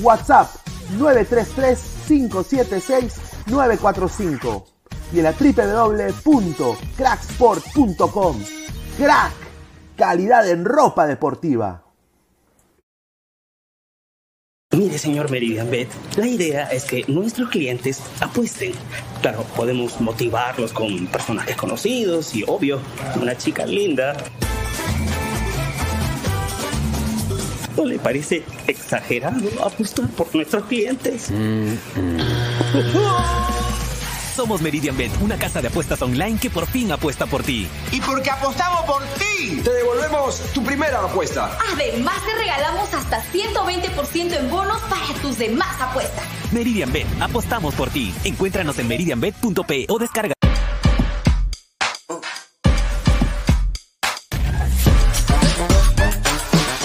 WhatsApp 933-576-945 y en la www.cracksport.com. Crack, calidad en ropa deportiva. Mire, señor Meridian Bet, la idea es que nuestros clientes apuesten. Claro, podemos motivarlos con personajes conocidos y, obvio, una chica linda. ¿No le parece exagerado apostar por nuestros clientes? Somos Meridian Bet, una casa de apuestas online que por fin apuesta por ti. Y porque apostamos por ti, te devolvemos tu primera apuesta. Además, te regalamos hasta 120% en bonos para tus demás apuestas. Meridian Bet, apostamos por ti. Encuéntranos en meridianbet.p o descarga.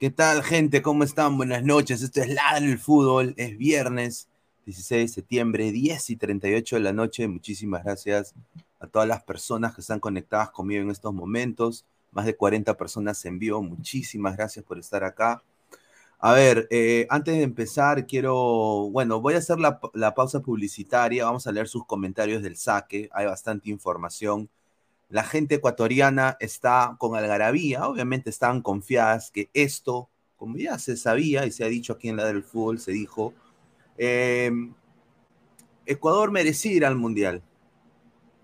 ¿Qué tal, gente? ¿Cómo están? Buenas noches. Esto es Ladra el Fútbol. Es viernes 16 de septiembre, 10 y 38 de la noche. Muchísimas gracias a todas las personas que están conectadas conmigo en estos momentos. Más de 40 personas en vivo. Muchísimas gracias por estar acá. A ver, eh, antes de empezar, quiero, bueno, voy a hacer la, la pausa publicitaria. Vamos a leer sus comentarios del saque. Hay bastante información la gente ecuatoriana está con algarabía, obviamente estaban confiadas que esto, como ya se sabía y se ha dicho aquí en la del fútbol, se dijo, eh, Ecuador merecía ir al Mundial.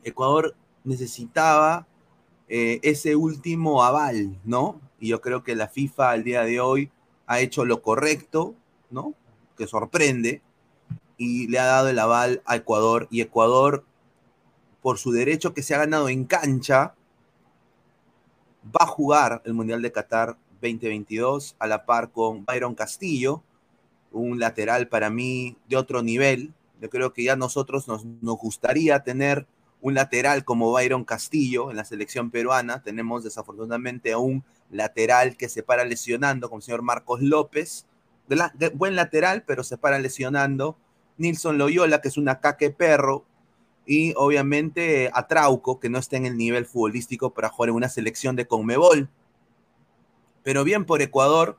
Ecuador necesitaba eh, ese último aval, ¿no? Y yo creo que la FIFA al día de hoy ha hecho lo correcto, ¿no? Que sorprende, y le ha dado el aval a Ecuador, y Ecuador por su derecho que se ha ganado en cancha, va a jugar el Mundial de Qatar 2022 a la par con Byron Castillo, un lateral para mí de otro nivel. Yo creo que ya nosotros nos, nos gustaría tener un lateral como Byron Castillo en la selección peruana. Tenemos desafortunadamente a un lateral que se para lesionando, como el señor Marcos López. Buen lateral, pero se para lesionando. Nilson Loyola, que es una caque perro, y obviamente a Trauco, que no está en el nivel futbolístico para jugar en una selección de Conmebol. Pero bien por Ecuador,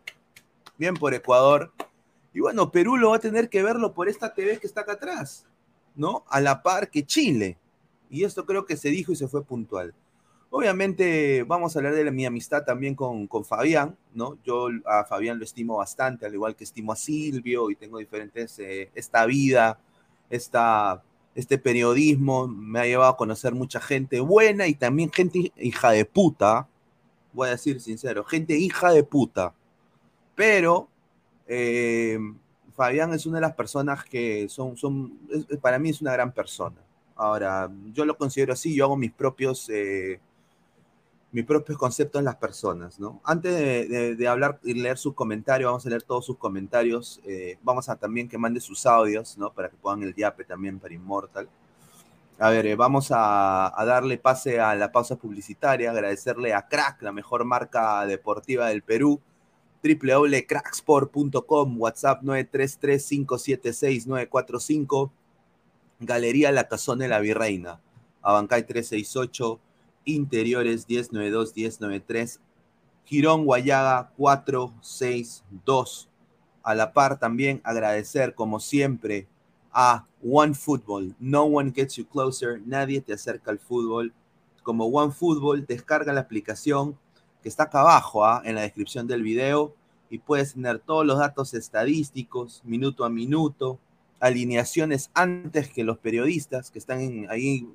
bien por Ecuador. Y bueno, Perú lo va a tener que verlo por esta TV que está acá atrás, ¿no? A la par que Chile. Y esto creo que se dijo y se fue puntual. Obviamente vamos a hablar de mi amistad también con, con Fabián, ¿no? Yo a Fabián lo estimo bastante, al igual que estimo a Silvio y tengo diferentes, eh, esta vida, esta este periodismo me ha llevado a conocer mucha gente buena y también gente hija de puta, voy a decir sincero, gente hija de puta. Pero eh, Fabián es una de las personas que son, son para mí es una gran persona. Ahora, yo lo considero así, yo hago mis propios, eh, mis propios conceptos en las personas, ¿no? Antes de, hablar y leer sus comentarios, vamos a leer todos sus comentarios, eh, vamos a también que mande sus audios, ¿no? Para que puedan el diape también para Immortal. A ver, eh, vamos a, darle pase a la pausa publicitaria, agradecerle a Crack, la mejor marca deportiva del Perú, www.cracksport.com, WhatsApp 933-576-945, Galería La Cazón de la Virreina, Abancay 368, Interiores 1092-1093, Girón Guayaga 462. A la par también agradecer, como siempre, a One Football. No one gets you closer, nadie te acerca al fútbol. Como One Football, descarga la aplicación que está acá abajo, ¿ah? en la descripción del video, y puedes tener todos los datos estadísticos, minuto a minuto, alineaciones antes que los periodistas que están ahí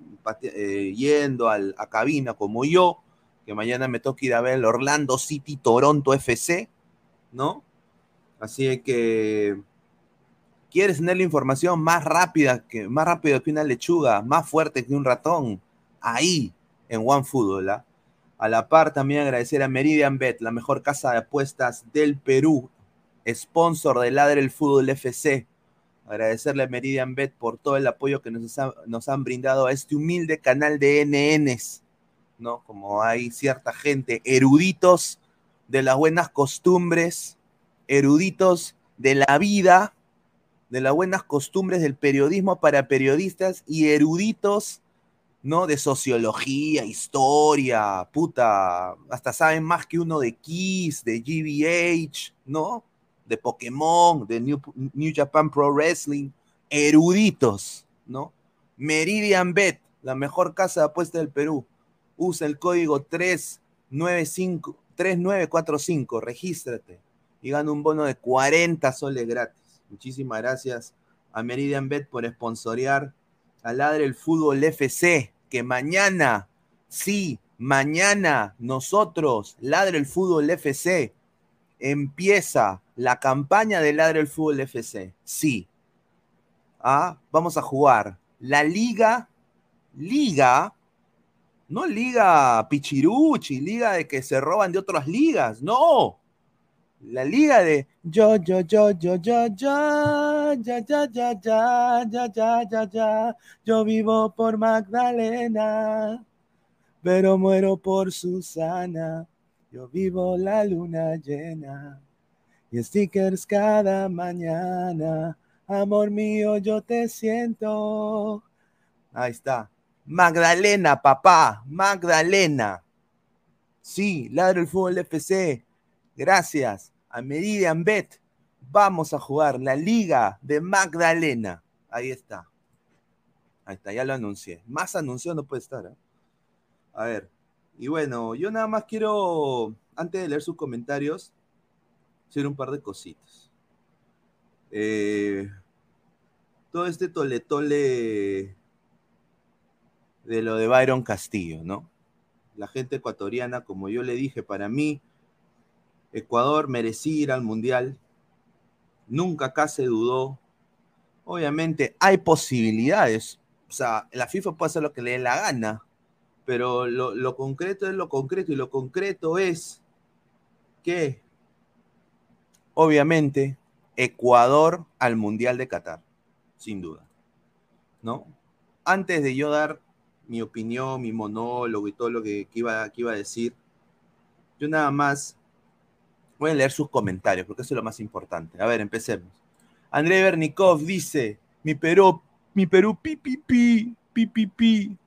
eh, yendo al, a cabina como yo, que mañana me toca ir a ver el Orlando City Toronto FC, ¿no? Así que quieres tener la información más rápida que más rápido que una lechuga, más fuerte que un ratón, ahí en OneFootball. ¿ah? A la par también agradecer a Meridian Bet, la mejor casa de apuestas del Perú, sponsor de Ladre el Fútbol FC Agradecerle a Meridian Bet por todo el apoyo que nos, nos han brindado a este humilde canal de NNs, ¿no? Como hay cierta gente, eruditos de las buenas costumbres, eruditos de la vida, de las buenas costumbres del periodismo para periodistas y eruditos, ¿no? De sociología, historia, puta, hasta saben más que uno de Kiss, de GBH, ¿no? De Pokémon, de New, Japan Pro Wrestling, eruditos, ¿no? Meridian Bet, la mejor casa de apuesta del Perú. Usa el código 395, 3945, regístrate y gana un bono de 40 soles gratis. Muchísimas gracias a Meridian Bet por esponsorear a Ladre el Fútbol FC, que mañana, sí, mañana nosotros, Ladre el Fútbol FC, empieza la campaña de Ladre el Fútbol FC. Sí. Ah, vamos a jugar la liga, liga, no liga pichiruchi, liga de que se roban de otras ligas, no. La liga de yo, yo, yo, yo, yo, yo, ya, ya, ya, ya, ya, ya, ya, ya, yo vivo por Magdalena, pero muero por Susana. Yo vivo la luna llena y stickers cada mañana. Amor mío, yo te siento. Ahí está. Magdalena, papá. Magdalena. Sí, Ladro el Fútbol FC. Gracias a Meridian Bet. Vamos a jugar la Liga de Magdalena. Ahí está. Ahí está, ya lo anuncié. Más anunciado no puede estar. ¿eh? A ver, y bueno, yo nada más quiero, antes de leer sus comentarios, hacer un par de cositas. Eh, todo este tole-tole de lo de Byron Castillo, ¿no? La gente ecuatoriana, como yo le dije, para mí, Ecuador merecía ir al Mundial. Nunca acá se dudó. Obviamente hay posibilidades. O sea, la FIFA puede hacer lo que le dé la gana pero lo, concreto es lo concreto y lo concreto es que, obviamente, Ecuador al Mundial de Qatar, sin duda, ¿no? Antes de yo dar mi opinión, mi monólogo y todo lo que, iba, que iba a decir, yo nada más voy a leer sus comentarios, porque eso es lo más importante. A ver, empecemos. André Bernikov dice, mi Perú, mi Perú, pi, pi, pi, pi, pi, pi,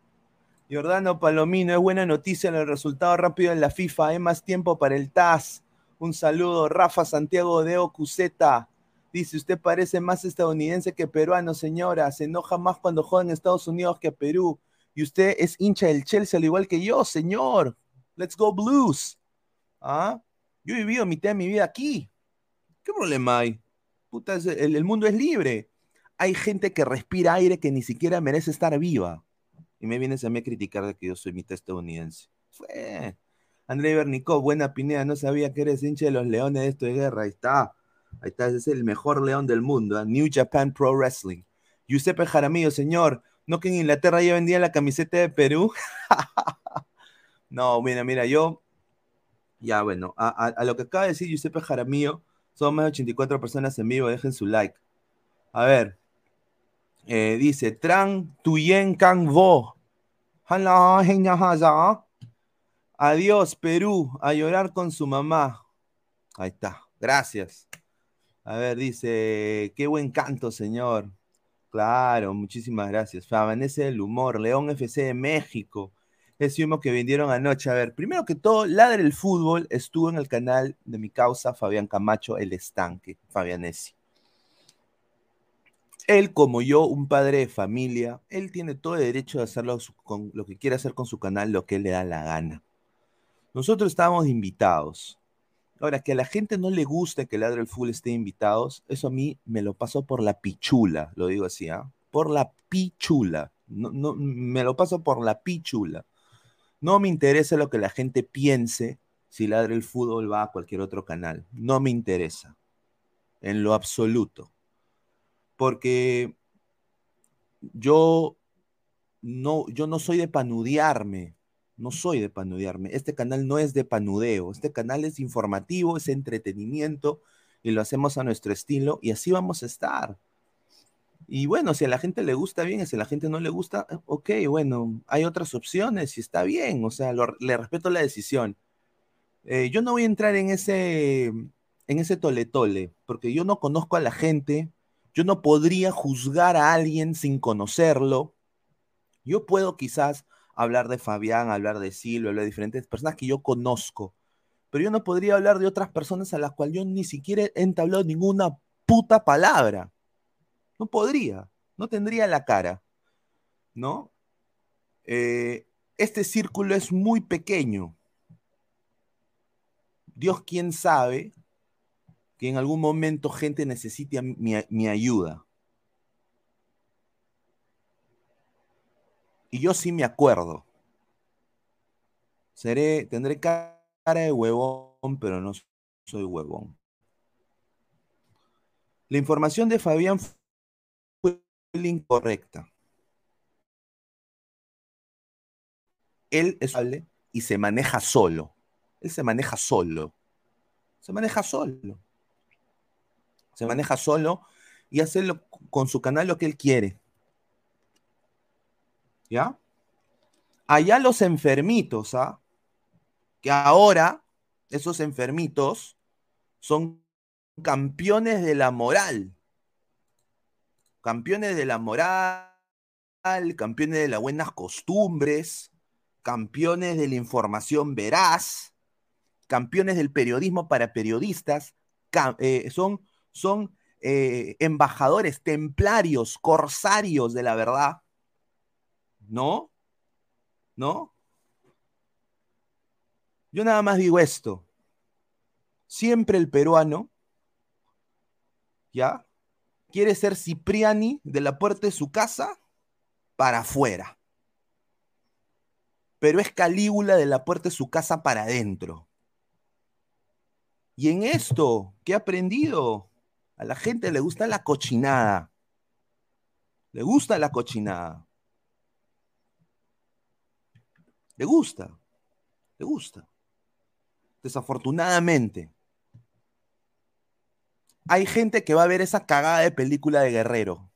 Jordano Palomino, es buena noticia el resultado rápido en la FIFA, hay más tiempo para el TAS. Un saludo, Rafa Santiago de Ocuseta. Dice, usted parece más estadounidense que peruano, señora. Se enoja más cuando juega en Estados Unidos que Perú. Y usted es hincha del Chelsea al igual que yo, señor. Let's go Blues. ¿Ah? Yo he vivido mitad de mi vida aquí. ¿Qué problema hay? Puta, el mundo es libre. Hay gente que respira aire que ni siquiera merece estar viva y me vienes a mí a criticar de que yo soy mitad estadounidense. Fue. André Bernicó, buena Pineda, no sabía que eres hincha de los leones de esto de guerra. Ahí está. Ahí está, ese es el mejor león del mundo. ¿ah? New Japan Pro Wrestling. Giuseppe Jaramillo, señor. ¿No que en Inglaterra ya vendía la camiseta de Perú? no, mira, mira, yo. Ya, bueno, a, a, lo que acaba de decir Giuseppe Jaramillo, son más de 84 personas en vivo. Dejen su like. A ver. Eh, dice: Tran Tuyen Kang Vo. Adiós, Perú. A llorar con su mamá. Ahí está. Gracias. A ver, dice, qué buen canto, señor. Claro, muchísimas gracias. Favanece el humor, León FC de México. Es humo que vendieron anoche. A ver, primero que todo, Ladre el Fútbol estuvo en el canal de mi causa, Fabián Camacho, El Estanque, Fabianesi. Él, como yo, un padre de familia, él tiene todo el derecho de hacer con lo que quiere hacer con su canal, lo que él le da la gana. Nosotros estábamos invitados. Ahora, que a la gente no le guste que Ladre el Fútbol esté invitados, eso a mí me lo pasó por la pichula, lo digo así, ¿ah? Por la pichula. No, no, me lo paso por la pichula. No me interesa lo que la gente piense si Ladre el Fútbol va a cualquier otro canal. No me interesa. En lo absoluto. Porque yo no, yo no soy de panudearme no soy de panudearme. Este canal no es de panudeo. Este canal es informativo, es entretenimiento y lo hacemos a nuestro estilo y así vamos a estar. Y bueno, si a la gente le gusta bien, si a la gente no le gusta, ok, bueno, hay otras opciones y está bien, o sea, le respeto la decisión. Eh, yo no voy a entrar en ese, en ese tole tole, porque yo no conozco a la gente, yo no podría juzgar a alguien sin conocerlo. Yo puedo quizás hablar de Fabián, hablar de Silvio, hablar de diferentes personas que yo conozco. Pero yo no podría hablar de otras personas a las cuales yo ni siquiera he entablado ninguna puta palabra. No podría, no tendría la cara, ¿no? Eh, este círculo es muy pequeño. Dios quién sabe que en algún momento gente necesite mi, ayuda. Y yo sí me acuerdo. Seré, tendré cara de huevón, pero no soy huevón. La información de Fabián fue incorrecta. Él es y se maneja solo. Él se maneja solo. Se maneja solo. Se maneja solo y hace con su canal lo que él quiere. ¿Ya? Allá los enfermitos, ¿ah? Que ahora esos enfermitos son campeones de la moral. Campeones de la moral, campeones de las buenas costumbres, campeones de la información veraz, campeones del periodismo para periodistas, eh, son, son eh, embajadores, templarios, corsarios de la verdad. ¿No? ¿No? Yo nada más digo esto. Siempre el peruano, ¿ya? Quiere ser Cipriani de la puerta de su casa para afuera. Pero es Calígula de la puerta de su casa para adentro. Y en esto, ¿qué he aprendido? A la gente le gusta la cochinada. Le gusta la cochinada. Le gusta, le gusta. Desafortunadamente, hay gente que va a ver esa cagada de película de Guerrero.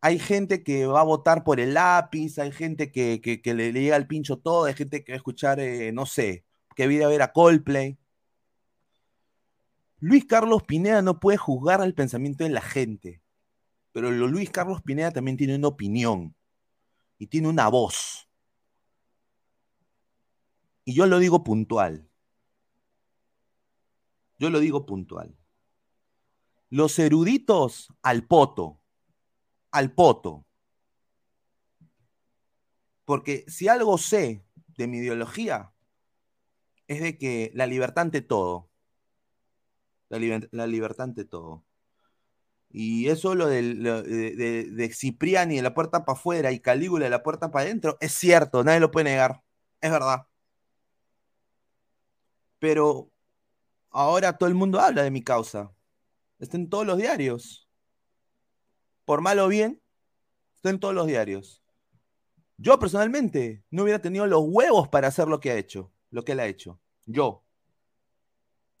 Hay gente que va a votar por el lápiz, hay gente que, le, llega al pincho todo, hay gente que va a escuchar, eh, no sé, que viene a ver a Coldplay. Luis Carlos Pineda no puede juzgar al pensamiento de la gente, pero Luis Carlos Pineda también tiene una opinión y tiene una voz. Y yo lo digo puntual. Yo lo digo puntual. Los eruditos al poto, al poto. Porque si algo sé de mi ideología, es de que la libertad ante todo. La, libertad ante todo. Y eso lo, de, de, de, Cipriani de la puerta para afuera y Calígula de la puerta para adentro, es cierto, nadie lo puede negar. Es verdad. Pero ahora todo el mundo habla de mi causa. Está en todos los diarios. Por mal o bien, está en todos los diarios. Yo personalmente no hubiera tenido los huevos para hacer lo que ha hecho, lo que él ha hecho. Yo.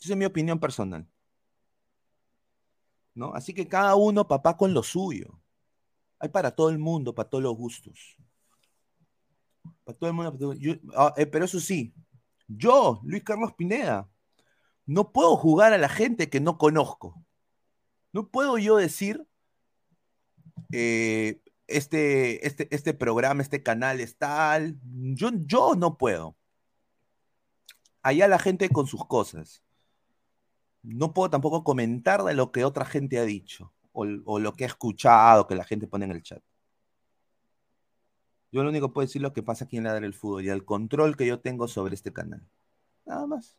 Esa es mi opinión personal. ¿No? Así que cada uno, papá, con lo suyo. Hay para todo el mundo, para todos los gustos. Para todo el mundo. Ah, eh, pero eso sí, yo, Luis Carlos Pineda, no puedo jugar a la gente que no conozco. No puedo yo decir, eh, este, este, este programa, este canal es tal. Yo, yo no puedo. Allá la gente con sus cosas. No puedo tampoco comentar de lo que otra gente ha dicho o, lo que ha escuchado que la gente pone en el chat. Yo lo único que puedo decir es lo que pasa aquí en Ladra el Fútbol y el control que yo tengo sobre este canal. Nada más.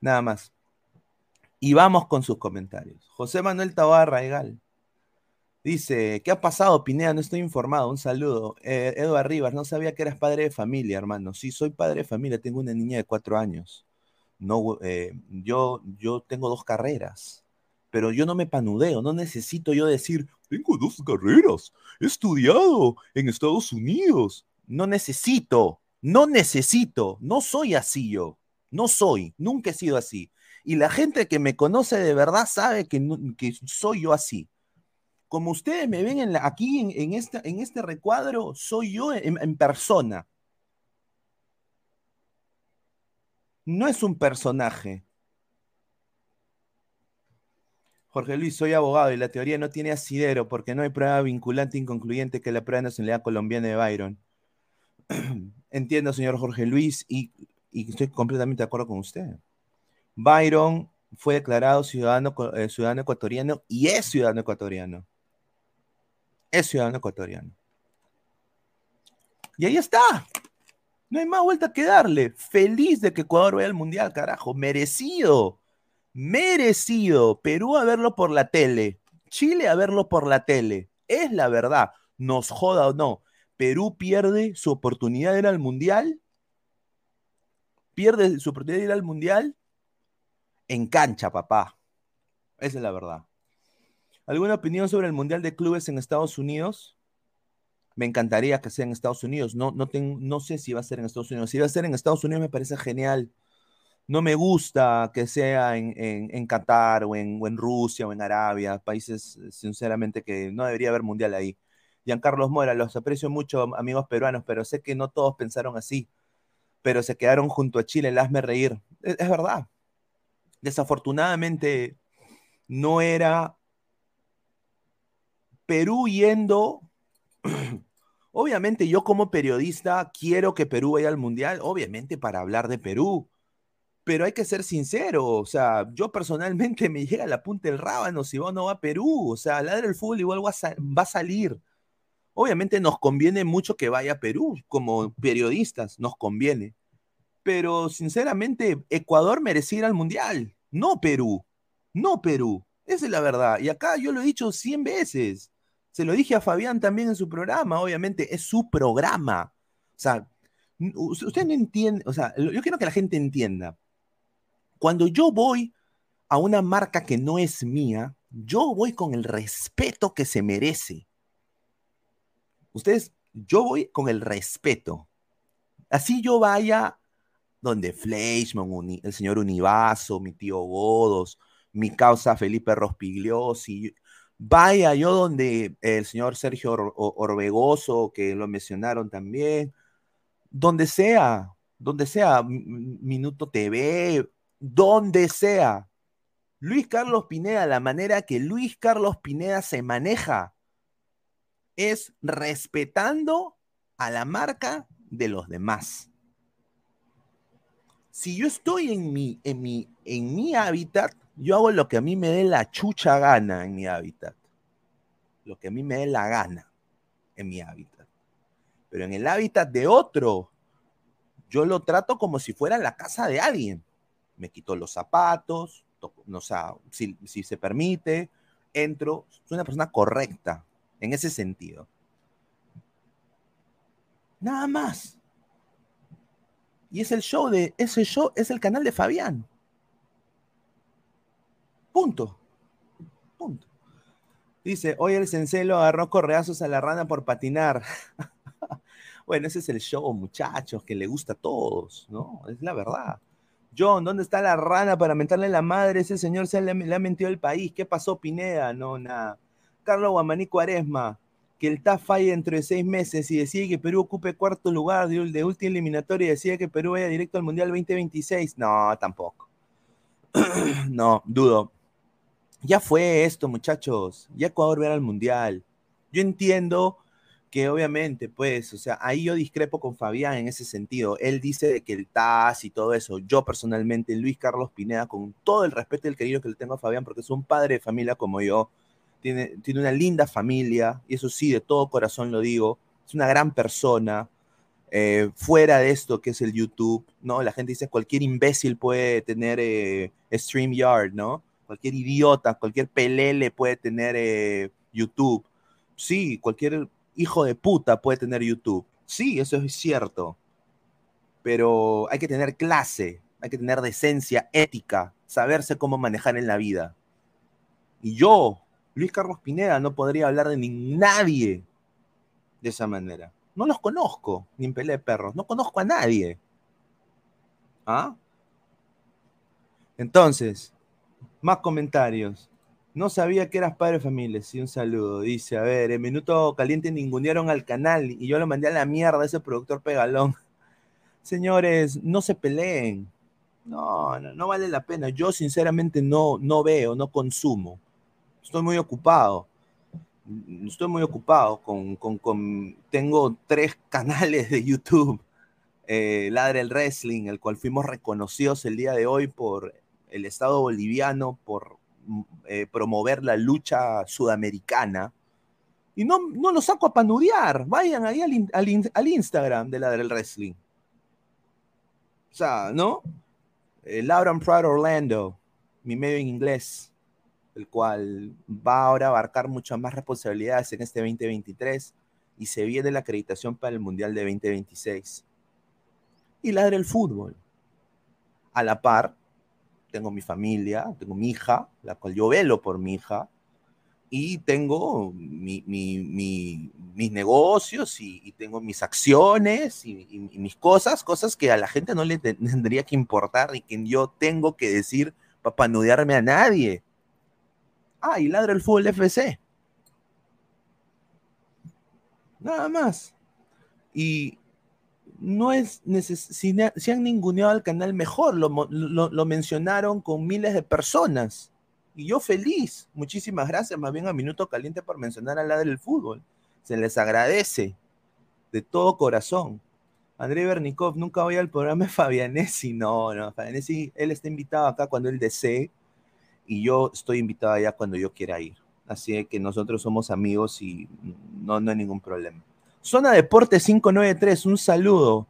Nada más. Y vamos con sus comentarios. José Manuel Tabarra Egal. Dice, ¿qué ha pasado, Pineda? No estoy informado. Un saludo. Eh, Eduardo Rivas, no sabía que eras padre de familia, hermano. Sí, soy padre de familia. Tengo una niña de cuatro años. No, eh, yo, yo tengo dos carreras pero yo no me panudeo, no necesito yo decir, tengo dos carreras, he estudiado en Estados Unidos. No necesito, no necesito, no soy así yo, no soy, nunca he sido así. Y la gente que me conoce de verdad sabe que, que soy yo así. Como ustedes me ven aquí en, este, en este recuadro, soy yo en persona. No es un personaje, Jorge Luis, soy abogado y la teoría no tiene asidero porque no hay prueba vinculante inconcluyente que la prueba nacionalidad colombiana de Byron. Entiendo, señor Jorge Luis, y, estoy completamente de acuerdo con usted. Byron fue declarado ciudadano, eh, ciudadano ecuatoriano y es ciudadano ecuatoriano. Es ciudadano ecuatoriano. Y ahí está. No hay más vuelta que darle. Feliz de que Ecuador vaya al Mundial, carajo. Merecido merecido Perú a verlo por la tele, Chile a verlo por la tele. Es la verdad, nos joda o no. Perú pierde su oportunidad de ir al Mundial. Pierde su oportunidad de ir al Mundial en cancha, papá. Esa es la verdad. ¿Alguna opinión sobre el Mundial de Clubes en Estados Unidos? Me encantaría que sea en Estados Unidos. No, no, tengo, no sé si va a ser en Estados Unidos. Si va a ser en Estados Unidos me parece genial. No me gusta que sea en, Qatar o en, Rusia o en Arabia, países sinceramente que no debería haber mundial ahí. Giancarlos Mora, los aprecio mucho, amigos peruanos, pero sé que no todos pensaron así, pero se quedaron junto a Chile, el hazme reír. Es, es verdad. Desafortunadamente no era Perú yendo Obviamente yo como periodista quiero que Perú vaya al Mundial, obviamente para hablar de Perú, pero hay que ser sincero, o sea, yo personalmente me llega a la punta del rábano si va o no va a Perú, o sea, ladra el fútbol igual va a, salir. Obviamente nos conviene mucho que vaya a Perú, como periodistas, nos conviene. Pero sinceramente, Ecuador merecía ir al Mundial, no Perú, no Perú. Esa es la verdad. Y acá yo lo he dicho 100 veces. Se lo dije a Fabián también en su programa, obviamente, es su programa. O sea, usted no entiende, o sea, yo quiero que la gente entienda. Cuando yo voy a una marca que no es mía, yo voy con el respeto que se merece. Ustedes, yo voy con el respeto. Así yo vaya donde Fleischmann, el señor Univaso, mi tío Godos, mi causa Felipe Rospigliosi, vaya yo donde el señor Sergio Orbegoso, que lo mencionaron también, donde sea, donde sea, Minuto TV, donde sea. Luis Carlos Pineda, la manera que Luis Carlos Pineda se maneja es respetando a la marca de los demás. Si yo estoy en mi, en mi, en mi hábitat, yo hago lo que a mí me dé la chucha gana en mi hábitat. Lo que a mí me dé la gana en mi hábitat. Pero en el hábitat de otro, yo lo trato como si fuera la casa de alguien me quito los zapatos, no, o si, si se permite, entro, soy una persona correcta en ese sentido. Nada más. Y es el show de, ese show es el canal de Fabián. Punto. Punto. Dice, hoy el Cencelo agarró correazos a la rana por patinar. bueno, ese es el show, muchachos, que le gusta a todos, ¿no? Es la verdad. John, ¿dónde está la rana para mentarle la madre? Ese señor se le, le ha mentido el país. ¿Qué pasó, Pineda? No, nada. Carlos Guamaní Cuaresma, que el TAF falle dentro de seis meses y decide que Perú ocupe cuarto lugar de, de última eliminatoria y decide que Perú vaya directo al Mundial 2026. No, tampoco. no, dudo. Ya fue esto, muchachos. Ya Ecuador verá al Mundial. Yo entiendo que obviamente, pues, o sea, ahí yo discrepo con Fabián en ese sentido. Él dice que el TAS y todo eso. Yo personalmente, Luis Carlos Pineda, con todo el respeto y el cariño que le tengo a Fabián, porque es un padre de familia como yo, tiene, tiene una linda familia, y eso sí, de todo corazón lo digo, es una gran persona. Eh, fuera de esto que es el YouTube, ¿no? La gente dice cualquier imbécil puede tener eh, StreamYard, ¿no? Cualquier idiota, cualquier pelele puede tener eh, YouTube. Sí, cualquier hijo de puta puede tener YouTube. Sí, eso es cierto. Pero hay que tener clase, hay que tener decencia, ética, saberse cómo manejar en la vida. Y yo, Luis Carlos Pineda, no podría hablar de ni nadie de esa manera. No los conozco, ni en pelea de perros. No conozco a nadie. ¿Ah? Entonces, más comentarios. No sabía que eras padre de familia. Sí, un saludo. Dice, a ver, en Minuto Caliente ningunearon al canal y yo lo mandé a la mierda a ese productor pegalón. Señores, no se peleen. No, no, no vale la pena. Yo sinceramente no, no veo, no consumo. Estoy muy ocupado. Estoy muy ocupado con, con, con tengo tres canales de YouTube. Eh, Ladre el Wrestling, el cual fuimos reconocidos el día de hoy por el Estado boliviano por eh, promover la lucha sudamericana. Y no, no lo saco a panudear. Vayan ahí al, al, Instagram de la del wrestling. O sea, ¿no? Eh, Laura Pride Orlando, mi medio en inglés, el cual va ahora a abarcar muchas más responsabilidades en este 2023 y se viene la acreditación para el Mundial de 2026. Y ladra el fútbol. A la par, tengo mi familia, tengo mi hija, la cual yo velo por mi hija, y tengo mi, mi, mi, mis negocios y, y, tengo mis acciones y, y, mis cosas, cosas que a la gente no le tendría que importar y que yo tengo que decir para panudearme a nadie. Ah, y ladra el fútbol FC. Nada más. Y, no es si, si, han ninguneado al canal mejor, lo, lo, lo, mencionaron con miles de personas. Y yo feliz, muchísimas gracias más bien a Minuto Caliente por mencionar al lado del fútbol. Se les agradece de todo corazón. André Bernikov, nunca voy al programa de Fabianesi, no, no, Fabianesi, él está invitado acá cuando él desee y yo estoy invitado allá cuando yo quiera ir. Así que nosotros somos amigos y no, no hay ningún problema. Zona Deporte 593, un saludo.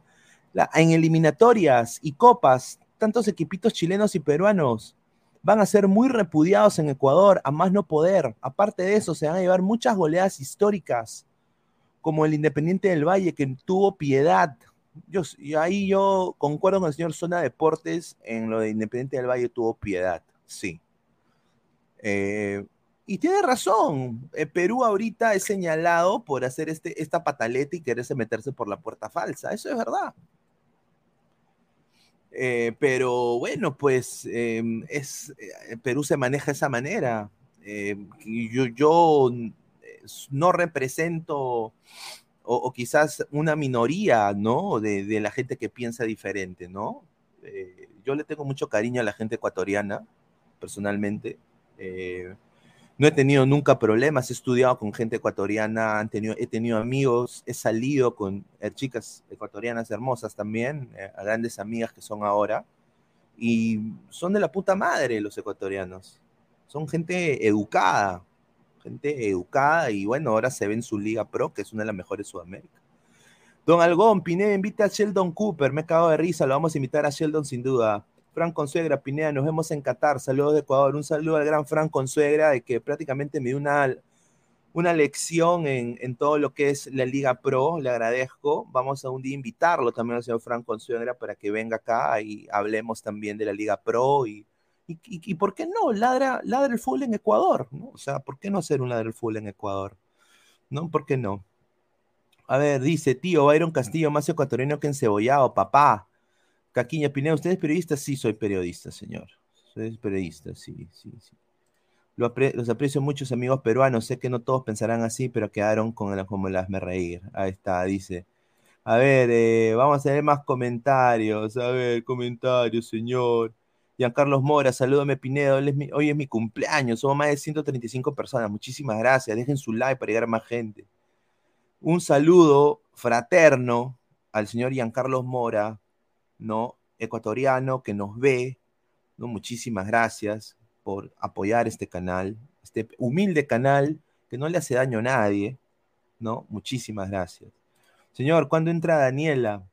En eliminatorias y copas, tantos equipitos chilenos y peruanos van a ser muy repudiados en Ecuador, a más no poder. Aparte de eso, se van a llevar muchas goleadas históricas, como el Independiente del Valle, que tuvo piedad. Yo, ahí yo concuerdo con el señor Zona Deportes en lo de Independiente del Valle tuvo piedad, sí. Eh, y tiene razón, eh, Perú ahorita es señalado por hacer este, esta pataleta y quererse meterse por la puerta falsa, eso es verdad. Eh, pero bueno, pues eh, es, Perú se maneja de esa manera. yo, yo no represento o, quizás una minoría, ¿no? De, de, la gente que piensa diferente, ¿no? yo le tengo mucho cariño a la gente ecuatoriana, personalmente. No he tenido nunca problemas, he estudiado con gente ecuatoriana, he tenido amigos, he salido con eh, chicas ecuatorianas hermosas también, eh, grandes amigas que son ahora, y son de la puta madre los ecuatorianos. Son gente educada, gente educada, y bueno, ahora se ve en su Liga Pro, que es una de las mejores de Sudamérica. Don Algón, Pineda invita a Sheldon Cooper, me he cagado de risa, lo vamos a invitar a Sheldon sin duda. Fran Consuegra, Pineda, nos vemos en Qatar. Saludos de Ecuador. Un saludo al gran Fran Consuegra, de que prácticamente me dio una, una lección en, en, todo lo que es la Liga Pro. Le agradezco. Vamos a un día invitarlo también al señor Fran Consuegra para que venga acá y hablemos también de la Liga Pro y, ¿Y, por qué no? Ladra, ladra el fútbol en Ecuador, ¿no? O sea, ¿por qué no hacer un ladra el fútbol en Ecuador? ¿No? ¿Por qué no? A ver, dice, tío, Byron Castillo, más ecuatoriano que encebollado, papá. Caquiña Pineda, ¿usted es periodista? Sí, soy periodista, señor. Soy periodista, sí, sí, sí. los aprecio muchos amigos peruanos. Sé que no todos pensarán así, pero quedaron con el, como las me reír. Ahí está, dice. A ver, eh, vamos a ver más comentarios. A ver, comentarios, señor. Carlos Mora, salúdame Pinedo, hoy es, mi, cumpleaños, somos más de 135 personas, muchísimas gracias, dejen su like para llegar a más gente. Un saludo fraterno al señor Giancarlos Mora, ¿no? Ecuatoriano que nos ve, ¿no? Muchísimas gracias por apoyar este canal, este humilde canal que no le hace daño a nadie, ¿no? Muchísimas gracias. Señor, ¿cuándo entra Daniela?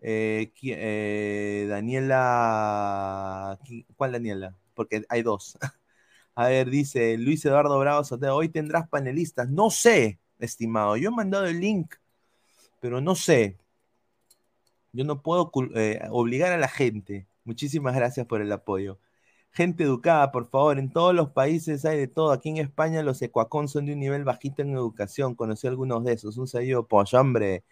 Eh, eh, Daniela, ¿cuál Daniela? Porque hay dos. A ver, dice Luis Eduardo Bravo hoy tendrás panelistas. No sé, estimado. Yo he mandado el link, pero no sé. Yo no puedo eh, obligar a la gente. Muchísimas gracias por el apoyo. Gente educada, por favor. En todos los países hay de todo. Aquí en España los ecuacón son de un nivel bajito en educación. Conocí algunos de esos. Un saludo, pues hombre.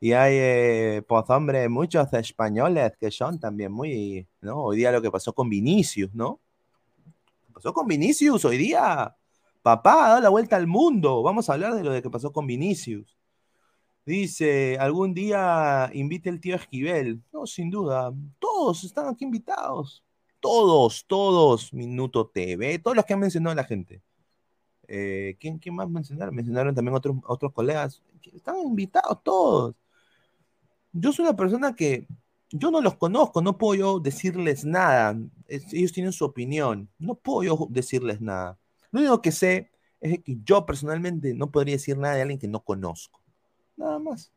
Y hay, eh, pues hombre, muchos españoles que son también muy, ¿no? Hoy día lo que pasó con Vinicius, ¿no? pasó con Vinicius hoy día? Papá, ha dado la vuelta al mundo. Vamos a hablar de lo de que pasó con Vinicius. Dice, algún día invite el tío Esquivel. No, sin duda. Todos están aquí invitados. Todos, todos. Minuto TV, todos los que han mencionado la gente. Eh, ¿quién, ¿quién, más mencionaron? Mencionaron también otros, otros colegas. Están invitados todos yo soy una persona que yo no los conozco, no puedo yo decirles nada. ellos tienen su opinión, no puedo yo decirles nada. Lo único que sé es que yo personalmente no podría decir nada de alguien que no conozco. Nada más.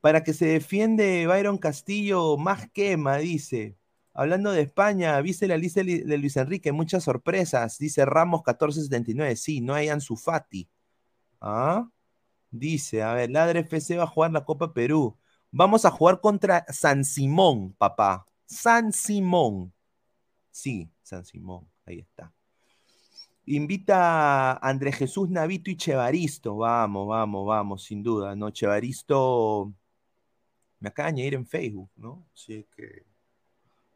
Para que se defiende Byron Castillo, más quema, dice. Hablando de España, viste la lista de Luis Enrique, muchas sorpresas. Dice Ramos 1479. Sí, no hay Ansu Fati. ¿Ah? Dice, a ver, Ladre FC va a jugar la Copa Perú. Vamos a jugar contra San Simón, papá. San Simón. Sí, San Simón. Ahí está. Invita a Andrés Jesús Navito y Chevaristo. Vamos, vamos, vamos, sin duda, ¿no? Chevaristo me acaba de añadir en Facebook, ¿no? Así que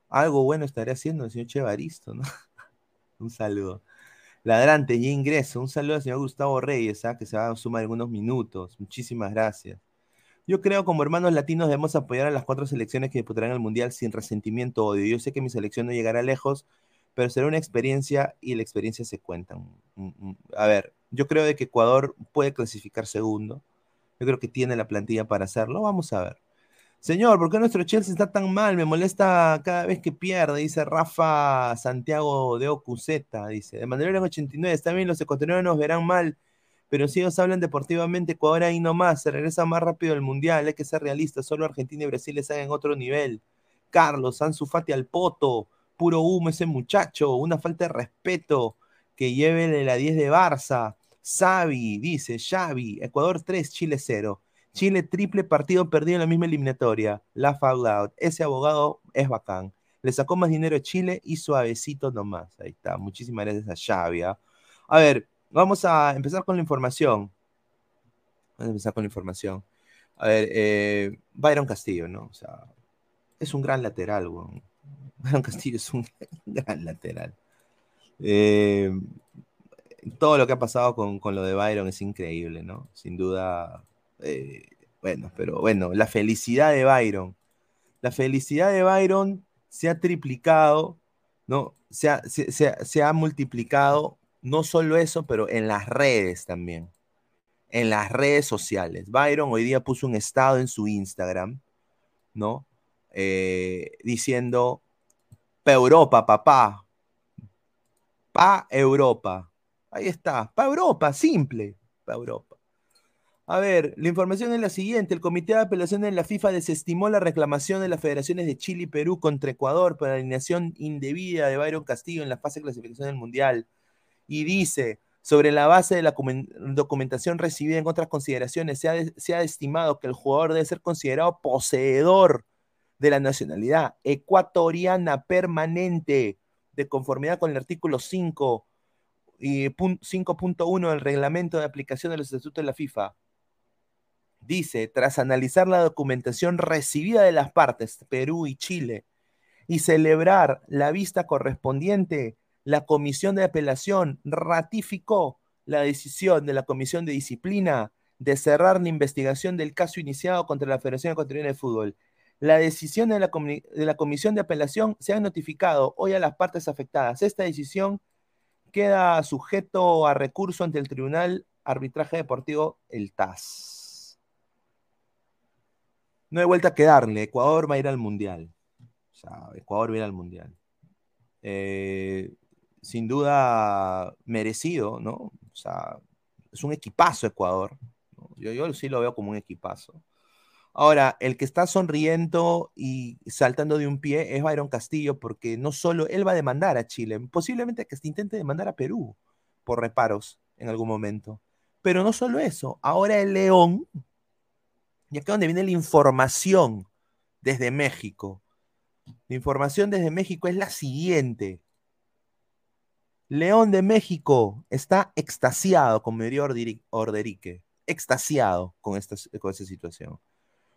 algo bueno estaré haciendo el señor Chevaristo, ¿no? Un saludo. Ladrante, ya ingreso. Un saludo al señor Gustavo Reyes, ¿ah? que se va a sumar algunos minutos. Muchísimas gracias. Yo creo como hermanos latinos debemos apoyar a las cuatro selecciones que disputarán el Mundial sin resentimiento odio. Yo sé que mi selección no llegará lejos, pero será una experiencia y la experiencia se cuenta. Mm, mm, a ver, yo creo de que Ecuador puede clasificar segundo. Yo creo que tiene la plantilla para hacerlo. Vamos a ver. Señor, ¿por qué nuestro Chelsea está tan mal? Me molesta cada vez que pierde, dice Rafa Santiago de Ocuseta. Dice, de manera en 89, está bien, los ecuatorianos nos verán mal pero si ellos hablan deportivamente, Ecuador ahí nomás, se regresa más rápido al Mundial, hay que ser realista, solo Argentina y Brasil les en otro nivel. Carlos, Ansu Fati al poto, puro humo ese muchacho, una falta de respeto, que lleve la 10 de Barça. Xavi, dice, Xavi, Ecuador 3, Chile 0. Chile triple partido perdido en la misma eliminatoria. La out. Ese abogado es bacán. Le sacó más dinero a Chile y suavecito nomás. Ahí está. Muchísimas gracias a Xavi. ¿ah? A ver, Vamos a empezar con la información. Vamos a empezar con la información. A ver, eh, Byron Castillo, ¿no? O sea, es un gran lateral, güey. Byron Castillo es un gran lateral. Eh, todo lo que ha pasado con, lo de Byron es increíble, ¿no? Sin duda, eh, bueno, pero bueno, la felicidad de Byron. La felicidad de Byron se ha triplicado, ¿no? Se se ha multiplicado no solo eso, pero en las redes también. En las redes sociales. Byron hoy día puso un estado en su Instagram, ¿no? Eh, diciendo, pa Europa, papá. Pa Europa. Ahí está, pa Europa, simple, pa Europa. A ver, la información es la siguiente. El Comité de Apelaciones de la FIFA desestimó la reclamación de las federaciones de Chile y Perú contra Ecuador por la alineación indebida de Byron Castillo en la fase de clasificación del Mundial y dice, sobre la base de la documentación recibida en otras consideraciones, se ha, estimado que el jugador debe ser considerado poseedor de la nacionalidad ecuatoriana permanente de conformidad con el artículo 5 y 5.1 del reglamento de aplicación de los estatutos de la FIFA. Dice, tras analizar la documentación recibida de las partes, Perú y Chile, y celebrar la vista correspondiente, la Comisión de Apelación ratificó la decisión de la Comisión de Disciplina de cerrar la investigación del caso iniciado contra la Federación Ecuatoriana de Fútbol. La decisión de la, Comisión de Apelación se ha notificado hoy a las partes afectadas. Esta decisión queda sujeto a recurso ante el Tribunal Arbitraje Deportivo, el TAS. No hay vuelta que darle. Ecuador va a ir al Mundial. O sea, Ecuador va a ir al Mundial. Eh, sin duda merecido, ¿no? O sea, es un equipazo Ecuador. Yo sí lo veo como un equipazo. Ahora, el que está sonriendo y saltando de un pie es Byron Castillo, porque no solo él va a demandar a Chile, posiblemente que se intente demandar a Perú por reparos en algún momento. Pero no solo eso, ahora el León, y acá donde viene la información desde México. La información desde México es la siguiente. León de México está extasiado, como diría Orderique, extasiado con esta, con esta situación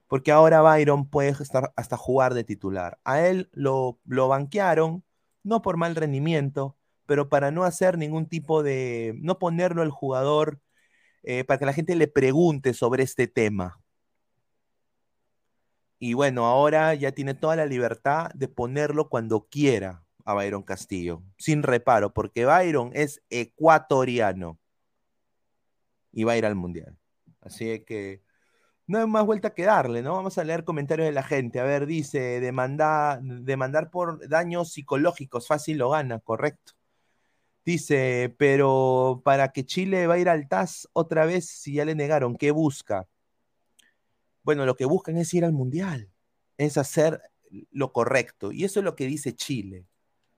porque ahora Byron puede estar hasta jugar de titular. A él lo, lo banquearon, no por mal rendimiento, pero para no hacer ningún tipo de, no ponerlo al jugador, eh, para que la gente le pregunte sobre este tema. Y bueno, ahora ya tiene toda la libertad de ponerlo cuando quiera a Byron Castillo, sin reparo, porque Byron es ecuatoriano y va a ir al Mundial. Así que no hay más vuelta que darle, ¿no? Vamos a leer comentarios de la gente. A ver, dice, demandar, demandar por daños psicológicos, fácil lo gana, correcto. Dice, pero para que Chile va a ir al TAS otra vez si ya le negaron, ¿qué busca? Bueno, lo que buscan es ir al Mundial, es hacer lo correcto. Y eso es lo que dice Chile.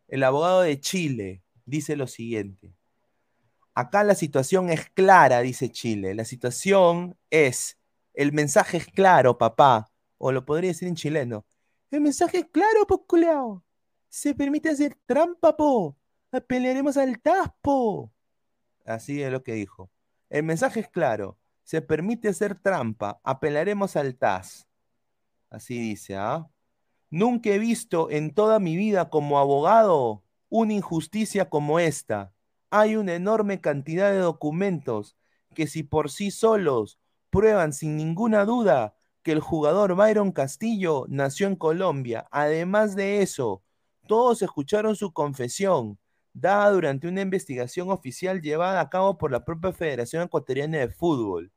El abogado de Chile dice lo siguiente. Acá la situación es clara, dice Chile. La situación es el mensaje es claro, papá. O lo podría decir en chileno. El mensaje es claro, po, Se permite hacer trampa, po. Pelearemos al taspo. Así es lo que dijo. El mensaje es claro. Se permite hacer trampa. Apelaremos al TAS. Así dice, ¿ah? Nunca he visto en toda mi vida como abogado una injusticia como esta. Hay una enorme cantidad de documentos que si por sí solos prueban sin ninguna duda que el jugador Byron Castillo nació en Colombia. Además de eso, todos escucharon su confesión, dada durante una investigación oficial llevada a cabo por la propia Federación Ecuatoriana de Fútbol.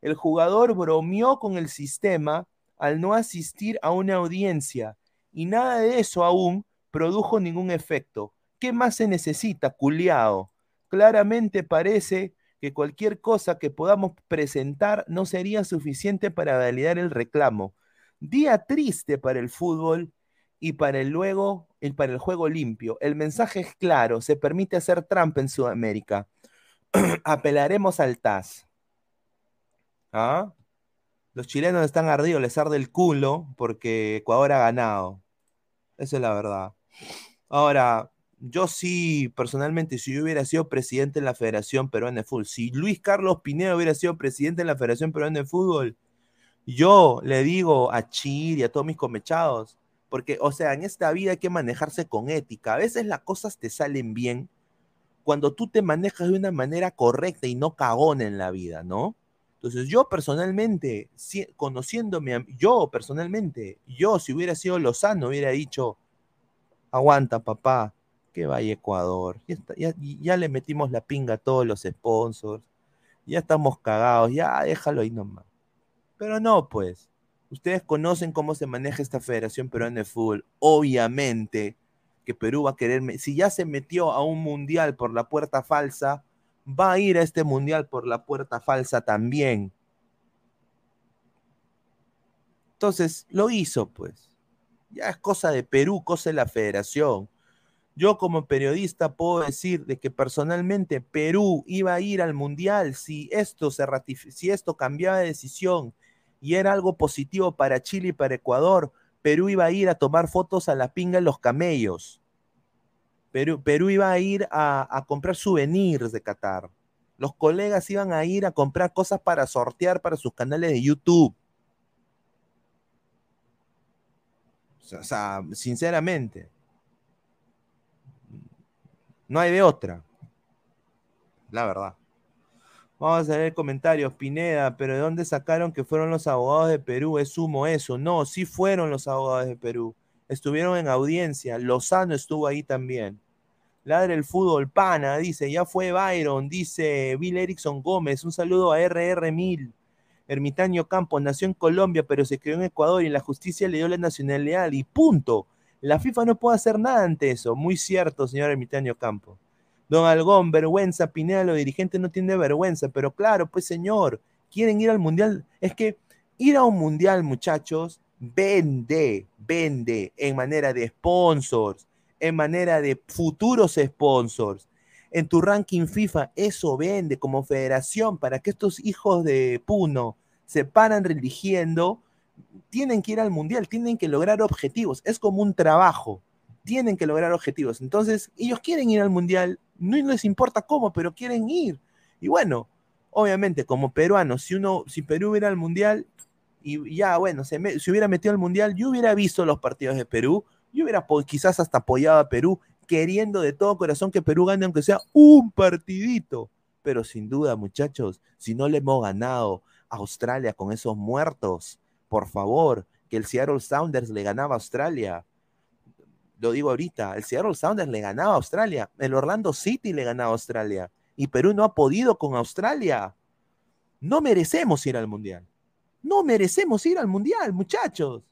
El jugador bromeó con el sistema al no asistir a una audiencia y nada de eso aún produjo ningún efecto. ¿Qué más se necesita, culiao? Claramente parece que cualquier cosa que podamos presentar no sería suficiente para validar el reclamo. Día triste para el fútbol y para el luego para el juego limpio. El mensaje es claro, se permite hacer trampa en Sudamérica. Apelaremos al TAS. ¿Ah? Los chilenos están ardidos, les arde el culo porque Ecuador ha ganado. Esa es la verdad. Ahora, yo sí, personalmente, si yo hubiera sido presidente de la Federación Peruana de Fútbol, si Luis Carlos Pineda hubiera sido presidente de la Federación Peruana de Fútbol, yo le digo a Chir y a todos mis comechados, porque, o sea, en esta vida hay que manejarse con ética. A veces las cosas te salen bien cuando tú te manejas de una manera correcta y no cagón en la vida, ¿no? Entonces, yo personalmente, conociéndome, yo personalmente, yo si hubiera sido Lozano, hubiera dicho, aguanta, papá, que vaya Ecuador. Ya, ya, le metimos la pinga a todos los sponsors. Ya estamos cagados. Ya déjalo ahí nomás. Pero no, pues. Ustedes conocen cómo se maneja esta Federación Peruana de Fútbol. Obviamente que Perú va a querer. Si ya se metió a un mundial por la puerta falsa, va a ir a este mundial por la puerta falsa también. Entonces, lo hizo, pues. Ya es cosa de Perú, cosa de la federación. Yo como periodista puedo decir de que personalmente Perú iba a ir al Mundial si esto, se si esto cambiaba de decisión y era algo positivo para Chile y para Ecuador, Perú iba a ir a tomar fotos a la pinga en los camellos. Perú, Perú iba a ir a, a comprar souvenirs de Qatar. Los colegas iban a ir a comprar cosas para sortear para sus canales de YouTube. O sea, sinceramente, no hay de otra. La verdad. Vamos a ver comentarios. Pineda, pero ¿de dónde sacaron que fueron los abogados de Perú? Es humo eso. No, sí fueron los abogados de Perú. Estuvieron en audiencia. Lozano estuvo ahí también. Ladre el fútbol, pana, dice. Ya fue Byron, dice Bill Erickson Gómez. Un saludo a RR1000. Ermitaño Campos nació en Colombia, pero se crió en Ecuador y la justicia le dio la nacionalidad y punto. La FIFA no puede hacer nada ante eso. Muy cierto, señor Ermitaño Campos. Don Algón, vergüenza, Pineda, los dirigentes no tienen vergüenza, pero claro, pues señor, quieren ir al mundial. Es que ir a un mundial, muchachos, vende, vende en manera de sponsors, en manera de futuros sponsors. En tu ranking FIFA, eso vende como federación para que estos hijos de Puno se paran religiendo, tienen que ir al mundial, tienen que lograr objetivos. Es como un trabajo, tienen que lograr objetivos. Entonces, ellos quieren ir al mundial, no les importa cómo, pero quieren ir. Y bueno, obviamente, como peruano, si uno, si Perú hubiera al mundial, y ya, bueno, se, me, hubiera metido al mundial, yo hubiera visto los partidos de Perú, yo hubiera quizás hasta apoyado a Perú, queriendo de todo corazón que Perú gane, aunque sea un partidito. Pero sin duda, muchachos, si no le hemos ganado a Australia con esos muertos, por favor, que el Seattle Sounders le ganaba a Australia, lo digo ahorita, el Seattle Sounders le ganaba a Australia, el Orlando City le ganaba a Australia y Perú no ha podido con Australia. No merecemos ir al Mundial. No merecemos ir al Mundial, muchachos.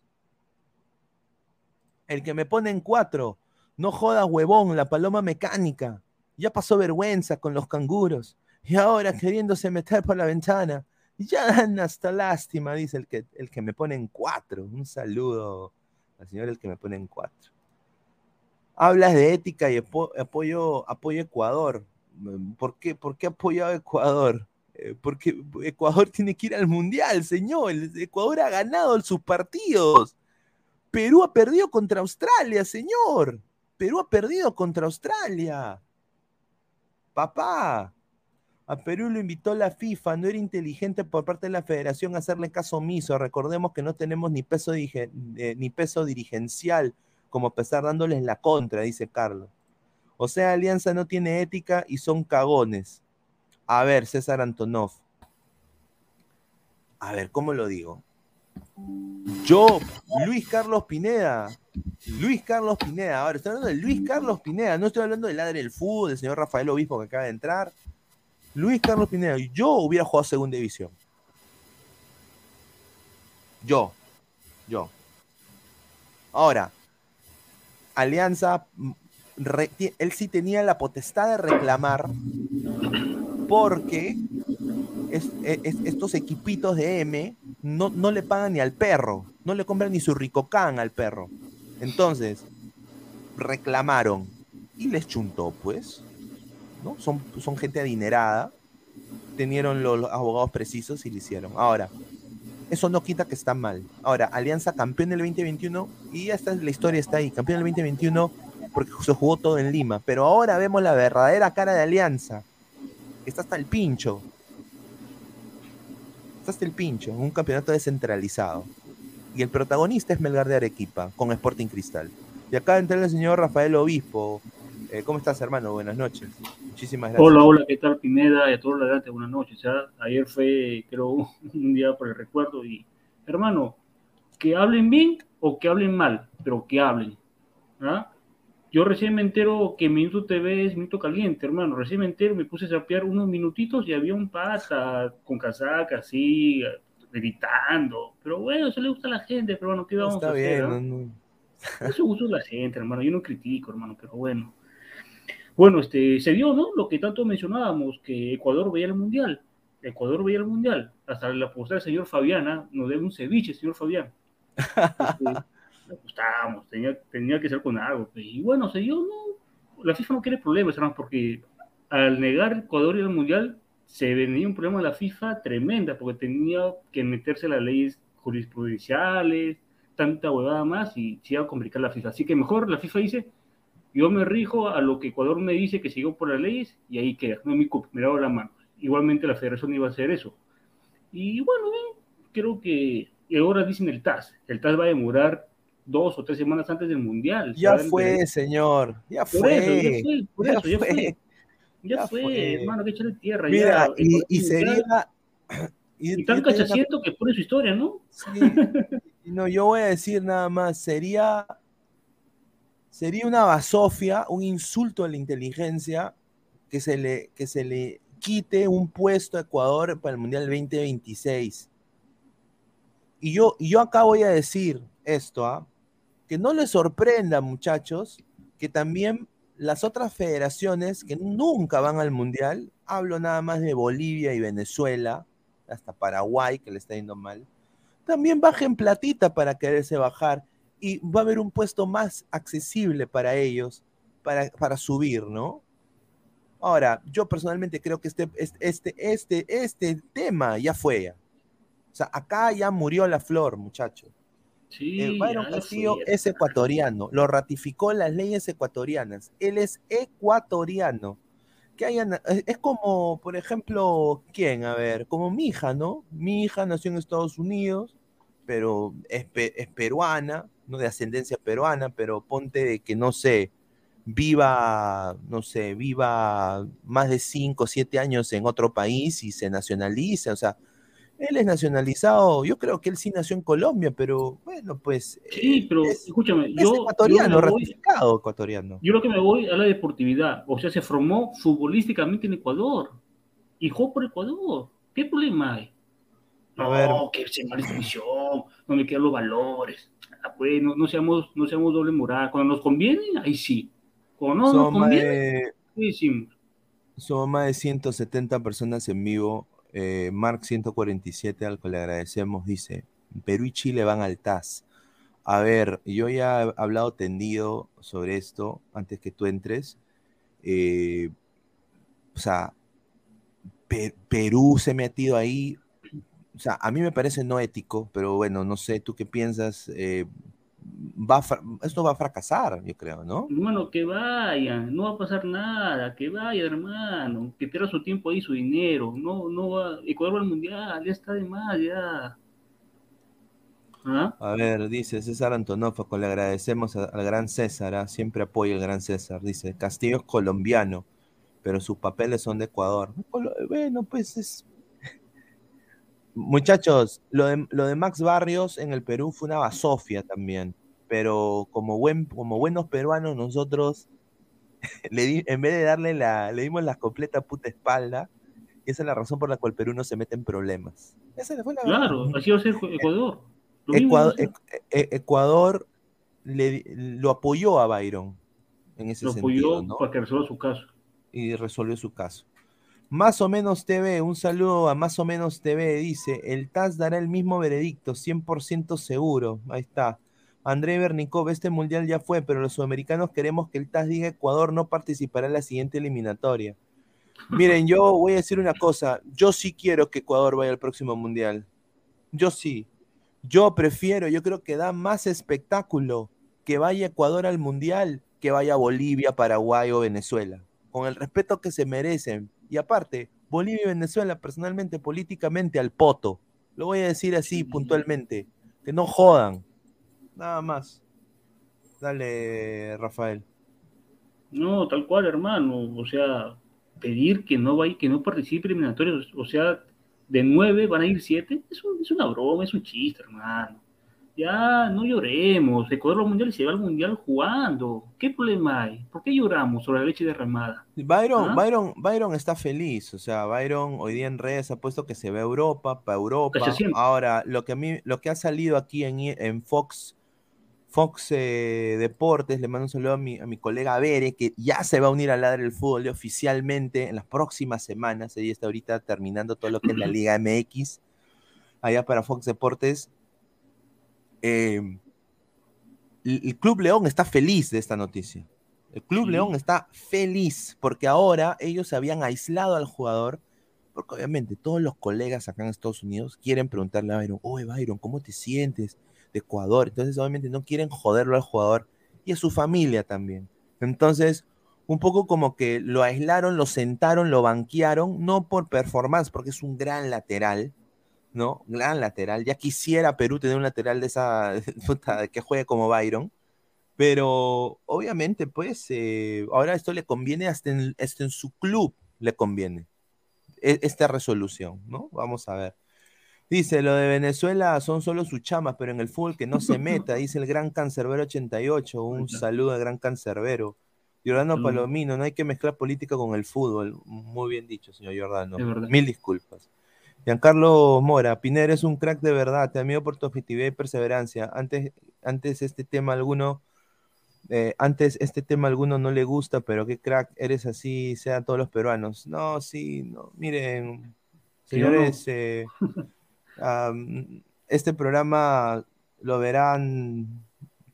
El que me pone en cuatro, no joda huevón, la paloma mecánica. Ya pasó vergüenza con los canguros. Y ahora queriéndose meter por la ventana. Ya dan hasta lástima, dice el que, el que me pone en cuatro. Un saludo al señor el que me pone en cuatro. Hablas de ética y apoyo, apoyo Ecuador. ¿Por qué, ¿Por qué apoyado a Ecuador? Eh, porque Ecuador tiene que ir al Mundial, señor. Ecuador ha ganado sus partidos. Perú ha perdido contra Australia, señor. Perú ha perdido contra Australia. Papá, a Perú lo invitó la FIFA, no era inteligente por parte de la federación hacerle caso omiso. Recordemos que no tenemos ni peso, eh, ni peso dirigencial como pesar dándoles la contra, dice Carlos. O sea, Alianza no tiene ética y son cagones. A ver, César Antonov. A ver, ¿cómo lo digo? Yo, Luis Carlos Pineda. Luis Carlos Pineda. Ahora, estoy hablando de Luis Carlos Pineda. No estoy hablando del ladre del fútbol, del señor Rafael Obispo que acaba de entrar. Luis Carlos Pineda. Yo hubiera jugado segunda división. Yo. Yo. Ahora, Alianza, mm, él sí tenía la potestad de reclamar porque e, estos equipitos de M no, no, le pagan ni al perro, no le compran ni su ricocán al perro. Entonces, reclamaron y les chuntó, pues. ¿No? Son, son gente adinerada, tenieron los, abogados precisos y lo hicieron. Ahora, eso no quita que está mal. Ahora, Alianza campeón del 2021 y ya la historia está ahí, campeón del 2021 porque se jugó todo en Lima, pero ahora vemos la verdadera cara de Alianza. Está hasta el pincho. Está hasta el pincho, un campeonato descentralizado. Y el protagonista es Melgar de Arequipa, con Sporting Cristal. Y acá entra el señor Rafael Obispo. Eh, ¿Cómo estás, hermano? Buenas noches. Muchísimas gracias. Hola, hola, ¿qué tal, Pineda? Y a todos los adelante, buenas noches. Ayer fue, creo, un día por el recuerdo. Y, hermano, que hablen bien o que hablen mal, pero que hablen. ¿ah? Yo recién me entero que Minuto TV es Minuto Caliente, hermano. Recién me entero, me puse a sapear unos minutitos y había un pata con casaca así, gritando. Pero bueno, eso le gusta a la gente, pero bueno, ¿qué vamos a hacer? Bien, ah? Eso gusta a la gente, hermano. Yo no critico, hermano, pero bueno. Bueno, este, se dio, ¿no? Lo que tanto mencionábamos, que Ecuador veía el Mundial. Ecuador veía el Mundial. Hasta la postura del señor Fabiana nos debe un ceviche, señor Fabián. Este, le gustábamos, tenía, tenía que ser con algo. Y bueno, se dio, ¿no? La FIFA no quiere problemas, hermano, porque al negar Ecuador y el Mundial, se venía un problema de la FIFA tremenda, porque tenía que meterse las leyes jurisprudenciales, tanta huevada más, y se iba a complicar la FIFA. Así que mejor la FIFA dice, Yo me rijo a lo que Ecuador me dice que sigo por las leyes y ahí queda, no es mi culpa, me lavo la mano. Igualmente la federación iba a hacer eso. Y bueno, creo que ahora dicen el TAS, el TAS va a demorar dos o tres semanas antes del Mundial. Ya fue, señor, ya fue. ya fue, ya fue. hermano, que echarle tierra. Mira, y, sería... Y, tan cachaciento que pone su historia, ¿no? Sí. no, yo voy a decir nada más, sería sería una basofia, un insulto a la inteligencia que se le, que se le quite un puesto a Ecuador para el Mundial 2026. Y yo, yo acá voy a decir esto, ¿ah? que no les sorprenda, muchachos, que también las otras federaciones que nunca van al Mundial, hablo nada más de Bolivia y Venezuela, hasta Paraguay, que le está yendo mal, también bajen platita para quererse bajar y va a haber un puesto más accesible para ellos para, para subir, ¿no? Ahora, yo personalmente creo que este, este, este, este tema ya fue. O sea, acá ya murió la flor, muchachos. Sí, el Byron Castillo es ecuatoriano, lo ratificó las leyes ecuatorianas. Él es ecuatoriano. Que hayan, es como, por ejemplo, ¿quién? A ver, como mi hija, ¿no? Mi hija nació en Estados Unidos, pero es, es peruana, no de ascendencia peruana, pero ponte que no sé, viva, no sé, viva más de 5 o 7 años en otro país y se nacionaliza, o sea, él es nacionalizado, yo creo que él sí nació en Colombia, pero bueno, pues... Sí, eh, pero escúchame, es yo... ecuatoriano, ratificado ecuatoriano. Yo lo que me voy a la deportividad, o sea, se formó futbolísticamente en Ecuador, y jugó por Ecuador, ¿qué problema hay? No, ver. que se mala no me quedan los valores. Pues, no, seamos, no seamos doble moral. Cuando nos conviene, ahí sí. Cuando no nos conviene, sí Somos más de 170 personas en vivo. Eh, Mark 147, al que le agradecemos, dice, Perú y Chile van al TAS. A ver, yo ya he hablado tendido sobre esto antes que tú entres. Eh, o sea, Perú se ha metido ahí o sea, a mí me parece no ético, pero bueno, no sé, ¿tú qué piensas? Eh, va esto va a fracasar, yo creo, ¿no? Hermano, que vaya, no va a pasar nada, que vaya, hermano, que pierda su tiempo ahí, su dinero, no, no va, Ecuador va al mundial, ya está de más, ya. ¿Ah? A ver, dice César Antonofo, le agradecemos al gran César, ¿ah? siempre apoya al gran César, dice, Castillo es colombiano, pero sus papeles son de Ecuador. Bueno, pues es Muchachos, lo de, Max Barrios en el Perú fue una basofia también, pero como, buen, como buenos peruanos nosotros, le en vez de darle la, le dimos la completa puta espalda, y esa es la razón por la cual Perú no se mete en problemas. Esa fue la claro, así va a ser Ecuador. Ecuador, le, lo apoyó a Byron en ese sentido. Lo apoyó para que resuelva su caso. Y resolvió su caso. Más o menos TV, un saludo a Más o menos TV, dice, el TAS dará el mismo veredicto, 100% seguro. Ahí está. André Bernicov, este mundial ya fue, pero los sudamericanos queremos que el TAS diga Ecuador no participará en la siguiente eliminatoria. Miren, yo voy a decir una cosa, yo sí quiero que Ecuador vaya al próximo mundial. Yo sí. Yo prefiero, yo creo que da más espectáculo que vaya Ecuador al mundial que vaya Bolivia, Paraguay o Venezuela. Con el respeto que se merecen, y aparte, Bolivia y Venezuela, personalmente, políticamente, al poto. Lo voy a decir así puntualmente. Que no jodan. Nada más. Dale, Rafael. No, tal cual, hermano. O sea, pedir que no vaya, que no participe eliminatorios, o sea, de nueve van a ir siete, es, es una broma, es un chiste, hermano ya no lloremos, Ecuador los mundiales se va al mundial jugando. ¿Qué problema hay? ¿Por qué lloramos sobre la leche derramada? Byron, ¿Ah? Byron, Byron está feliz, o sea, Byron hoy día en redes ha puesto que se ve a Europa, para Europa. Ahora, lo que a mí, lo que ha salido aquí en, en Fox, Fox eh, Deportes, le mando un saludo a mi, a mi colega Bere, que ya se va a unir al ladre del fútbol oficialmente en las próximas semanas. Ella está ahorita terminando todo lo que es la Liga MX, allá para Fox Deportes Em, el Club León está feliz de esta noticia. El Club León está feliz porque ahora ellos se habían aislado al jugador, porque obviamente todos los colegas acá en Estados Unidos quieren preguntarle a Byron, oye Byron, ¿cómo te sientes de Ecuador? Entonces obviamente no quieren joderlo al jugador y a su familia también. Entonces, un poco como que lo aislaron, lo sentaron, lo banquearon, no por performance, porque es un gran lateral, ¿no? Gran lateral. Ya quisiera Perú tener un lateral de esa, que juegue como Byron. Pero obviamente, pues, eh, ahora esto le conviene hasta en, en su club, le conviene e, esta resolución, ¿no? Vamos a ver. Dice, lo de Venezuela son solo sus chamas, pero en el fútbol que no se meta, dice el gran cancerbero 88. Un saludo al gran cancerbero. Jordano Palomino, no hay que mezclar política con el fútbol. Muy bien dicho, señor Jordano. Mil disculpas. Giancarlo Mora, Pinero es un crack de verdad, te admiro por tu objetividad y perseverancia. Antes, antes este tema alguno, eh, antes este tema alguno no le gusta, pero qué crack, eres así, sean todos los peruanos. No, sí, no, miren, señores, eh, este programa lo verán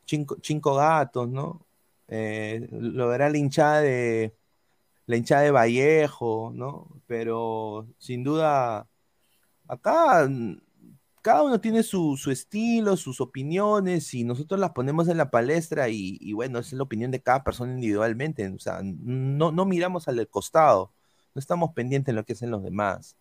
cinco, gatos, ¿no? Eh, lo verá la hinchada de la hinchada de Vallejo, ¿no? Pero sin duda acá cada uno tiene su, estilo, sus opiniones, y nosotros las ponemos en la palestra, y, bueno, esa es la opinión de cada persona individualmente. O sea, no, no miramos al costado, no estamos pendientes en lo que hacen los demás.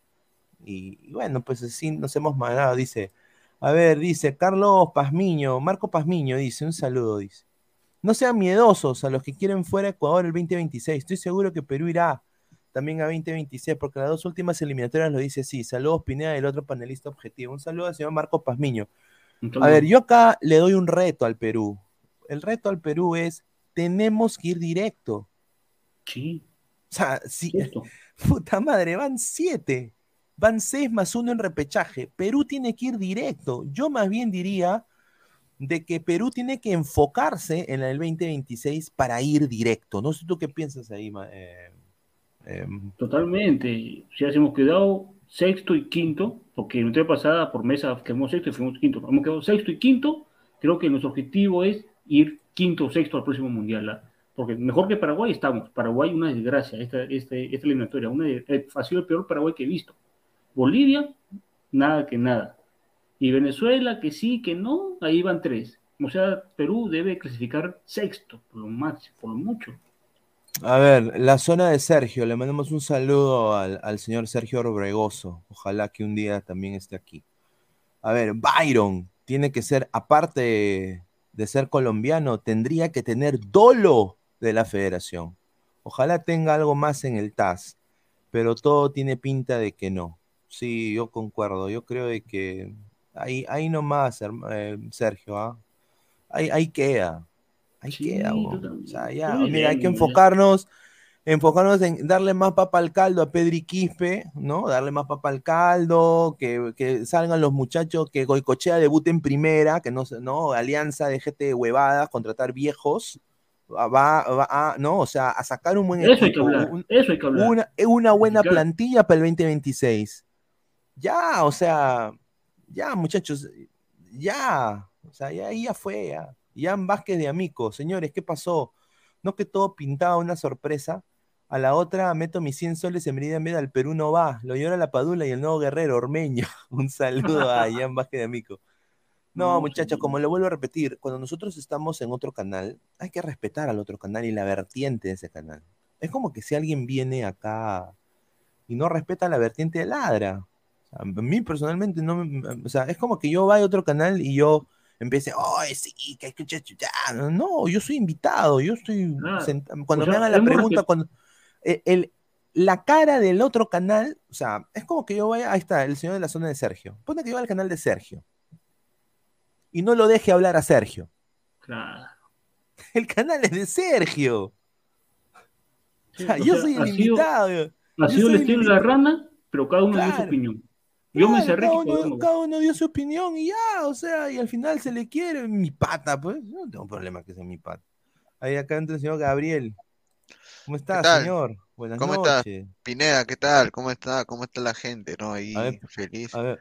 Y, bueno, pues así nos hemos mandado, dice. A ver, dice Carlos Pazmiño, Marco Pazmiño dice, un saludo, dice. No sean miedosos a los que quieren fuera Ecuador el 2026. Estoy seguro que Perú irá también a 2026, porque las dos últimas eliminatorias lo dice así. Saludos, Pineda, el otro panelista objetivo. Un saludo al señor Marco Pazmiño. A ver, yo acá le doy un reto al Perú. El reto al Perú es, tenemos que ir directo. Sí. O sea, sí. Puta madre, van siete. Van seis más uno en repechaje. Perú tiene que ir directo. Yo más bien diría de que Perú tiene que enfocarse en el 2026 para ir directo. No sé tú qué piensas ahí, eh, Em, Totalmente. Si hemos quedado sexto y quinto, porque la pasada por mesa quedamos sexto y fuimos quinto. Hemos quedado sexto y quinto. Creo que nuestro objetivo es ir quinto o sexto al próximo mundial. ¿ah? Porque mejor que Paraguay estamos. Paraguay, una desgracia, esta, este, esta eliminatoria. Una, eh, ha sido el peor Paraguay que he visto. Bolivia, nada que nada. Y Venezuela, que sí, que no, ahí van tres. O sea, Perú debe clasificar sexto, por lo máximo, por lo mucho. A ver, la zona de Sergio, le mandamos un saludo al, señor Sergio Robregoso. Ojalá que un día también esté aquí. A ver, Byron tiene que ser, aparte de, ser colombiano, tendría que tener dolo de la federación. Ojalá tenga algo más en el TAS, pero todo tiene pinta de que no. Sí, yo concuerdo. Yo creo de que ahí, ahí nomás, eh, Sergio, ¿ah? ahí, ahí queda queda, o sea, ya, mira, hay que enfocarnos, enfocarnos en darle más papa al caldo a Pedri Quispe, ¿no? Darle más papa al caldo, que, salgan los muchachos, que Goicochea debute en primera, que no, no, Alianza de gente huevadas, contratar viejos, va, va a, ¿no? O sea, a sacar un buen eso equipo, eso hay que hablar. Una, una buena plantilla para el 2026. Ya, o sea, ya, muchachos, ya, o sea, ya, ya fue, ya. Ian Vázquez de Amico, señores, ¿qué pasó? No que todo pintaba una sorpresa. A la otra meto mis 100 soles en Meridian Media, al Perú no va. Lo llora la Padula y el nuevo guerrero ormeño. Un saludo a Ian Vázquez de Amico. No, muchachos, como lo vuelvo a repetir, cuando nosotros estamos en otro canal, hay que respetar al otro canal y la vertiente de ese canal. Es como que si alguien viene acá y no respeta la vertiente de ladra. a mí personalmente no me, o sea, es como que yo vaya a otro canal y yo empiece, oh, sí, que no, yo soy invitado, yo estoy, cuando me hagan la pregunta, cuando, e, el, la cara del otro canal, o sea, es como que yo vaya, ahí está, el señor de la zona de Sergio, pone que yo al canal de Sergio, y no lo deje hablar a Sergio. Claro. El canal es de Sergio. o sea, yo soy el invitado. Ha sido el estilo de la rana, pero cada uno tiene su opinión. Yo me cerré. Cada uno, dio su opinión y ya, o sea, y al final se le quiere mi pata, pues. no tengo problema que sea mi pata. Ahí acá entra el señor Gabriel. ¿Cómo está, señor? Buenas ¿Cómo noches. está? Pineda, ¿qué tal? ¿Cómo está? ¿Cómo está la gente? ¿No? Ahí, feliz. A ver.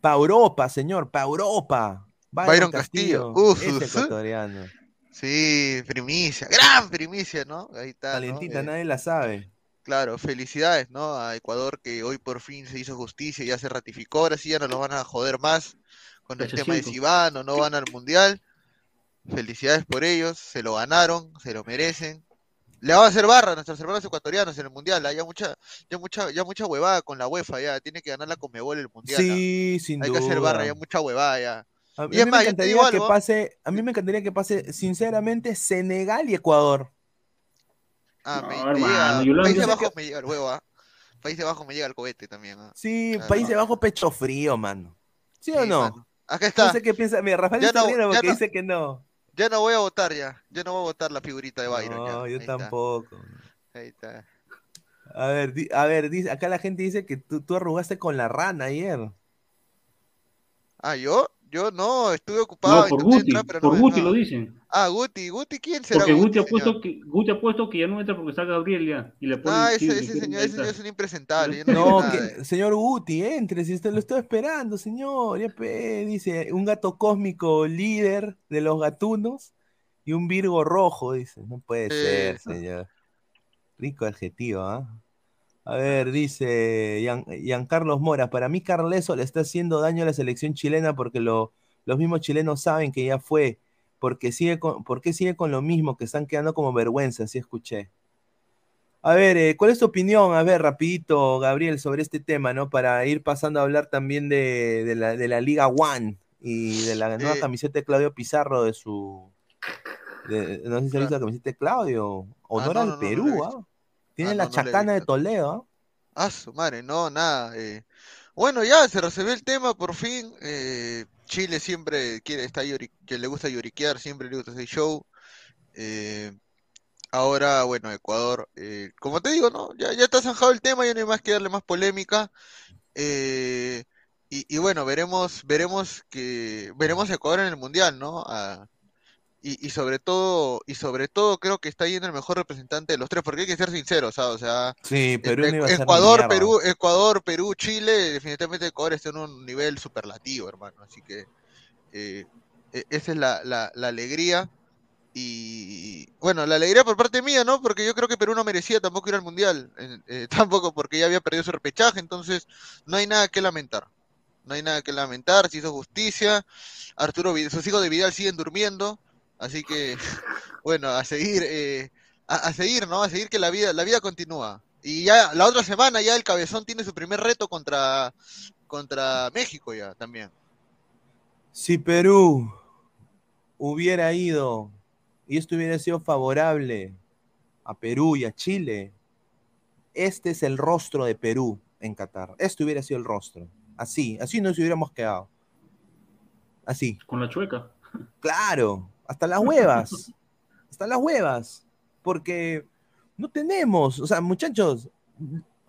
Pa' Europa, señor, pa' Europa. Byron, Castillo. Uf, ecuatoriano. Sí, primicia, gran primicia, ¿no? Ahí está. Talentita, nadie la sabe. Claro, felicidades, ¿no? A Ecuador que hoy por fin se hizo justicia, ya se ratificó, ahora sí ya no lo van a joder más con el tema de si van o no van al Mundial. Felicidades por ellos, se lo ganaron, se lo merecen. Le va a hacer barra a nuestros hermanos ecuatorianos en el mundial. ¿ah? Ya mucha, ya mucha, ya mucha huevada con la UEFA, ya tiene que ganar la Conmebol el mundial. ¿ah? Sí, sin Hay duda. que hacer barra, ya mucha huevada ya. A, Y mí más, me encantaría que algo. pase, a mí me encantaría que pase, sinceramente, Senegal y Ecuador. Ah, No, me, hermano, llega, yo yo sé Bajos me llega el huevo, ¿ah? Países Bajos me llega el cohete también. ¿ah? Sí, Claro. Países Bajos pecho frío, mano. ¿Sí o Sí, no? mano. Acá está. No sé qué piensa. Mira, Rafael Ya está no- porque no- dice que no. Ya no voy a votar ya. Ya no voy a votar la figurita de Byron. ya. No, yo Ahí está, tampoco. Ahí está. A ver, di- a ver, dice, acá la gente dice que tú, tú arrugaste con la rana ayer. Ah, ¿yo? Yo no, estuve ocupado. No, por Guti, entrar, pero por no Guti lo dicen. Ah, Guti. ¿Guti quién será Porque Guti ha, puesto que, Guti ha puesto que ya no entra porque está Gabriel ya. Y le pone Ah, ese, ese señor, ese señor es un impresentable. No que- de- señor Guti, entre, si usted lo está esperando, señor. Ya pe, dice, un gato cósmico líder de los gatunos y un Virgo rojo, dice. No puede Eh. ser, señor. Rico adjetivo, ¿ah? A ver, dice Gian- Giancarlos Mora, para mí Carleso le está haciendo daño a la selección chilena porque lo- los mismos chilenos saben que ya fue, porque sigue con, ¿por qué sigue con lo mismo? Que están quedando como vergüenza, así escuché. A ver, eh, ¿cuál es tu opinión? A ver, rapidito, Gabriel, sobre este tema, ¿no? Para ir pasando a hablar también de, de la, de la Liga One y de la nueva Eh. camiseta de Claudio Pizarro de su... de- no sé si se ha visto la camiseta de Claudio. Honor no, al no, Perú. ¿ah? Tiene Ah, la no, no la chacana de. Toledo, ¿ah? Su madre, no, nada. eh. Bueno, ya se resolvió el tema por fin. eh, Chile siempre quiere, está llori- que le gusta lloriquear, siempre le gusta ese show. eh, ahora, bueno, Ecuador, eh, como te digo, ¿no? Ya, ya está zanjado el tema, ya no hay más que darle más polémica. eh, y, y bueno, veremos, veremos que, veremos a Ecuador en el Mundial, ¿no? Y, y sobre todo, y sobre todo creo que está yendo el mejor representante de los tres, porque hay que ser sinceros. O sea, Sí, Perú entre no iba a ser ni Ecuador. Perú, Ecuador, Perú, Chile, definitivamente Ecuador está en un nivel superlativo, hermano. Así que eh, e- esa es la, la, la alegría. Y bueno, la alegría por parte mía, ¿no? Porque yo creo que Perú no merecía tampoco ir al Mundial. eh, eh, tampoco porque ya había perdido su repechaje, entonces no hay nada que lamentar. No hay nada que lamentar, se hizo justicia. Arturo, sus hijos de Vidal siguen durmiendo. Así que, bueno, a seguir, eh, a, a seguir, ¿no? A seguir que la vida, la vida continúa. Y ya la otra semana ya el Cabezón tiene su primer reto contra, contra México ya también. Si Perú hubiera ido y esto hubiera sido favorable a Perú y a Chile, este es el rostro de Perú en Qatar. Este hubiera sido el rostro. Así, así nos hubiéramos quedado. Así. Con la chueca. Claro, hasta las huevas. hasta las huevas. Porque no tenemos, o sea, muchachos,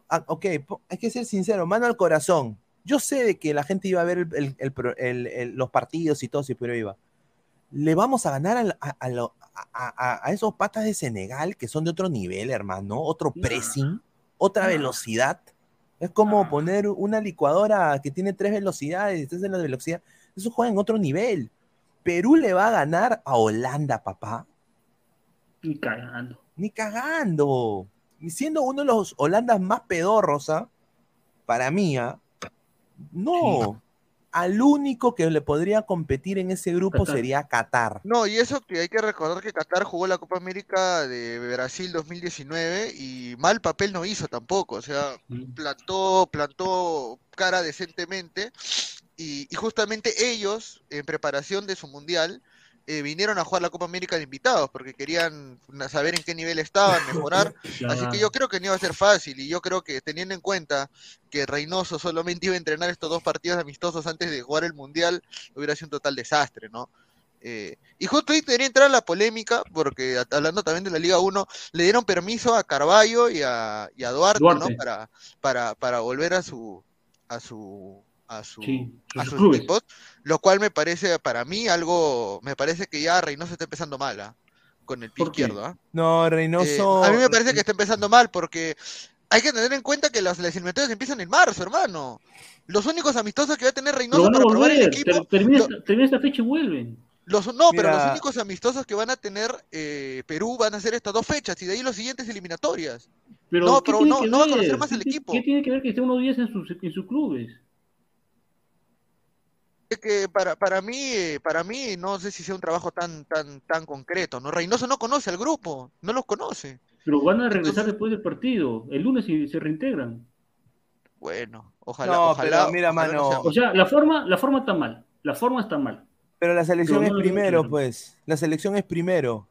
ah, ok, hay que ser sincero, mano al corazón. Yo sé de que la gente iba a ver el- el- el los partidos y todo, si pero iba. Le vamos a ganar a, a lo- a- a- a esos patas de Senegal que son de otro nivel, hermano, otro pressing, otra velocidad. Es como poner una licuadora que tiene tres velocidades, estás en la velocidad. Eso juega en otro nivel. Perú le va a ganar a Holanda, papá. Ni cagando. Ni cagando. Y siendo uno de los Holandas más pedorros, ¿ah? para mí, ¿ah? no. Al único que le podría competir en ese grupo Qatar. sería Qatar. No, y eso que hay que recordar que Qatar jugó la Copa América de Brasil 2019 y mal papel no hizo tampoco, o sea, plantó, plantó cara decentemente y, y justamente ellos, en preparación de su mundial, eh, vinieron a jugar la Copa América de invitados porque querían saber en qué nivel estaban, mejorar. Así que yo creo que no iba a ser fácil y yo creo que teniendo en cuenta que Reynoso solamente iba a entrenar estos dos partidos amistosos antes de jugar el mundial, hubiera sido un total desastre, ¿no? Eh, y justo ahí debería entrar la polémica, porque hablando también de la Liga 1, le dieron permiso a Carballo y a, y a Duarte, ¿no? Duarte. Para, para, para volver a su a su a su Sí, a sus clubes. equipos, lo cual me parece para mí algo, me parece que ya Reynoso está empezando mal, ¿ah? Con el pie izquierdo, ¿ah? No, Eh, Reynoso. a mí me parece que está empezando mal porque hay que tener en cuenta que las, las eliminatorias empiezan en marzo, hermano. Los únicos amistosos que va a tener Reynoso para probar el volver. equipo, ter- termina, lo- esta, termina esta fecha y vuelven. los, no, pero los únicos amistosos que van a tener eh, Perú van a ser estas dos fechas y de ahí los siguientes eliminatorias. Pero, no, ¿qué pero no, no va a conocer más ¿Qué el equipo. ¿Qué tiene que ver que esté unos días en sus, en sus clubes? Es que para, para mí, eh, para mí, no sé si sea un trabajo tan, tan, tan concreto, ¿no? Reynoso no conoce al grupo, no los conoce. Pero van a regresar después del partido. El lunes y se reintegran. Bueno, ojalá. No, ojalá, pero mira, ojalá no mano. sea- O sea, la forma, la forma está mal. La forma está mal. Pero la selección Pero es no primero, pues. La selección es primero. O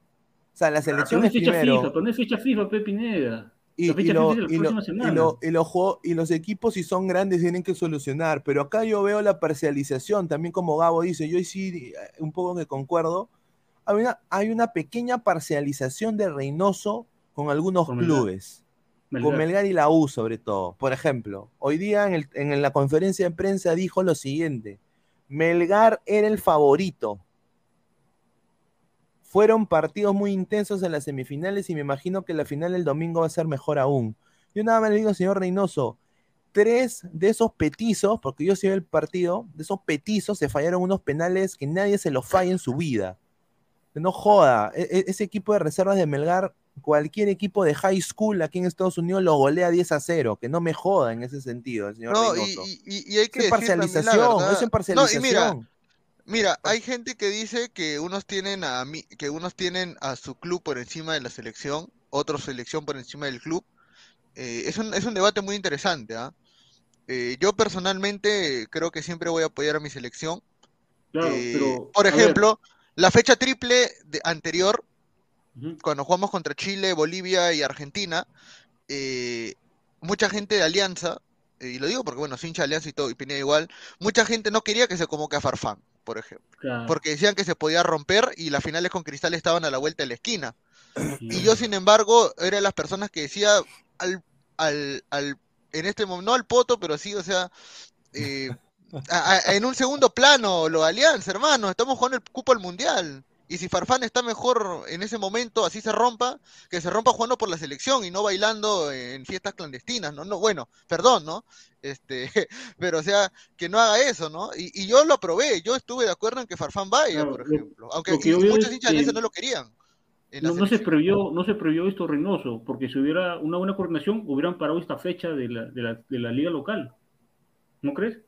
sea, la Pero selección no es es fecha primero. FIFA, pero no es fecha FIFA, Pepe Pineda. Y, lo- lo- los juego- y los equipos, si son grandes, tienen que solucionar. Pero acá yo veo la parcialización, también como Gabo dice, yo sí eh, un poco que concuerdo. Hay una, hay una pequeña parcialización de Reynoso con algunos Con clubes. Melgar. Con Melgar y la U, sobre todo. Por ejemplo, hoy día en, el- en la conferencia de prensa dijo lo siguiente: Melgar era el favorito. Fueron partidos muy intensos en las semifinales y me imagino que la final del domingo va a ser mejor aún. Yo nada más le digo, señor Reynoso, tres de esos petizos, porque yo veo el partido, de esos petizos se fallaron unos penales que nadie se los falla en su vida. No joda, e- e- ese equipo de reservas de Melgar, cualquier equipo de high school aquí en Estados Unidos lo golea 10 a 0, que no me joda en ese sentido, el señor No, y, Reynoso. y- y- y hay que Es decir parcialización, es en No, y parcialización. mira, mira, hay gente que dice que unos tienen a mí, que unos tienen a su club por encima de la selección, otros selección por encima del club. Eh, es un, es un debate muy interesante, ¿ah? Eh, yo personalmente creo que siempre voy a apoyar a mi selección. Claro, Eh, pero, por ejemplo, la fecha triple de- anterior, cuando jugamos contra Chile, Bolivia y Argentina, eh, mucha gente de Alianza, y lo digo porque, bueno, soy hincha de Alianza y todo, y Pineda igual, mucha gente no quería que se convoque a Farfán, por ejemplo, Claro. porque decían que se podía romper y las finales con Cristal estaban a la vuelta de la esquina. Y yo, sin embargo, era de las personas que decía al, al, al en este momento, no al poto, pero sí, o sea, eh, a- a- en un segundo plano, lo de Alianza, hermano, estamos jugando el cupo al Mundial. Y si Farfán está mejor en ese momento, así se rompa, que se rompa jugando por la selección y no bailando en fiestas clandestinas, ¿no? No, bueno, perdón, ¿no? Este, pero o sea, que no haga eso, ¿no? Y, y yo lo aprobé, yo estuve de acuerdo en que Farfán vaya, Claro, por lo- ejemplo. Aunque lo que muchos hinchas que no lo querían. No, no se previó, no se previó esto Reynoso, porque si hubiera una buena coordinación, hubieran parado esta fecha de la, de la, de la liga local. ¿No crees?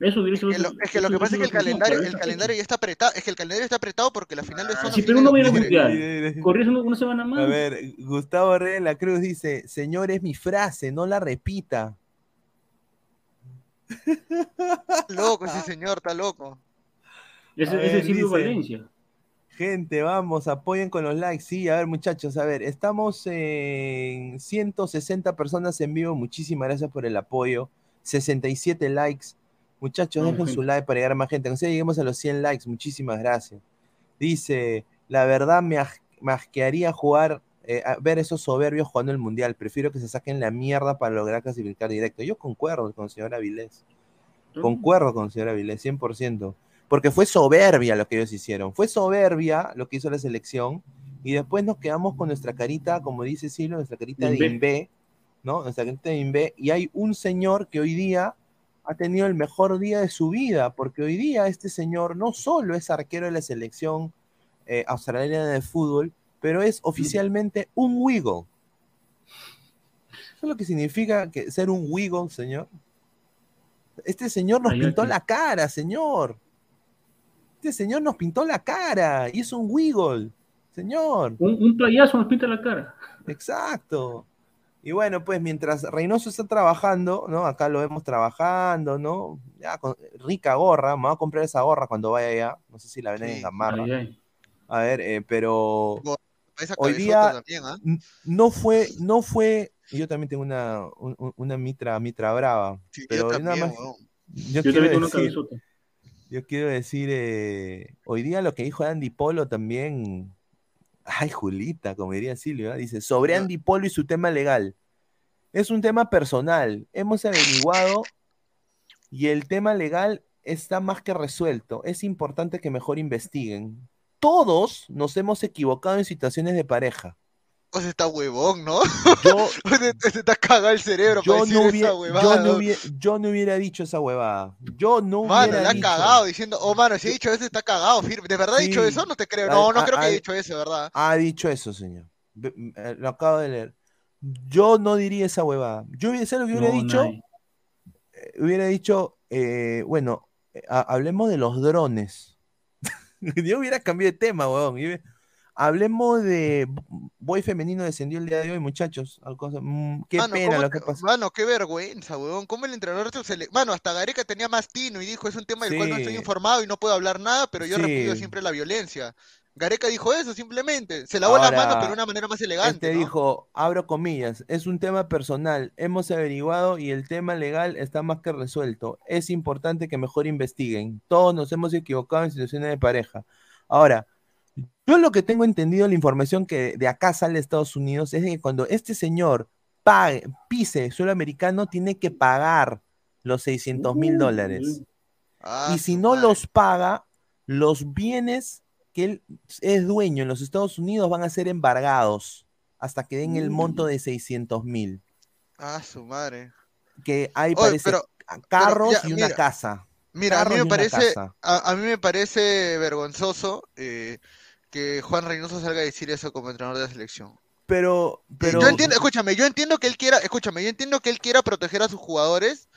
Eso hubiera sido- Que lo- es que lo que pasa es que el la calendario, el calendario ya está apretado, es que el calendario está apretado porque las finales son fecha. a Sí, fines pero de no va a ir al octubre. mundial. Corrías una, una semana más. A ver, Gustavo Reyes de la Cruz dice, señor, es mi frase, no la repita. Loco ese señor, está loco. Ese, A ese ver, Silvio dice, Valencia. Gente, vamos, apoyen con los likes. Sí, a ver, muchachos, a ver, estamos en 160 personas en vivo. Muchísimas gracias por el apoyo. 67 likes. Muchachos, dejen su like para llegar a más gente. Aunque sea lleguemos a los 100 likes, muchísimas gracias. Dice, la verdad me, aj- me asquearía jugar, eh, a ver esos soberbios jugando el mundial. Prefiero que se saquen la mierda para lograr clasificar directo. Yo concuerdo con señora Vilés. Concuerdo con señora Vilés, 100%. Porque fue soberbia lo que ellos hicieron. Fue soberbia lo que hizo la selección. Y después nos quedamos con nuestra carita, como dice Silo, nuestra carita de. Invé, ¿no? Nuestra carita de Invé. Y hay un señor que hoy día ha tenido el mejor día de su vida, porque hoy día este señor no solo es arquero de la selección eh, australiana de fútbol, pero es oficialmente un Wiggle. ¿Eso es lo que significa que ser un Wiggle, señor? Este señor nos pintó la cara, señor. Este señor nos pintó la cara y es un Wiggle, señor. Un, un payaso nos pinta la cara. Exacto. Y bueno, pues mientras Reynoso está trabajando, ¿no? Acá lo vemos trabajando, ¿no? Ya, con- rica gorra, me voy a comprar esa gorra cuando vaya allá. No sé si la venden en Sí. Gamarra. Ay, ay. A ver, eh, pero hoy día también, ¿ah? no fue, no fue, yo también tengo una, un- un- una mitra, mitra brava, Sí, yo pero nada más, yo, Yo quiero también tengo una decir, cabezota. yo quiero decir, eh, hoy día lo que dijo Andy Polo también, ay, Julita, como diría Silvio, ¿ah? dice, sobre. Andy Polo y su tema legal. Es un tema personal. Hemos averiguado y el tema legal está más que resuelto. Es importante que mejor investiguen. Todos nos hemos equivocado en situaciones de pareja. O sea, está huevón, ¿no? Yo, Se te está cagado el cerebro para yo, decir no esa hubiera, huevada. yo, no hubiera, yo no hubiera dicho esa huevada. Yo no Mano, hubiera le ha dicho. cagado diciendo, oh, mano, si ha dicho eso, está cagado, firme. ¿De verdad ha dicho Sí. eso? No te creo. Ha- No, no ha- creo que ha- haya dicho eso, ¿verdad? Ha dicho eso, señor. Eh, Lo acabo de leer. Yo no diría esa huevada. Yo hubiera, ¿sabes lo que hubiera No, dicho? Eh, hubiera dicho, eh, bueno, eh, ha- hablemos de los drones. Yo hubiera cambiado de tema. Yo hubiera- Hablemos de Boy femenino descendió el día de hoy, muchachos. Mm, qué Mano, pena ¿cómo lo que- pasó. Mano, qué vergüenza, weón. ¿Cómo el entrenador se le... Mano, hasta Gareca tenía más tino y dijo, es un tema del cual no estoy informado y no puedo hablar nada, pero yo Sí. repudio siempre la violencia. Gareca dijo eso, simplemente. Se lavó Ahora, manos, pero de una manera más elegante, Este ¿no? dijo, abro comillas, es un tema personal, hemos averiguado y el tema legal está más que resuelto. Es importante que mejor investiguen. Todos nos hemos equivocado en situaciones de pareja. Ahora, yo lo que tengo entendido, la información que de acá sale de Estados Unidos, es que cuando este señor pague, pise suelo americano, tiene que pagar los 600 mil dólares. Ah, y si no los paga, los bienes que él es dueño en los Estados Unidos van a ser embargados hasta que den el monto de 600 mil. Ah, su madre. Que hay, Oye, parece, pero- carros ya, y una mira, casa. Mira, a mí me una parece, casa. a, a mí me parece vergonzoso eh, que Juan Reynoso salga a decir eso como entrenador de la selección. Pero, pero Yo entiendo, escúchame, yo entiendo que él quiera, escúchame, yo entiendo que él quiera proteger a sus jugadores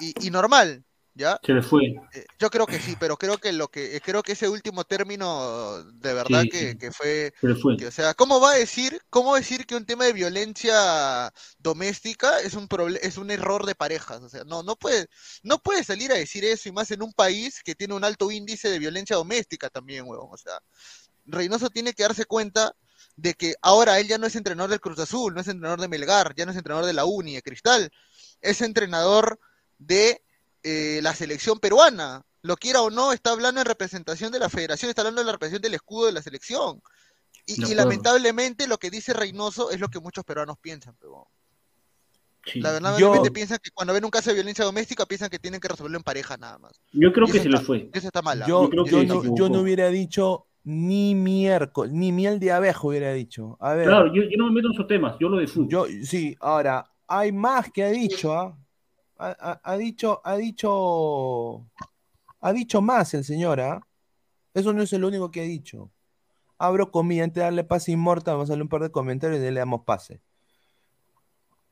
y, y normal, ¿ya? Se le fue. Eh, Yo creo que sí, pero creo que lo que creo que ese último término de verdad Sí, que, sí. que fue, Se le fue. que, o sea, ¿cómo va a decir, cómo decir que un tema de violencia doméstica es un es un error de parejas? O sea, no, no puede, no puede salir a decir eso y más en un país que tiene un alto índice de violencia doméstica también, huevón. O sea, Reynoso tiene que darse cuenta de que ahora él ya no es entrenador del Cruz Azul, no es entrenador de Melgar, ya no es entrenador de la Uni, de Cristal, es entrenador de eh, la selección peruana. Lo quiera o no, está hablando en representación de la federación, está hablando en la representación del escudo de la selección. Y, lamentablemente lo que dice Reynoso es lo que muchos peruanos piensan. pero Sí. La verdad, Yo- lamentablemente piensan que cuando ven un caso de violencia doméstica piensan que tienen que resolverlo en pareja nada más. Yo creo que se está- fue. Eso está mal. ¿ah? yo, no hubiera dicho ni miércoles, ni miel de abejo hubiera dicho. A ver, Claro, yo, yo no me meto en esos temas, yo lo de fútbol. yo, sí, ahora, hay más que ha dicho, ¿ah? Ha, ha- ha dicho, ha dicho, ha dicho más el señor, ¿ah? Eso no es el único que ha dicho. Abro comillas, antes de darle pase inmortal, vamos a darle un par de comentarios y le damos pase.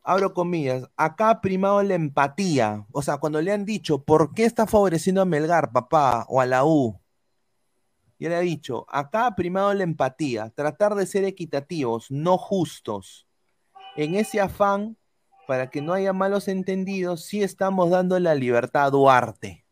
Abro comillas, acá ha primado la empatía. O sea, cuando le han dicho, ¿por qué está favoreciendo a Melgar, papá? O a la U. Y él ha dicho, acá ha primado la empatía, tratar de ser equitativos, no justos. En ese afán, para que no haya malos entendidos, sí estamos dando la libertad a Duarte.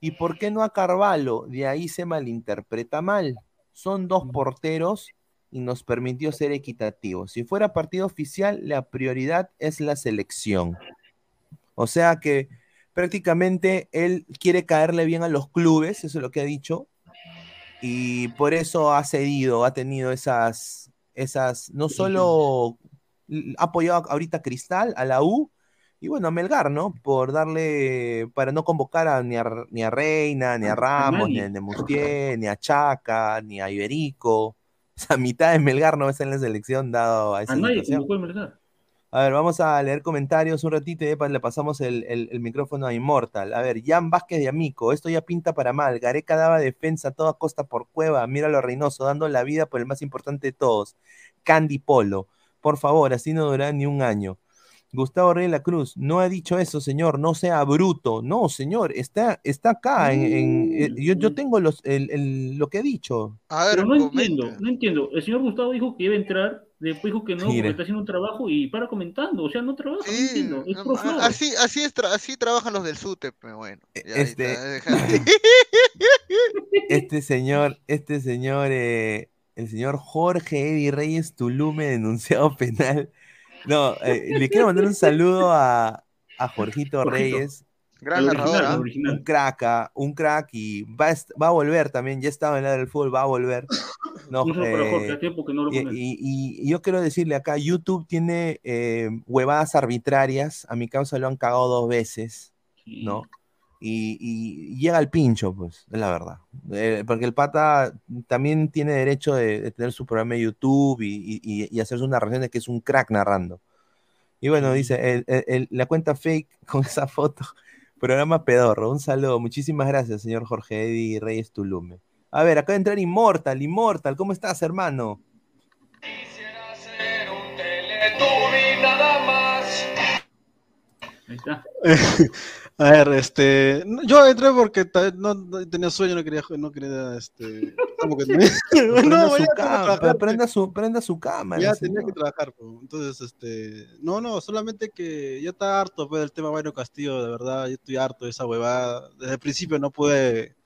¿Y por qué no a Carvalho? De ahí se malinterpreta mal. Son dos porteros y nos permitió ser equitativos. Si fuera partido oficial, la prioridad es la selección. O sea que prácticamente él quiere caerle bien a los clubes, eso es lo que ha dicho, y por eso ha cedido, ha tenido esas, esas, no solo ha apoyado ahorita a Cristal, a la U, y bueno, a Melgar, ¿no? Por darle, para no convocar a, ni, a, ni a Reina, ni a Ramos, ni a. Nemustier, ni a Chaca, ni a Iberico. O sea, mitad de Melgar no está en la selección dado a esa A nadie convocó el Melgar. A ver, vamos a leer comentarios un ratito y después le pasamos el, el- el micrófono a Immortal. A ver, Jan Vázquez de Amico, esto ya pinta para mal. Gareca daba defensa a toda costa por Cueva. Míralo a Reynoso, dando la vida por el más importante de todos, Candy Polo. Por favor, así no durará ni un año. Gustavo Rey de la Cruz, no ha dicho eso, señor, no sea bruto. No, señor, está, está acá. En, en- eh, yo, yo tengo los, el- el- lo que he dicho. A ver, Pero no comenta. entiendo, no entiendo. El señor Gustavo dijo que iba a entrar, después dijo que no, porque está haciendo un trabajo y para comentando. O sea, no trabaja, no Sí. Es no, así, así, es tra- así trabajan los del SUTEP, pero bueno. ya ahí Este- Este señor, este señor, eh, el señor Jorge Eddie Reyes Tulume, denunciado penal. No, eh, le quiero mandar un saludo a, a Jorgito Jorgito. Reyes, Gran narrador, ¿ah? un crack, ah, un crack y va a, est- va a volver también, ya estaba en la del fútbol, va a volver. No, Un saludo para eh, Jorge, hace tiempo que no lo y, con él. y- y- y yo quiero decirle acá, YouTube tiene eh, huevadas arbitrarias, a mi causa lo han cagado dos veces, Sí. ¿no? Y, y llega al pincho, pues, es la verdad. Eh, porque el pata también tiene derecho de, de tener su programa de YouTube y, y, y hacer sus narraciones, que es un crack narrando. Y bueno, dice, el- el- el- la cuenta fake con esa foto, programa pedorro. Un saludo, muchísimas gracias, señor Jorge Eddy Reyes Tulume. A ver, acaba de entrar Immortal, Immortal, ¿cómo estás, hermano? Ahí está. A ver, este, yo entré porque no, no tenía sueño, no quería, no quería, este, como que tenía- no, su cama, trabajar, prenda su, prenda su cámara. ya señor. tenía que trabajar, pues. entonces, este, no, no, solamente que ya está harto, pues, del tema Bayron Castillo, de verdad, yo estoy harto de esa huevada, desde el principio no pude,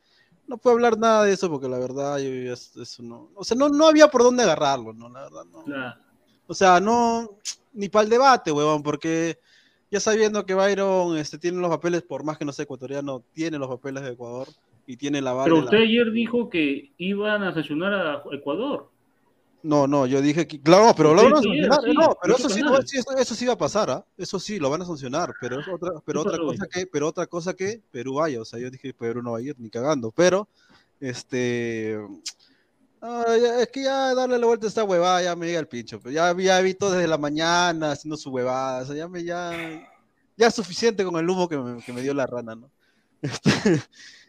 no pude hablar nada de eso, porque la verdad, yo, yo es- eso no, o sea, no, no había por dónde agarrarlo, no, la verdad, no. Claro. O sea, no, ni para el debate, huevón, porque ya sabiendo que Byron este, tiene los papeles, por más que no sea ecuatoriano, tiene los papeles de Ecuador y tiene la Pero usted ayer dijo que iban a sancionar a Ecuador. No, no, yo dije que, claro, pero lo Sí, van a sí, sancionar, sí, no, pero eso sí, no, eso, eso sí va a pasar, ¿ah? Eso sí, lo van a sancionar, pero es otra, pero ¿Qué otra cosa que, pero otra cosa que Perú vaya, o sea, yo dije Perú no va a ir ni cagando, pero, este, ah, es que ya darle la vuelta a esta huevada ya me llega el pincho, pero ya, ya vi todo desde la mañana haciendo su huevada, o sea, ya me, ya, ya es suficiente con el humo que me, dio la rana, ¿no? Este,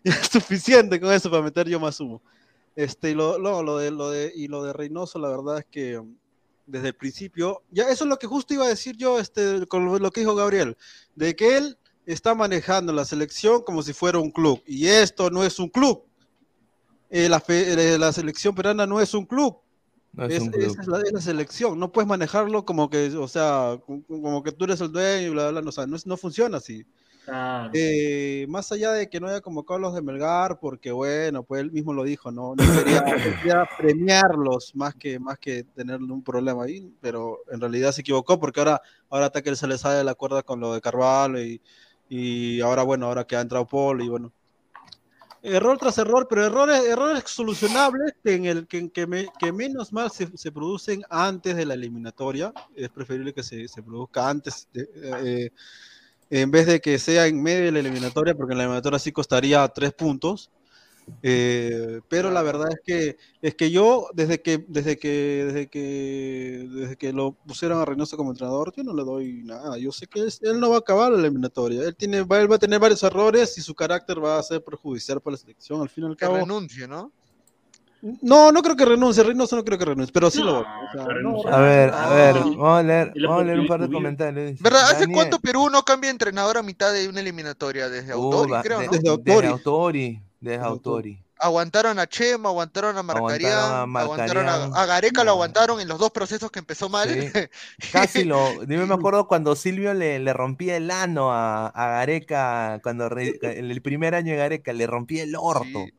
ya es suficiente con eso para meter yo más humo. Este, y lo, lo, lo de, lo de, y lo de Reynoso, la verdad es que desde el principio, ya eso es lo que justo iba a decir yo, este, con lo que dijo Gabriel, de que él está manejando la selección como si fuera un club, y esto no es un club. Eh, la, fe- eh, la selección peruana no es un club. No es Es, un club. esa es la, es la selección, no puedes manejarlo como que, o sea, como- que tú eres el dueño y bla, bla, bla, no, o sea, no, es- no funciona así. Claro. Eh, más allá de que no haya convocado a los de Melgar, porque bueno, pues él mismo lo dijo, no, no quería, quería premiarlos más que, más que tener un problema ahí, pero en realidad se equivocó porque ahora, ahora él se le sale de la cuerda con lo de Carvalho y, y ahora bueno, ahora que ha entrado Paul y bueno. Error tras error, pero errores, errores solucionables en el, que, que, me- que menos mal se, se producen antes de la eliminatoria. Es preferible que se, se produzca antes de, eh, en vez de que sea en medio de la eliminatoria, porque en la eliminatoria sí costaría tres puntos. Eh, pero la verdad es que es que yo desde que desde que desde que desde que lo pusieron a Reynoso como entrenador yo no le doy nada yo sé que es- él no va a acabar la eliminatoria él tiene va, él va a tener varios errores y su carácter va a ser perjudicial para la selección al fin y al Que cabo renuncie, ¿no? no no creo que renuncie Reynoso no creo que renuncie pero sí lo va a- o sea, no, A ver, a ver, Ah. vamos a leer, vamos a leer un par de comentarios. ¿Verdad? ¿Hace Daniel- cuánto Perú no cambia de entrenador a mitad de una eliminatoria? Desde Autori, va- creo, ¿no? Desde Desde Autori. Desde Autori. Aguantaron a Chema, aguantaron a Marcarián, Aguantaron a a, Gareca, lo Ah. aguantaron en los dos procesos que empezó mal. Sí. Casi lo. Yo me acuerdo cuando Silvio le, le rompía el ano a, a Gareca, cuando re- en el primer año de Gareca, le rompía el orto. Sí.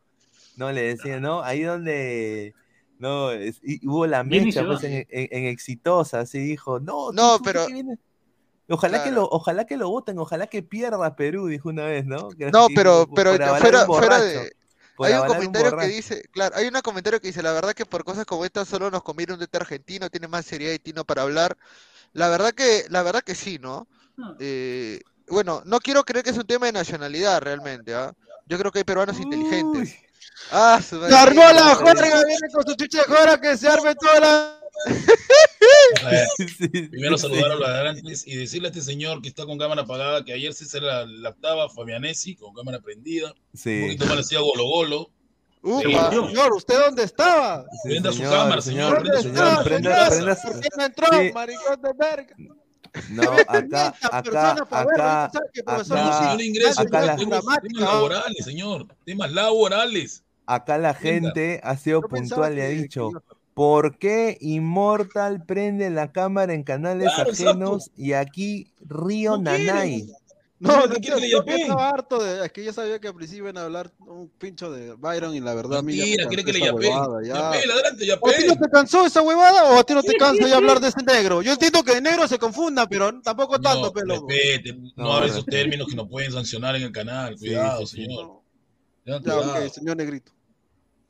No, le decía, ¿no? Ahí donde. No, es- y hubo la mecha pues, en, en- en exitosa, así dijo, no, No, pero- Ojalá que lo, ojalá que lo voten, ojalá que pierda Perú, dijo una vez, ¿no? Que- No, pero, pero fuera, fuera de... por Hay un comentario que dice, claro, hay un comentario que dice, la verdad que por cosas como estas solo nos conviene un DT argentino, tiene más seriedad y tino para hablar. La verdad que, la verdad que sí, ¿no? No. Eh, bueno, no quiero creer que es un tema de nacionalidad realmente, ¿ah? Yo creo que hay peruanos inteligentes. Ah, su madre. ¡Se armó la juerga! Viene con su chucha de juerga que se arme toda la... Sí, primero saludar a los ladrantes y decirle a este señor que está con cámara apagada que ayer sí se la laptaba Fabianesi con cámara prendida. Un poquito mal hacía golo golo. Upa, Sí. señor, ¿usted dónde estaba? Sí, Prenda su cámara, señor, ¿Dónde prenda su cámara. prenda- señor? prenda- ¿Por qué no entró, Sí. maricón de verga? No, acá, acá, acá, ¿sabe que profesor acá- ingreso, acá la- temas, temas laborales, señor. Temas laborales. acá la gente ha sido puntual y ha dicho, que- ¿por qué Immortal prende la cámara en canales Claro, ajenos y aquí Río No. Nanay? No, No, no, ¿qué yo, quiere que yo estaba harto de. Es que yo sabía que al principio iban a hablar un pincho de Byron y la verdad a mí ya me Mentira, quiere que le yapé. ya. Yapé, ladrante, ¿O a ti no te cansó esa huevada o a ti no te cansa ya hablar de ese negro? Yo entiendo que de negro se confunda, pero tampoco tanto, No, pelo. respete, no, No, hable esos términos que nos pueden sancionar en el canal. Cuidado, sí, sí. señor. Ya, cuidado. ok, señor negrito.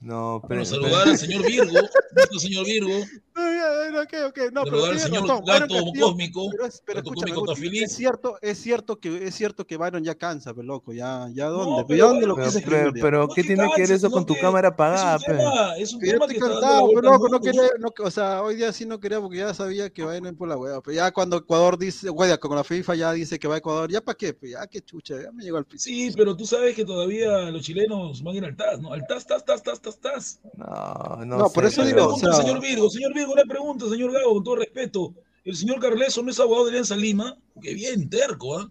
No, pero, saludar al señor Virgo, nuestro señor Virgo, Ay, ay, ay, ok, ok, no, pero al señor razón. Byron Gato Castillo- Cósmico, Pero, es, pero Gato escúchame, Cósmico Guti, está feliz. es cierto, es cierto que es cierto que Byron ya cansa, pero loco, ya, ya dónde, pero ya dónde lo pero, pero No ¿qué que tiene que ver eso con tu que cámara apagada, Es un tema, es un Que que cansado, pero loco, no quería, no, o sea, hoy día sí no quería porque ya sabía que va a ir por la hueva, pero ya cuando Ecuador dice, hueá, con la FIFA ya dice que va a Ecuador, ya para qué, pues ya qué chucha, ya me llegó al piso. Sí, pero tú sabes que todavía los chilenos van a ir al TAS, ¿no? Al TAS, TAS, TAS, TAS, TAS, TAS. No, no, No, por eso digo, pero- o pregunta, sea- señor Virgo, señor Virgo, una pregunta, señor Gago, con todo respeto. El señor Carleso no es abogado de Alianza Lima, que bien terco, ¿ah?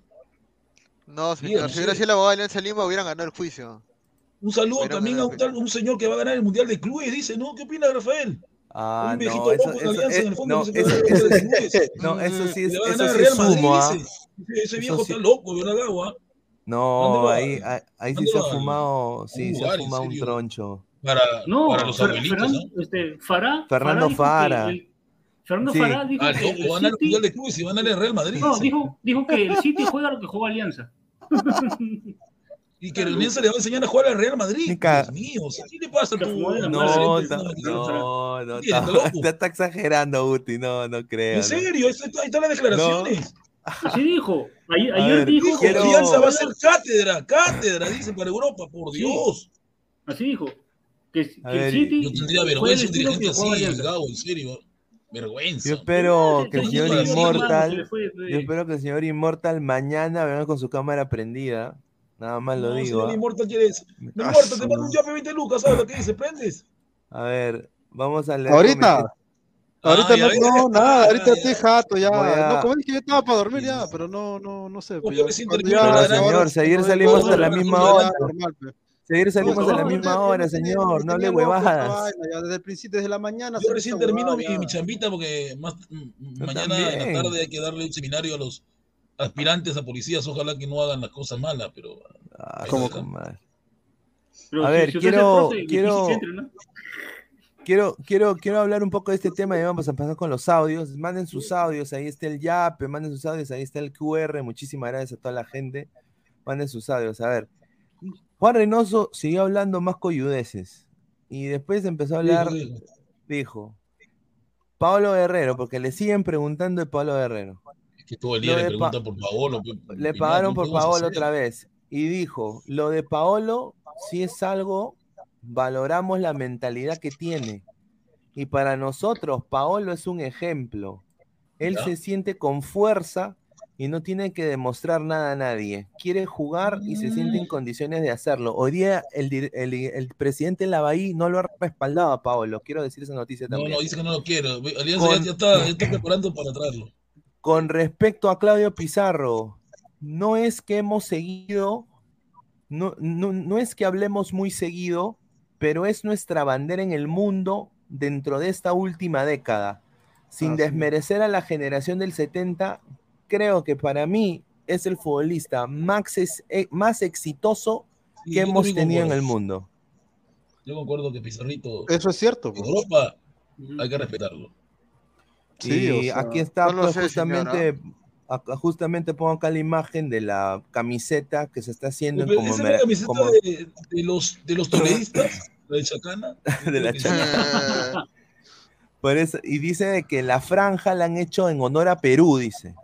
No, Bien, señor, no si hubiera sido el abogado de Alianza Lima, hubieran ganado el juicio. Un saludo Hubieran también a un, tal- un señor que va a ganar el Mundial de Clubes, dice, ¿no? ¿Qué opina Rafael? Ah, un viejito no, eso, loco en eso, Alianza, eh, en el fondo, no, que se eso, eso- no, eso sí es, Le va a eso sí Real es Madrid, humo, ¿ah? dice. Ese- viejo sí- está loco, la hago, ¿ah? No, ahí, ahí, ahí sí se ha fumado, sí, se ha fumado un troncho. Para, No, para los Fer- abuelitos, Fernan- ¿no? este, Farah, Fernando que Fara. el- Fernando Sí. Farah dijo Ah, que loco, el va a ganar el City- Mundial de Clubes y va a ganar el Real Madrid. no, dijo, dijo que el City juega lo que juega Alianza. Y que Alianza le va a enseñar a jugar al Real Madrid. Dios mío, o sea, ¿qué le pasa a tu No, no, no, loco. está, está exagerando, Uti, no, no creo. En no. serio, ahí está- ahí están las declaraciones. Así dijo. Ayer, ayer ver, dijo Dijo, que quiero- Alianza va a ser cátedra, cátedra, dice, para Europa, por Sí. Dios. Así dijo. Que, que A el ver, City Yo tendría el vergüenza un dirigente así, Alianza. Gabo, en serio. Vergüenza. Yo espero que el señor Inmortal, fue, yo espero que el señor Inmortal mañana venga con su cámara prendida. Nada más lo No, digo. señor ¿ah? Inmortal quiere eso. No Ah, importa, te mando un yape 20 lucas, ¿sabes lo que dice? ¿Prendes? A ver, vamos a leer. Ahorita. Ahorita Ah, no, ves, no, ya, nada, ya, ahorita ya. estoy jato ya. A- No, como dije, yo estaba para dormir ya, pero no, no, no sé. Pues yo cuando termino ya- señor, si ayer no, salimos a la misma hora. normal, pues. Ayer salimos No, a la no, misma no, hora, señor, no le huevadas. desde el principio, desde la mañana. Yo recién termino mi, mi chambita porque más, mañana en también. la tarde hay que darle un seminario a los aspirantes a policías. Ojalá que no hagan las cosas malas, pero. Ah, ¿Cómo mal? Pero A si- ver, si quiero- profe, quiero-. Quiero, quiero, quiero hablar un poco de este tema y vamos a pasar con los audios. Manden sus audios, ahí está el YAPE, manden sus audios, ahí está el QR. Muchísimas gracias a toda la gente. Manden sus audios. A ver, Juan Reynoso siguió hablando más coyudeces y después empezó a hablar, Dijo, dijo. Pablo Guerrero, porque le siguen preguntando de Pablo Guerrero. Es que todo el día Lo le preguntan por Paolo. pe- Le pagaron ¿qué por Paolo otra vez y dijo, lo de Paolo si es algo, valoramos la mentalidad que tiene. Y para nosotros, Paolo es un ejemplo. Él Ya. se siente con fuerza y no tiene que demostrar nada a nadie. Quiere jugar y se siente en Mm. condiciones de hacerlo. Hoy día el, el, el presidente Lavaí no lo ha respaldado a Paolo. Quiero decir esa noticia No, también. no, dice que no lo quiere. Alianza Con- ya, ya está, ya está preparando para traerlo. Con respecto a Claudio Pizarro, no es que hemos seguido, no, no, no es que hablemos muy seguido, pero es nuestra bandera en el mundo dentro de esta última década. Sin desmerecer a la generación del 70, creo que para mí es el futbolista más, ex- eh, más exitoso Sí, que hemos tenido en el mundo. Yo concuerdo que Pizarrito Eso es cierto. en pues. Europa hay que respetarlo. Sí, y o sea, aquí está no lo pues, sé, justamente, justamente pongo acá la imagen de la camiseta que se está haciendo en Pero esa es la camiseta como- de, de los, de los toledistas, la de Chacana. de la Chacana. Eh, Por eso, y dice de que la franja la han hecho en honor a Perú, dice.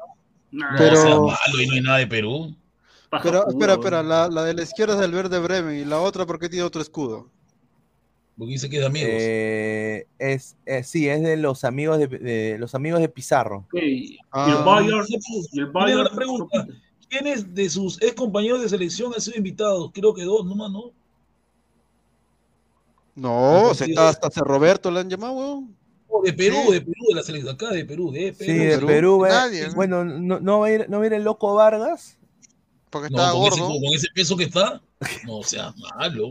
No Pero- sea malo y no hay nada de Perú. paja Pero pura, espera, espera, la, la de la izquierda es del verde Bremen y la otra porque tiene otro escudo. Porque dice que es de amigos. Eh, es, eh, sí, es de los amigos de, de los amigos de Pizarro. Y Ah. el Bayern, y el Bayern, pregunta. ¿Quiénes de sus ex compañeros de selección han sido invitados? Creo que dos nomás, ¿no? No, No, se está es- hasta Roberto le han llamado, weón. De Perú, de Perú, de la selección acá, de Perú, de Perú. Sí, de Perú. Perú. va- Nadie. Bueno, no, no va a ir, no va a ir el loco Vargas. porque No, estaba con ese, gordo. con ese peso que está, no sea malo.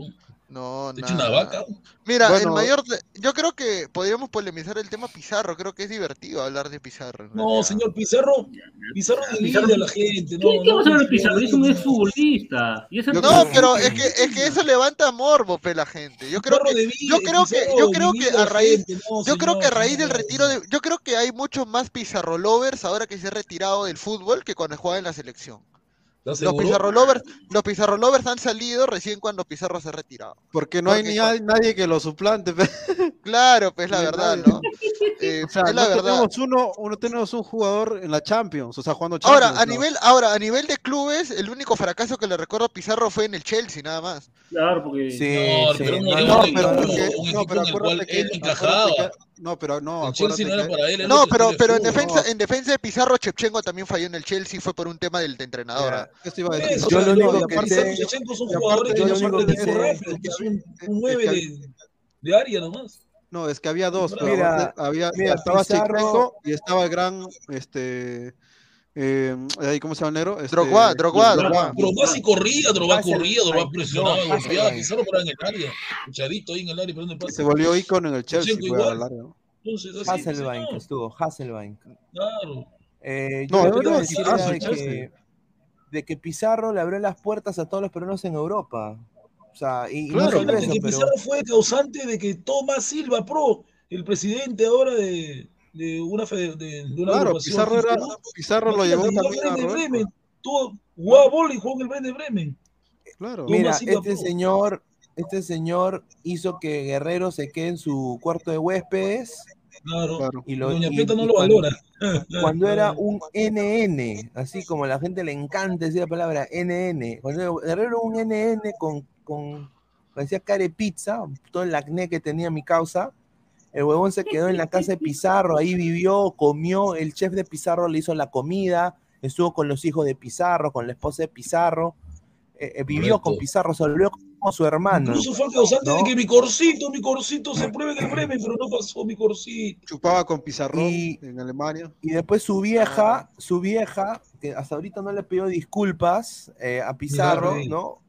No, Te echa una nada. vaca. Mira, el mayor. Yo creo que podríamos polemizar el tema Pizarro. Creo que es divertido hablar de Pizarro. No, realidad. señor Pizarro, Pizarro divide Pizarro- a la gente. ¿Qué, No, qué no, vas a hablar de Pizarro? Es un exfutbolista. No, creo- pero es que, es que eso levanta morbo, pe, la gente. Yo creo que, divide, yo creo que, yo creo que a raíz, gente, no, yo creo que a raíz del retiro de, yo creo que hay muchos más Pizarro lovers ahora que se ha retirado del fútbol que cuando jugaba en la selección. ¿Estás Los? Pizarro lovers, los Pizarro lovers han salido recién cuando Pizarro se ha retirado. Porque no hay ni hay nadie que lo suplante. Claro, pues la verdad, nadie. ¿no? Eh, O sea, es la no verdad. tenemos uno, uno tenemos un jugador en la Champions, o sea, jugando Champions. Ahora, a ¿no? nivel, ahora, a nivel de clubes, el único fracaso que le recuerdo a Pizarro fue en el Chelsea, nada más. Claro, porque. Sí, No, sí, pero no, no, pero, no, pero acuérdate que, no, pero no, El Chelsea no acuérdate era que- para él. el No, otro pero, en defensa, en defensa de Pizarro, Chepchenko también falló en el Chelsea, fue por un tema del de entrenador. Esto iba a decir. eso, Yo lo único que sé- Shevchenko son y aparte, jugadores que no lo son único de que es un, es un 9 que- de, área nomás. No, es que había dos, pero Mira, había, mira, estaba Pizarro- Chepchenko y estaba el gran, este, Eh, ahí, ¿Cómo se llama el negro? Este, Drogba, Drogba, Drogba. Drogba sí corría, Drogba corría, Drogba presionaba, no, golpeaba. Pizarro paraba en el área, echadito ahí en el área, pero ¿dónde pasa? Se volvió ícono en el Chelsea. Fue a igual. la larga, ¿no? Entonces, Hasselbank estuvo, Hasselbank. Claro. Eh, No, yo lo no, no, decir que, de que Pizarro le abrió las puertas a todos los peruanos en Europa. O sea, y, y no Claro, eso, que pero Pizarro fue causante de que Tomás Silva Pro, el presidente ahora de, de una, de, de una Claro, Pizarro, era, Pizarro lo llevó también a jugó en el Roberto. Bremen, tuvo, jugaba bola y jugó en el Bremen de Bremen. Claro. Mira, Silva este Pro. señor, este señor hizo que Guerrero se quede en su cuarto de huéspedes Claro. Claro. y lo Doña Peta no lo cuando- valora. cuando era un NN, así como a la gente le encanta decir la palabra NN, cuando Guerrero era un NN con, con parecía care pizza, todo el acné que tenía mi causa, el huevón se quedó en la casa de Pizarro, ahí vivió, comió, el chef de Pizarro le hizo la comida, estuvo con los hijos de Pizarro, con la esposa de Pizarro, eh, eh, vivió con. Pizarro, se volvió su hermano. Incluso fue el causante ¿no? de que mi corcito, mi corcito se pruebe en el Bremen, pero no pasó mi corcito. Chupaba con Pizarrón Y- en Alemania. Y después su vieja, su vieja, que hasta ahorita no le pidió disculpas eh, a Pizarro, ¿no?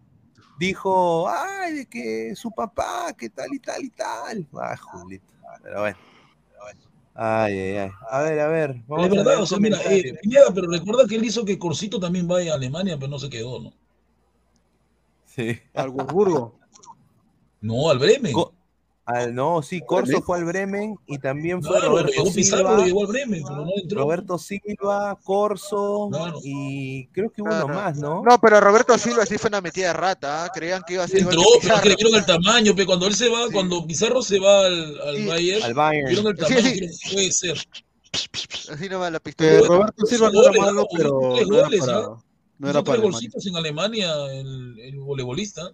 Dijo, ay, de que su papá, que tal y tal y tal. Ay, Julito. Pero bueno. Ay, ay, ay. A ver, a ver. Vamos es a verdad, leer o sea, mira, eh, Pineda, pero recuerda que él hizo que Corsito también vaya a Alemania, pero no se quedó, ¿no? Sí. Al Wolfsburgo. No, al Bremen. Co- al- no, sí, Corso Bremen. fue al Bremen y también fue Claro, Roberto llegó Pizarro, Silva. lo llevó al Bremen, pero no entró. Roberto Silva, Corso Claro. y creo que uno Claro. más, ¿no? No, pero Roberto Silva sí fue una metida de rata, ¿ah? creían que iba a ser igual Entró, que pero es que le Pizarro. vieron el tamaño, pero cuando él se va, Sí. cuando Pizarro se va al, al Sí. Bayern, Al Bayern. vieron el Sí, tamaño, sí. dijeron, puede ser. Así nomás la Que pistola. Roberto Silva no era malo, ¿no? pero no era. No era para golcitos en Alemania el, el voleibolista.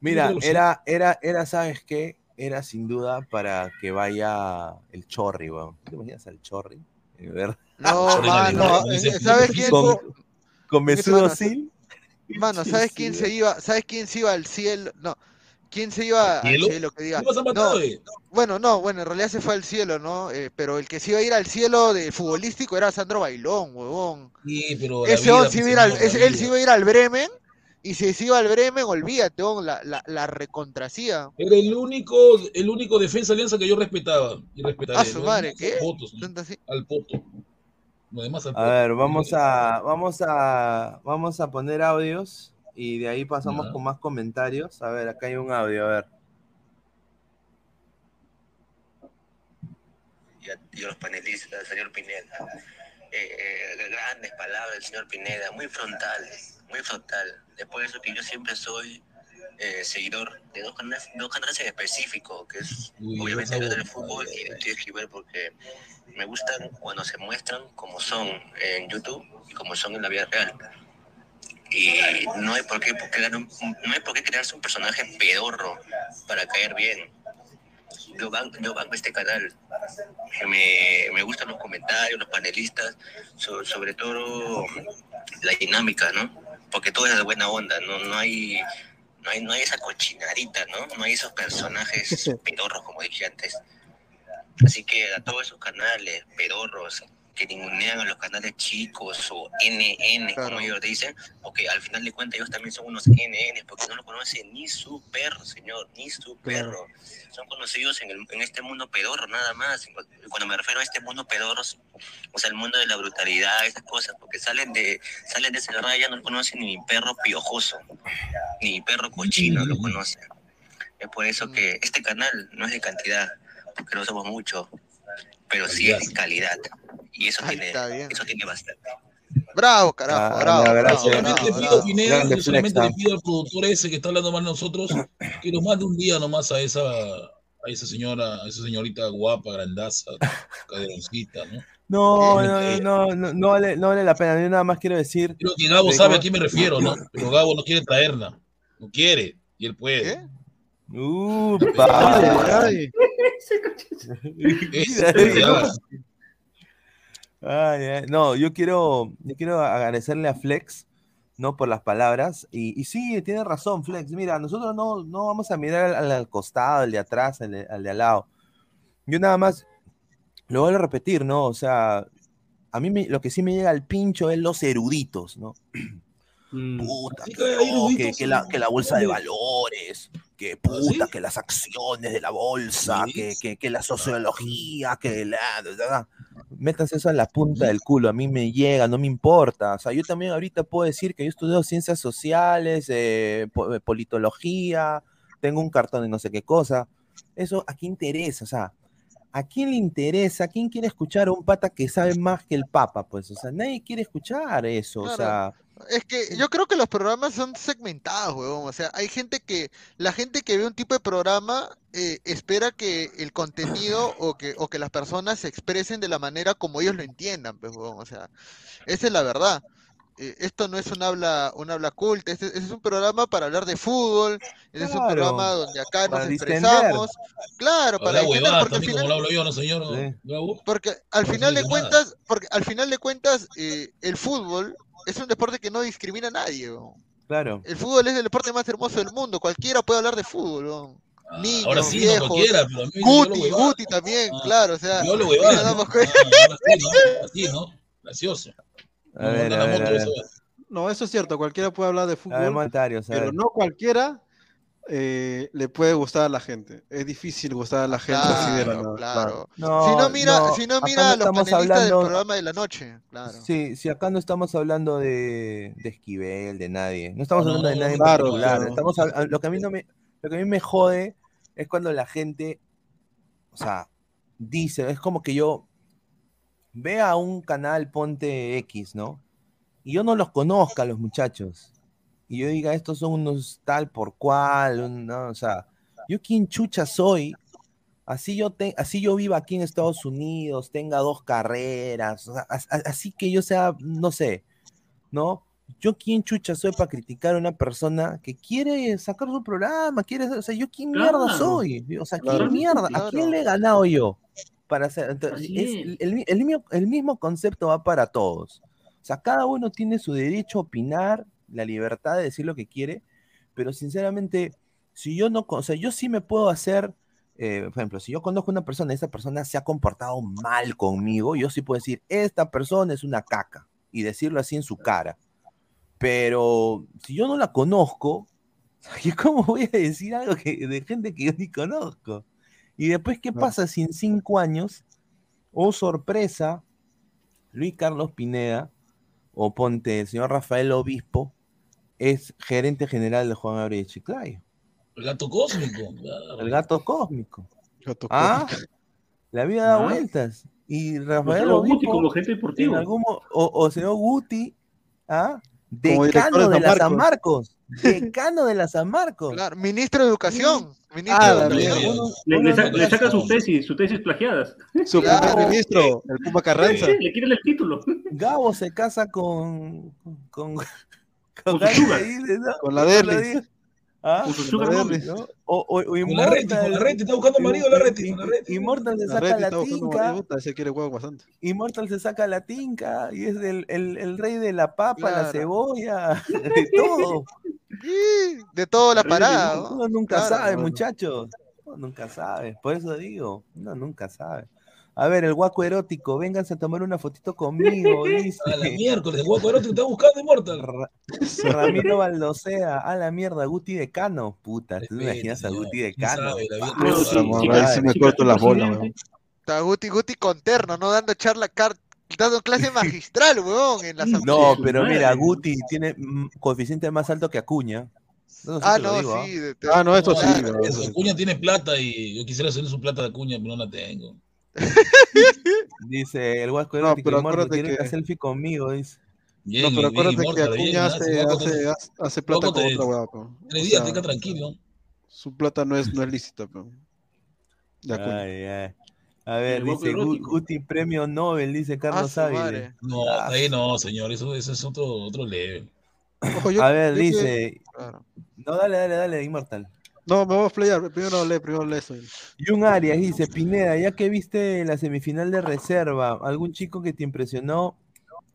Mira, era, era, era, ¿sabes qué? Era sin duda para que vaya el Chorri, weón. ¿Te imaginas al Chorri? Eh, ver- No, mano, ¿sabes quién? Con, con ¿Quién se Mesudo? Sil. Mano, ¿sabes quién se iba? ¿Sabes quién se iba al cielo? No. ¿Quién se iba al ¿Cielo? cielo? Que diga. ¿Qué pasa, No, eh? bueno, no, bueno, en realidad se fue al cielo, ¿no? Eh, pero el que se iba a ir al cielo de futbolístico era Sandro Bailón, huevón. Sí, pero Ese vida, se iba ir al- él se iba a ir al Bremen. Y si se iba al Bremen, olvídate, huevón, la, la, la recontracía. Era el único, el único defensa alianza que yo respetaba. Y respetaré. A su madre, ¿qué? al poto. Al A ver, vamos a, vamos a, vamos a poner audios y de ahí pasamos con más comentarios. A ver, acá hay un audio, a ver. y a, y a los panelistas, al señor Pineda. Eh, eh, grandes palabras del señor Pineda, muy frontales, muy frontal. Después de eso que yo siempre soy eh, seguidor de dos canales, dos canales en específico, que es Uy, obviamente el del fútbol y el tío Esquivel, porque me gustan cuando se muestran como son en YouTube y como son en la vida real. Y no hay por qué crear un, no hay por qué crearse un personaje pedorro para caer bien. Yo banco, yo banco este canal. Me, me gustan los comentarios, los panelistas, so- sobre todo la dinámica, ¿no? Porque todo es de buena onda, no, no hay no hay, no hay esa cochinarita, ¿no? No hay esos personajes pedorros, como dije antes. Así que a todos esos canales pedorros que ningunean a los canales chicos o NN, como ellos dicen, porque al final de cuentas ellos también son unos NN, porque no lo conoce ni su perro, señor, ni su perro. Son conocidos en, el- en este mundo pedorro, nada más. Cuando me refiero a este mundo pedorro, o sea, el mundo de la brutalidad, esas cosas, porque salen de, salen de esa raya, no lo conocen ni mi perro piojoso, ni mi perro cochino lo conoce. Es por eso que este canal no es de cantidad, porque no somos muchos, pero sí es de calidad. Y eso tiene, eso tiene bastante. Bravo, carajo, Ah, bravo, no, bravo, Solamente pido. Pineda, yo solamente le pido al productor ese que está hablando mal de nosotros que nos mande un día nomás a esa, a esa señora, a esa señorita guapa, grandaza, caderoncita, ¿no? No, Eh, no, eh, no, no, no vale, no vale la pena. Yo nada más quiero decir. Creo que Gabo sabe cómo- a quién me refiero, ¿no? Pero Gabo no quiere traerla. No quiere. Y él puede. Ay, Eso, Mira, ya. Ay, ay, No, yo quiero, yo quiero agradecerle a Flex, ¿no? Por las palabras. Y, y sí, tiene razón, Flex. Mira, nosotros no, no vamos a mirar al, al costado, al de atrás, al de, al de al lado. Yo nada más, lo vuelvo a repetir, ¿no? O sea, a mí me- lo que sí me llega al pincho es los eruditos, ¿no? Mm. Puta, que, la, que la bolsa de valores, que ¿Ah, puta, que las acciones de la bolsa, Sí. que, que, que la sociología, que la... Métanse eso en la punta del culo, a mí me llega, no me importa. O sea, yo también ahorita puedo decir que yo estudio ciencias sociales, eh, eh, politología, tengo un cartón de no sé qué cosa. Eso, ¿a quién interesa? O sea, ¿a quién le interesa? ¿A quién quiere escuchar a un pata que sabe más que el papa? Pues, o sea, nadie quiere escuchar eso. O Claro. sea, Es que yo creo que los programas son segmentados, huevón. O sea, hay gente que, la gente que ve un tipo de programa eh, espera que el contenido o que, o que las personas se expresen de la manera como ellos lo entiendan, pues, huevón. O sea, esa es la verdad. Eh, esto no es un habla, un habla culta, este, este es un programa para hablar de fútbol, este es un programa donde acá nos distender. expresamos, claro, para huevada porque al también, final, como lo hablo yo, ¿no, señor Sí. Gabo? porque al final de cuentas, porque al final de cuentas, eh, el fútbol es un deporte que no discrimina a nadie, claro. El fútbol es el deporte más hermoso del mundo. Cualquiera puede hablar de fútbol. ¿no? Ah, Niños, ahora sí, no viejos, cualquiera, pero a mí yo lo Guti. Guti también, Ah, claro. O sea, Yo lo huevada, nos ¿no? damos Ah, sí, ¿no? Gracioso. A No, ver, a ver, a ver. eso. No, eso es cierto, cualquiera puede hablar de ver, fútbol, a pero ver. no cualquiera eh, le puede gustar a la gente. Es difícil gustar a la gente así de la Claro, nada. claro. No, si no mira, no, si no mira no a los panelistas hablando- del programa de la noche, claro. Sí, sí, acá no estamos hablando de, de Esquivel, de nadie. No estamos hablando de nadie en claro, particular. claro. Estamos a- lo que a mí no me, lo que a mí me jode es cuando la gente, o sea, dice, es como que yo vea un canal Ponte X, ¿no? Y yo no los conozca a los muchachos. Y yo diga, estos son unos tal por cual, ¿no? O sea, yo quién chucha soy Así yo, te, así yo viva aquí en Estados Unidos, tenga dos carreras, o sea, a- así que yo sea, no sé, ¿no? Yo quién chucha soy para criticar a una persona que quiere sacar su programa, quiere, o sea, yo quién mierda Claro. soy, o sea, quién Claro. mierda, ¿a quién le he ganado yo? Para hacer, entonces, es- el, el- el mismo concepto va para todos. O sea, cada uno tiene su derecho a opinar, la libertad de decir lo que quiere, pero sinceramente, si yo no, o sea, yo sí me puedo hacer, eh, por ejemplo, si yo conozco a una persona y esa persona se ha comportado mal conmigo, yo sí puedo decir, esta persona es una caca, y decirlo así en su cara. Pero si yo no la conozco, ¿yo ¿cómo voy a decir algo que, de gente que yo ni conozco? Y después, ¿qué pasa si en cinco años, oh sorpresa, Luis Carlos Pineda, o ponte el señor Rafael Obispo, es gerente general de Juan Gabriel Chiclayo? El gato cósmico. claro. El gato cósmico. Gato Ah, cósmico. la vida da Ah. vueltas. Y Rafael luego Guti como gente en deportivo. algún o, o señor Guti, ¿ah? Decano de de la San Marcos. Decano de la San Marcos. Claro, ministro de Educación. Ministro Ah, de Educación. Le, uno le sa- le saca sus tesis, sus tesis plagiadas. Su Claro. primer ministro, el Puma Carranza. Sí, le quieren el título. Gabo se casa con. con. Con, Con la Derlis. ¿Ah? Con la mommy. Derlis. ¿no? O, o, o Con la Reti, con la Reti, está buscando marido la Reti, con la Reti. Immortal se saca la tinca. ese quiere huevo bastante. Immortal se saca la tinca y es el, el, el rey de la papa, la cebolla, de todo. De toda la parada. ¿no? Uno nunca Claro, sabe, muchachos. Uno nunca sabe. Por eso digo, uno nunca sabe. A ver, el guaco erótico, vénganse a tomar una fotito conmigo, dice. A la miércoles, el guapo erótico está buscando Immortal. Ra- Ramiro Baldosea, a la mierda, Guti de Cano. Puta, ¿tú te imaginas a. Guti de ¿Quién Cano? sabe? La vida Bueno, no sí, sabe. Vamos, sí, a ver si me corto las bolas. Está Guti Guti con terno, ¿no? Dando charla, car- dando clase magistral, weón, en la. No, pero mira, Guti tiene coeficiente más alto que Acuña. Ah, te lo no, digo, ¿ah? sí. Ah, no, esto sí. Acuña tiene plata y yo quisiera hacer su plata de Acuña, pero no la tengo. Dice el guasco No, pero acuérdate quiere una que- selfie conmigo, dice. Bien, No, pero bien, acuérdate que Acuña ¿ah? hace, plata con otra. O Tres días, sea, tenga tranquilo. Su plata no es, no es lícita, pe. De Acuña. Ay, ay. A ver, dice. Guti Premio Nobel, dice Ah, Carlos su Ávila. madre. No, Ah, ahí no, señor, eso, eso es otro, otro level. Ojo, yo- A ver, yo dice. No, dale, dale, dale, Inmortal. No, me voy a playar. Primero lee, primero lee eso. Jun Arias dice, Pineda, ya que viste la semifinal de reserva, ¿algún chico que te impresionó?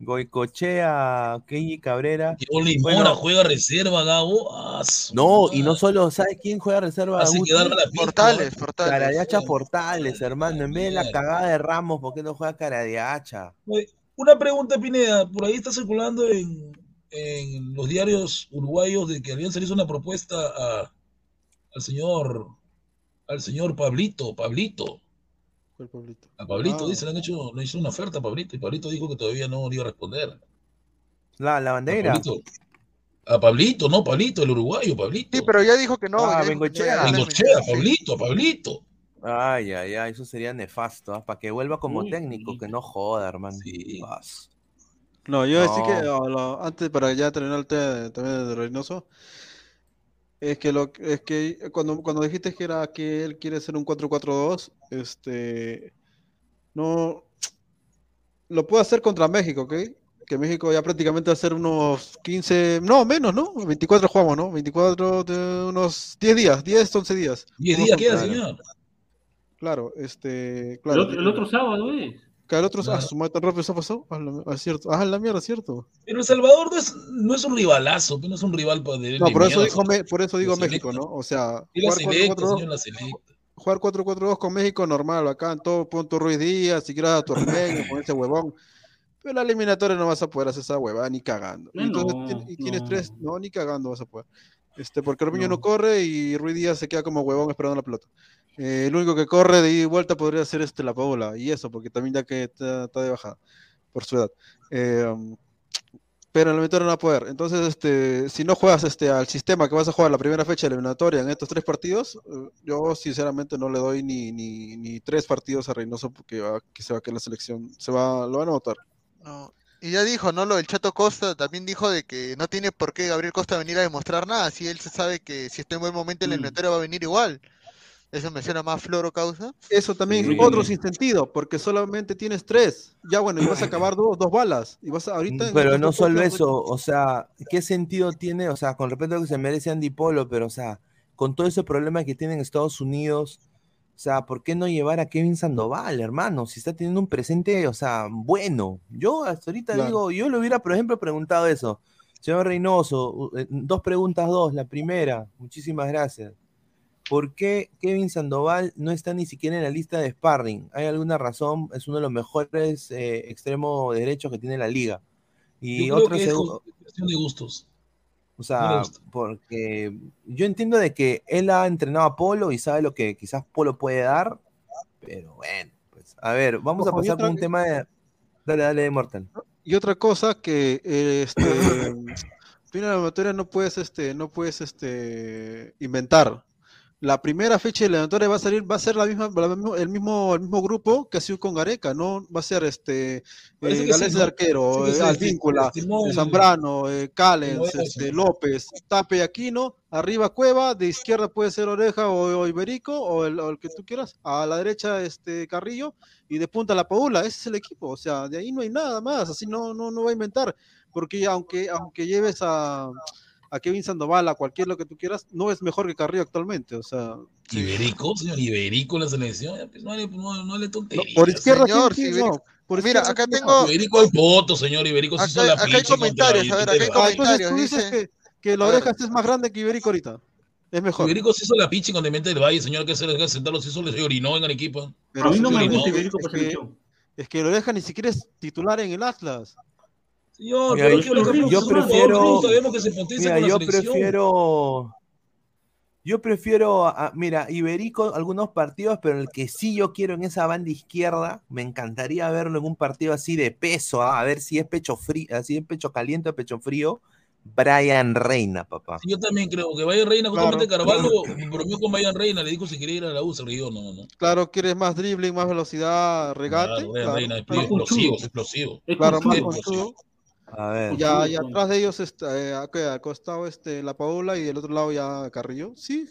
Goicochea, Kenny Cabrera. Que Oli Bueno. Mora juega reserva, Gabo. Ah, No, madre. y no solo, ¿sabes quién juega reserva? Hace Guti? quedar a la. Portales, portales. Caradiacha Portales, hermano. En vez de la cagada de Ramos, ¿por qué no juega Caradiacha? Una pregunta, Pineda. Por ahí está circulando en, en los diarios uruguayos de que le hizo una propuesta a, al señor al señor Pablito, Pablito. ¿Cuál Pablito? A Pablito, Ah. dice, le han hecho, le hizo una oferta a Pablito y Pablito dijo que todavía no le iba a responder. La, la A bandera. Pablito, a Pablito, no Pablito, el uruguayo, Pablito. Sí, pero ya dijo que no. Ah, Bengochea. Bengochea. Pablito, Pablito. Ay, ay, ay, eso sería nefasto, para que vuelva como técnico, que no joda, hermano. Sí. Vas. No, yo decía que a lo- antes para ya terminar el tema de- también de Reynoso, es que lo es que cuando, cuando dijiste que era que él quiere hacer un 4-4-2, este no lo puede hacer contra México, ¿ok? Que México ya prácticamente va a ser unos 15, no, menos, ¿no? 24 jugamos, ¿no? 24 de unos 10 días, 10, 11 días. 10 Unos días queda, señor. Claro, este, El claro. otro, el otro sábado es. Que el otro, ah, Claro. su madre tan rápido se ha pasado. Ah, la- ah, cierto. Ah, la mierda, cierto. Pero El Salvador no es, no es un rivalazo, no es un rival para No, por eso, Me- por eso digo México. ¿no? O sea, Y la jugar selecta, 4-4-2 señor, la selecta. jugar 4-4-2 con México normal, acá en todo punto Ruiz Díaz, si quieres a tu con ese huevón. Pero la eliminatoria no vas a poder hacer esa huevada ni cagando. Y entonces no, tien- y tienes no. tres, no, ni cagando vas a poder. Este, porque Ormeño no. No. corre y Ruiz Díaz se queda como huevón esperando la pelota. Eh, el único que corre de ida y vuelta podría ser este la Paola, y eso, porque también ya que está, está de bajada por su edad. Eh, um, pero en la eliminatoria no va a poder. Entonces, este, si no juegas este, al sistema que vas a jugar la primera fecha de eliminatoria en estos tres partidos, eh, yo sinceramente no le doy ni, ni, ni tres partidos a Reynoso porque va, que se va a quedar la selección. Se va, lo van a votar. No. Y ya dijo, ¿no? Lo del Chato Costa también dijo de que no tiene por qué Gabriel Costa venir a demostrar nada, si él se sabe que si está en buen momento en la Mm. va a venir igual. Eso me suena más floro causa. Eso también, Sí. otro sin sentido, porque solamente tienes tres. Ya bueno, y vas a acabar dos, dos balas. Y vas a, ahorita en Pero estos no solo eso, o sea, ¿qué sentido tiene? O sea, con respecto a lo que se merece Andy Polo, pero o sea, con todo ese problema que tiene en Estados Unidos, o sea, ¿por qué no llevar a Kevin Sandoval, hermano? Si está teniendo un presente, o sea, bueno. Yo hasta ahorita Claro. digo, yo le hubiera, por ejemplo, preguntado eso. Señor Reynoso, eh, dos preguntas, dos. La primera, muchísimas gracias. ¿Por qué Kevin Sandoval no está ni siquiera en la lista de sparring? ¿Hay alguna razón? Es uno de los mejores eh, extremos derechos que tiene la liga. Y Yo creo otro que es cuestión de gustos. o sea, porque yo entiendo de que él ha entrenado a Polo y sabe lo que quizás Polo puede dar, pero bueno, pues a ver, vamos Ojo, a pasar con un que- tema de... Dale, dale, Mortal. Y otra cosa que eh, este tú en la eliminatoria no puedes este no puedes este inventar. La primera fecha de eliminatoria va a salir va a ser la misma, la el mismo el mismo grupo que ha sido con Gareca, no va a ser este eh, de arquero, Sí eh, sí, estimó eh, Zambrano, eh, Callens, este, López, Tape y Aquino, arriba Cueva, de izquierda puede ser Oreja o, o Iberico o el, o el que tú quieras, a la derecha este Carrillo y de punta la Paula, ese es el equipo, o sea, de ahí no hay nada más, así no no no va a inventar, porque aunque aunque lleves a a Kevin Sandoval, a cualquier lo que tú quieras, no es mejor que Carrillo actualmente, o sea, Iberico, señor, Iberico en la selección, pues, no le, no, no le tonterías. por izquierda Señor, sí, no, Iberico- por Mira, izquierda acá tengo- Iberico es voto, señor, Iberico se hizo Acá- la acá hay comentarios, a ver, acá hay Independiente. Ah, entonces tú comentarios, dices dice- que, que la oreja es más grande que Iberico ahorita. Es mejor. Iberico se hizo la pinche con Demente del Valle, señor, que se le deja sentar los hizo, se orinó en Arequipa. Pero a mí no me Iberico, gusta Iberico que- selección. Es que la oreja ni siquiera es titular en el Atlas. Señor, Mira, pero yo- yo jugador, prefiero- sabemos que se potencia Mira, con la yo selección. prefiero... Yo prefiero, a- mira, Iberico algunos partidos, pero el que sí yo quiero en esa banda izquierda, me encantaría verlo en un partido así de peso, ah, a ver si es pecho frío, así es pecho caliente o pecho frío, Brian Reina, papá. Yo también creo que Vayan Reina, Claro. justamente Carvalho bromeó con Vayan Reina, le dijo si quería ir a la U, se rió, no, no. Claro, quieres más dribbling, más velocidad, regate. Claro, Vayan claro, Reina es claro. explosivo, es explosivo. Es Claro, más conchudo. A ver. Ya, atrás de ellos está, eh, acá, al costado este, la Paola y del otro lado ya Carrillo. Sí,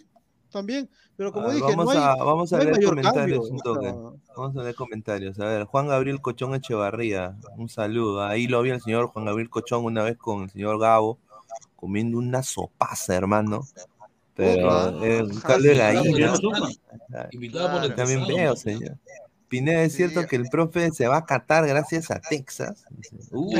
también. Pero como ver, dije, vamos, no hay, a, vamos a no hay leer mayor comentarios cambio. un toque. Vamos a leer comentarios. A ver, Juan Gabriel Cochón Echevarría, un saludo. Ahí lo vi el señor Juan Gabriel Cochón una vez con el señor Gabo, comiendo una sopaza, hermano. Pero eh, un caldo de gallina. Invitada por el También veo, señor. Pineda, ¿es cierto que el profe se va a catar gracias a Texas? Uy.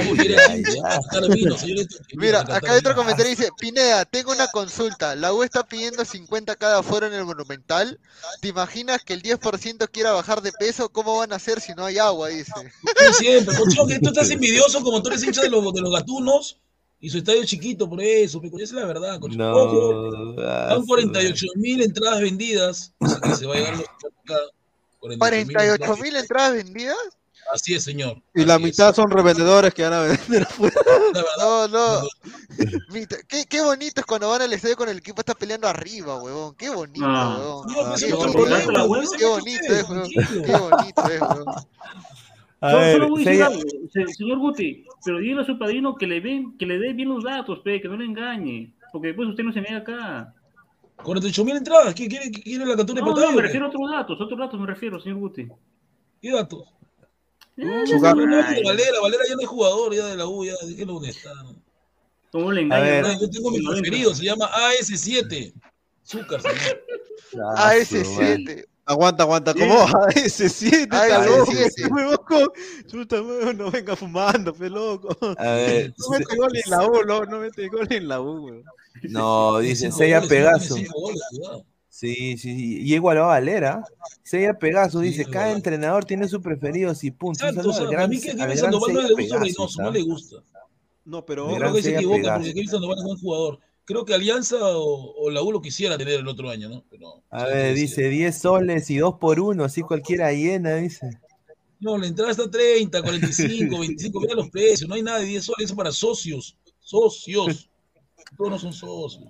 Mira, acá hay otro comentario dice, Pineda, tengo una consulta. La U está pidiendo 50 cada foro en el Monumental. ¿Te imaginas que el 10% quiera bajar de peso? ¿Cómo van a hacer si no hay agua? Dice. Tú siempre, Cocho, que tú estás envidioso como tú eres hincha de los, de los gatunos y su estadio es chiquito por eso, esa es la verdad, Cocho. No, Ojo, ah, Son 48 mil entradas vendidas. así que se va a llegar los 48 mil entradas vendidas. Así es, señor. Y la mitad son revendedores que van a vender afuera. No, no. Qué, qué bonito es cuando van al estadio con el equipo está peleando arriba, huevón. Qué bonito, Ah. huevón. Pues, Qué bonito, problema, huevón. qué bonito es, huevón. Qué bonito es, huevón. A Solo, ver, solo voy a decir algo, señor Guti, pero dígale a su padrino que le ven, que le dé bien los datos, pe, que no le engañe, porque después usted no se niega acá. 48 mil entradas. ¿Qué quiere, quiere la captura de No, pantalla? no, me refiero a otros datos, otros datos me refiero, señor Guti. ¿Qué datos? Eh, no, no, no, Valera, Valera ya no es jugador ya de la U, ya déjelo donde está. ¿no? ¿Cómo le A ver. engaña? Yo tengo mi preferido, se llama AS7. Azúcar, señor. Ah, AS7. Aguanta, aguanta, ¿cómo va? AS7, Ah, está loco, huevón. Chuta, no venga fumando, fe loco. A ver, No mete gol en la U, no, no mete gol en la U, weón. No, dice Seiya Pegaso. Sí, sí, sí. Y igual va a Valera. Seiya Pegaso dice, cada entrenador tiene su preferido, y punto. Un Exacto, al gran, mí que Kevin gran Sandoval no le gusta Pegaso, Reynoso, no le gusta. No, pero creo que se equivoca Pegaso. porque Kevin Sandoval es buen jugador. Creo que Alianza o, o la U lo quisiera tener el otro año, ¿no? Pero, A ver, dice 10 soles y 2 por 1, así cualquiera llena, dice. no, la entrada está 30, 45, 25, mira los precios, no hay nada de 10 soles, eso para socios, socios. Todos no son socios.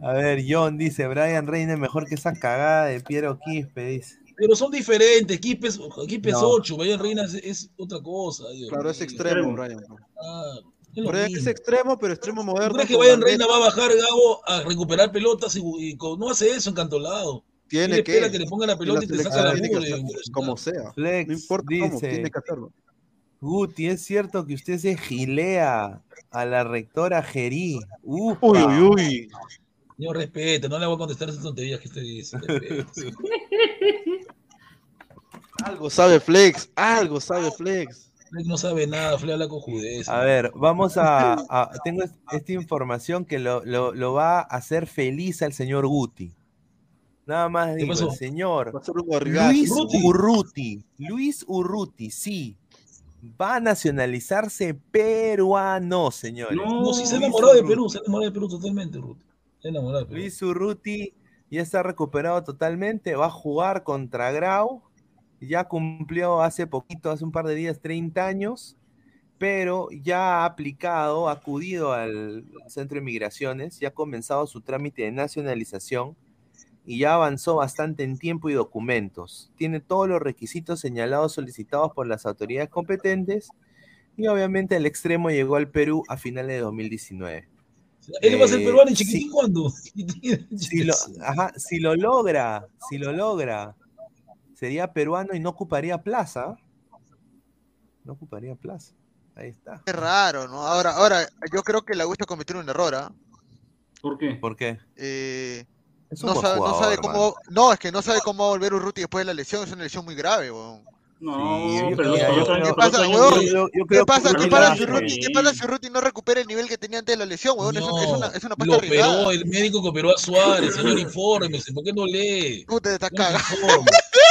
A ver, John dice, Brian Reina es mejor que esa cagada de Piero Quispe, dice. Pero son diferentes, Quipes, Quipes No. 8, Bayern Reina es, es otra cosa. Dios Claro, es extremo, Brian. Ah, es Brian es extremo, pero extremo ¿Tú moderno. crees que Gambetta. Reina va a bajar Gabo a recuperar pelotas y, y con- no hace eso encantolado? Tiene que. espera que le ponga la pelota y te saca la tiene que mugre. como sea. Flex No importa cómo, dice, tiene que hacerlo. Guti, ¿es cierto que usted se gilea a la rectora Gerí? Uy, uy, uy. Señor, respete, no le voy a contestar esas tonterías que usted dice. Algo sabe Flex, algo sabe Flex. Flex no sabe nada, Flex habla con judez. A ver, vamos a... a- tengo es- esta información que lo, lo- lo va a hacer feliz al señor Guti. Nada más digo, el señor. Luis. Urruti. Luis Urruti, sí. Va a nacionalizarse peruano, señores. No, sí se ha Luis enamorado de. Perú, se ha enamorado de Perú totalmente, Ruth. Se ha enamorado de Perú. Luis Urruti ya está recuperado totalmente, va a jugar contra Grau, ya cumplió hace poquito, hace un par de días, 30 años, pero ya ha aplicado, ha acudido al centro de migraciones, ya ha comenzado su trámite de nacionalización y ya avanzó bastante en tiempo y documentos. Tiene todos los requisitos señalados solicitados por las autoridades competentes y obviamente el extremo llegó al Perú a finales de 2019. Él va a ser Eh, peruano y sí. chiquitín cuando. si lo, ajá, si lo logra, si lo logra, sería peruano y no ocuparía plaza. No ocuparía plaza. Ahí está. Qué raro, ¿no? Ahora, ahora, yo creo que la U está cometiendo un error, ¿ah? ¿Por qué? ¿Por qué? Eh, no, sabe, no sabe hermano. cómo. No, es que no sabe cómo va a volver Urruti después de la lesión. Es una lesión muy grave, weón. No, Sí, yo pero yo ¿Qué pasa, ¿Qué pasa, que ¿qué Urruti pasa la si bien. ¿qué pasa si Urruti no recupera el nivel que tenía antes de la lesión, weón? Es, es una, es una pasta lo arriesgada. operó, el médico que operó a Suárez, señor, infórmese, ¿por qué no lee? Puta, te estás No cagando.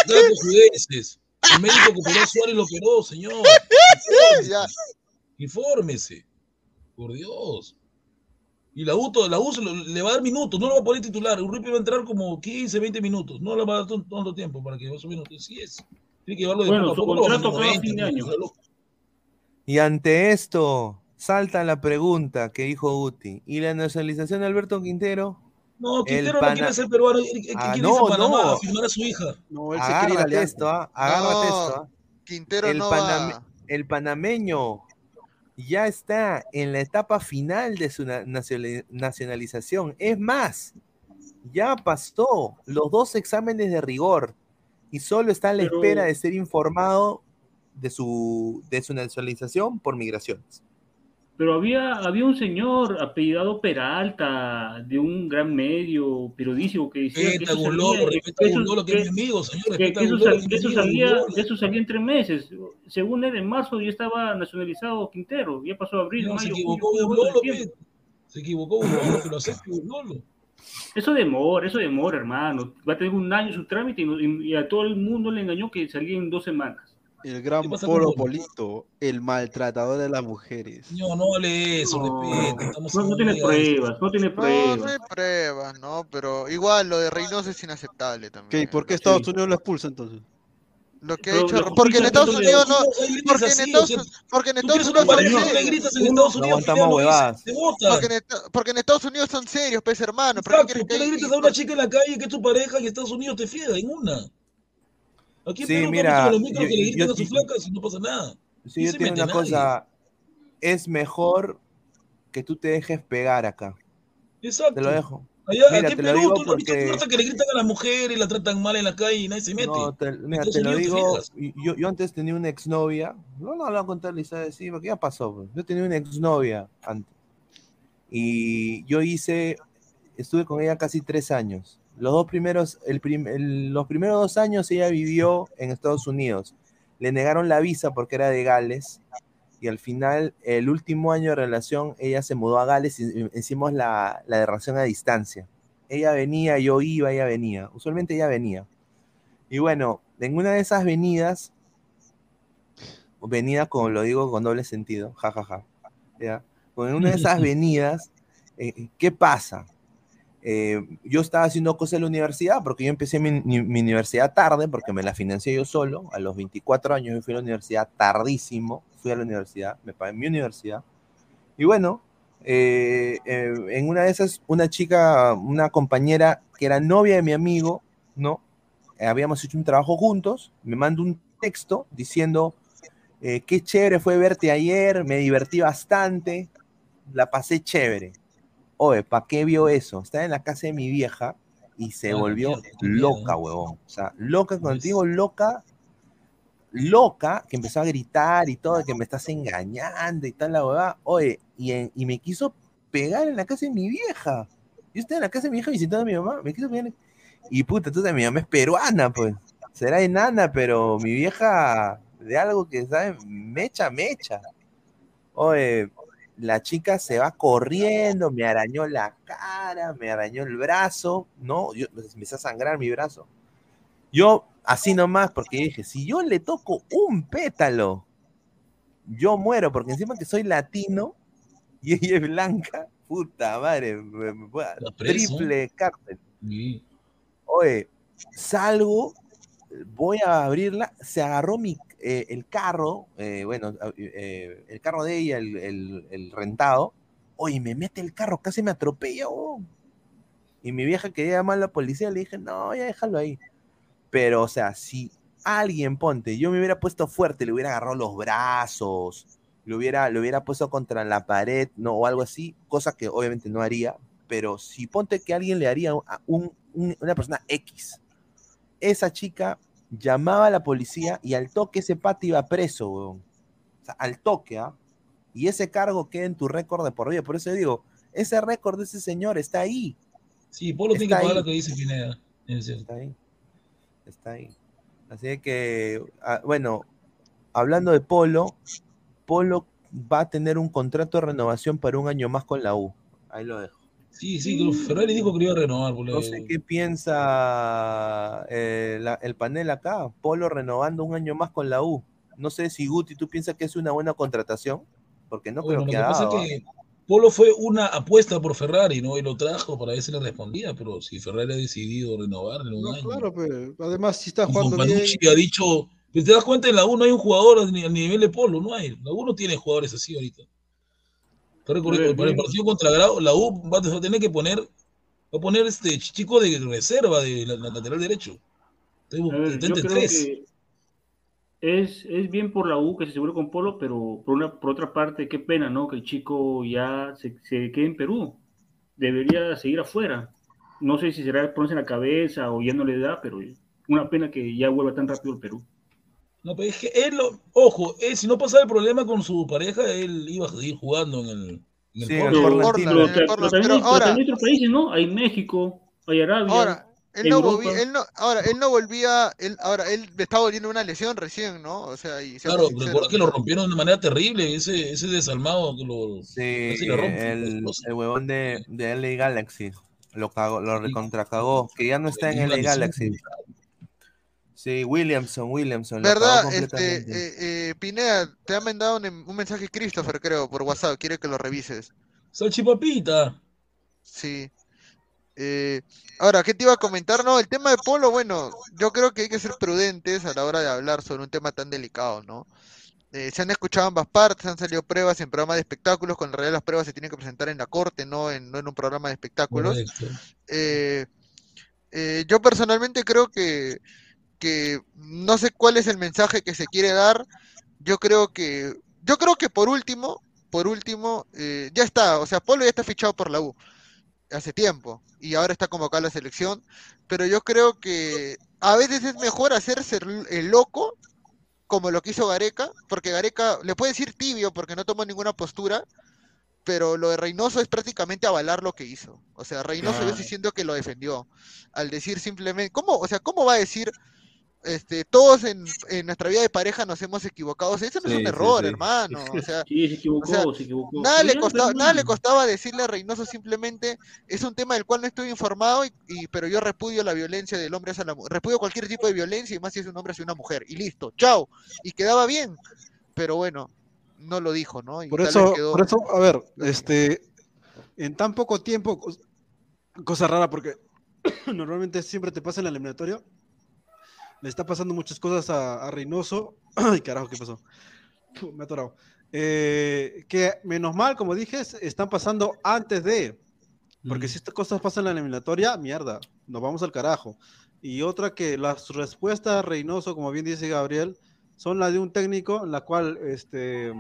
con judeces. El médico que operó a Suárez lo operó, señor. Ya. Infórmese. Por Dios. Y la U, la U se lo- le va a dar minutos, no lo va a poner titular. Urruti va a entrar como 15, 20 minutos. No le va a dar tan- tanto tiempo para que más o menos. Sí es. Tiene que llevarlo de Bueno, su contrato acaba a 90, fin de año. Y ante esto, salta la pregunta que dijo Guti. ¿Y la nacionalización de Alberto Quintero? No, Quintero no pana- quiere ser peruano, Ah, quiere no, Panamá no. a firmar a su hija. No, él se quiere ir Agárrate esto, ¿ah? Agárrate No, esto, ¿ah? Quintero el, no paname- va. el panameño ya está en la etapa final de su na- nacionali- nacionalización. Es más, ya pasó los dos exámenes de rigor y solo está a la Pero- espera de ser informado de su, de su nacionalización por migraciones. Pero había, había un señor apellidado Peralta, de un gran medio periodístico, que decía que eso salía, que eso- salía, en tres meses. Según él, en marzo ya estaba nacionalizado Quintero, ya pasó abril, No, se mayo, equivocó julio, pe. Se equivocó Gulolo, que lo acepte. Eso demora, eso demora, hermano. Va a tener un año su trámite y- y a todo el mundo le engañó que salía en dos semanas. El gran Polo Polito, el maltratador de las mujeres. No, no vale eso. Estamos No, no en tiene pruebas, no tiene No, no pruebas. hay pruebas, ¿no? Pero igual lo de Reynoso es inaceptable también. ¿Qué? ¿Y por qué Estados Unidos lo expulsa entonces? Lo que ha hecho, porque en Estados Unidos no, porque en Estados, porque en Estados Unidos. Porque en, Estados Unidos son serios, pues hermano. ¿Por qué Exacto, tú le gritas a una chica en la calle que es tu pareja y Estados Unidos te fiega en una. Aquí Sí, mira, los micros yo- que le yo- a sus flacas y no pasa nada. Sí, No yo tengo una cosa. Es mejor que tú te dejes pegar acá. Exacto. Te lo dejo. Allá, Mira, aquí en te Perú, tú no porque- hasta que le gritan a la mujer y la tratan mal en la calle y nadie se mete. No, te, mira, te lo digo. y- Yo, yo antes tenía una exnovia. No, no, lo voy a contar historia así, porque ya pasó. pues. Yo tenía una exnovia antes. Y yo hice. Estuve con ella casi tres años. Los dos primeros, el prim- el- los primeros dos años ella vivió en Estados Unidos. Le negaron la visa porque era de Gales. Y al final, el último año de relación, ella se mudó a Gales y y hicimos la, la relación a distancia. Ella venía, yo iba, ella venía. Usualmente ella venía. Y bueno, en una de esas venidas, venida como lo digo con doble sentido, jajaja, ¿ya? Con una de esas venidas, eh, ¿qué pasa? Eh, yo estaba haciendo cosas en la universidad, porque yo empecé mi, universidad tarde, porque me la financié yo solo, a los 24 años yo fui a la universidad tardísimo, fui a la universidad, me pagué mi universidad, y bueno, eh, eh, en una de esas, una chica, una compañera que era novia de mi amigo, ¿no? Habíamos hecho un trabajo juntos, me manda un texto diciendo, qué chévere fue verte ayer, me divertí bastante, la pasé chévere. Oye, ¿para qué vio eso? Estaba en la casa de mi vieja y se volvió miedo, loca, huevón. O sea, loca, contigo, loca, loca, que empezó a gritar y todo, que me estás engañando y tal, la huevada. Oye, y, en- y me quiso pegar en la casa de mi vieja. Yo estaba en la casa de mi vieja visitando a mi mamá, me quiso pegar. en- Y puta, entonces mi mamá es peruana, pues. Será enana, pero mi vieja, de algo que sabe, mecha, mecha. Oye, la chica se va corriendo, me arañó la cara, me arañó el brazo, ¿no? Yo, me empecé a sangrar mi brazo. Yo, así nomás, porque dije, si yo le toco un pétalo, yo muero, porque encima que soy latino y ella es blanca, puta madre, me- me triple cárcel. Sí. Oye, salgo, voy a abrirla, se agarró mi, eh, el carro, eh, bueno, eh, el carro de ella, el, el- rentado, oye, me mete el carro, casi me atropella. Y mi vieja quería llamar a la policía, le dije, no, ya déjalo ahí. Pero, o sea, si alguien, ponte, yo me hubiera puesto fuerte, le hubiera agarrado los brazos, lo hubiera, lo hubiera puesto contra la pared, no, o algo así, cosa que obviamente no haría, pero si ponte que alguien le haría a un- una persona X, esa chica llamaba a la policía y al toque ese pata iba preso, weón. O sea, al toque, ¿ah? Y ese cargo queda en tu récord de por vida. Por eso digo, ese récord de ese señor está ahí. Sí, Polo tiene que pagar ahí. lo que dice Pineda. Es. Está ahí. Está ahí. Así que, ah, bueno, hablando de Polo, Polo va a tener un contrato de renovación para un año más con la U. Ahí lo dejo. Sí, sí, que Ferrari dijo que lo iba a renovar. por No sé qué piensa eh, la- el panel acá. Polo renovando un año más con la U. No sé si Guti, ¿tú piensas que es una buena contratación? Porque no Bueno, creo lo que que pasa es que Polo fue una apuesta por Ferrari, ¿no? Y lo trajo para ver si le respondía, pero si Ferrari ha decidido renovarle un No, año. claro, pero además si está Y jugando bien. Ha dicho, te das cuenta, en la U no hay un jugador al nivel de Polo, no hay. La U no tiene jugadores así ahorita. Para el, el partido contra Grau, la U va a tener que poner, va a poner este chico de reserva de la, la lateral derecho. Entonces, ver, yo creo tres. que es, es bien por la U que se asegure con Polo, pero por, una, por otra parte, qué pena, ¿no? Que el chico ya se, se quede en Perú. Debería seguir afuera. No sé si será ponerse en la cabeza o ya no le da, pero una pena que ya vuelva tan rápido al Perú. No, pero es que él, lo- ojo, él, si no pasaba el problema con su pareja, él iba a seguir jugando en el, en el Sí, pero ahora- también otros países, ¿no? Hay México, hay Arabia. Ahora, él no, Europa. volví- él no, ahora, él no volvía, él, ahora, él le estaba volviendo una lesión recién, ¿no? O sea, y Claro, recuerda que lo rompieron de manera terrible, ese, ese desalmado que lo Sí, le rompe. el, pues, el huevón de, de LA Galaxy. Lo cagó, lo recontracagó. Que ya no está en LA Galaxy. Sí, Williamson, Williamson. lo ¿Verdad? Este, eh, eh, Pineda, te ha mandado un, un mensaje Christopher, creo, por WhatsApp, quiere que lo revises. Salchipapita. Sí. Eh, ahora, ¿qué te iba a comentar? No, el tema de Polo, bueno, yo creo que hay que ser prudentes a la hora de hablar sobre un tema tan delicado, ¿no? Eh, se han escuchado ambas partes, han salido pruebas en programas de espectáculos, cuando en realidad las pruebas se tienen que presentar en la corte, no en, no en un programa de espectáculos. Correcto. Eh, eh, yo personalmente creo que, que no sé cuál es el mensaje que se quiere dar. Yo creo que, yo creo que por último, por último, eh, ya está, o sea, Polo ya está fichado por la U hace tiempo y ahora está convocado a la selección, pero yo creo que a veces es mejor hacerse el loco como lo que hizo Gareca, porque Gareca le puede decir tibio porque no tomó ninguna postura, pero lo de Reynoso es prácticamente avalar lo que hizo. O sea, Reynoso Claro. siento que lo defendió. Al decir simplemente, ¿cómo? O sea, ¿cómo va a decir, este, todos en, en nuestra vida de pareja nos hemos equivocado? O sea, eso no es un sí, error, sí. hermano. O sea, Sí, se equivocó, o sea, se equivocó. nada le costaba, pero nada le bueno. costaba decirle a Reynoso simplemente, es un tema del cual no estoy informado, y, y- pero yo repudio la violencia del hombre hacia la mujer. Repudio cualquier tipo de violencia y más si es un hombre hacia una mujer. Y listo, chao. Y quedaba bien. Pero bueno, no lo dijo, ¿no? Y Por eso, quedó- por eso, a ver, este, en tan poco tiempo, cos- cosa rara, porque normalmente siempre te pasa en la eliminatoria, le está pasando muchas cosas a, a Reynoso. Ay, carajo, ¿qué pasó? Puh, Me he atorado. Eh, que menos mal, como dije, es- están pasando antes de. Porque si estas cosas pasan en la eliminatoria, mierda, nos vamos al carajo. Y otra que las respuestas a Reynoso, como bien dice Gabriel, son las de un técnico en la cual este,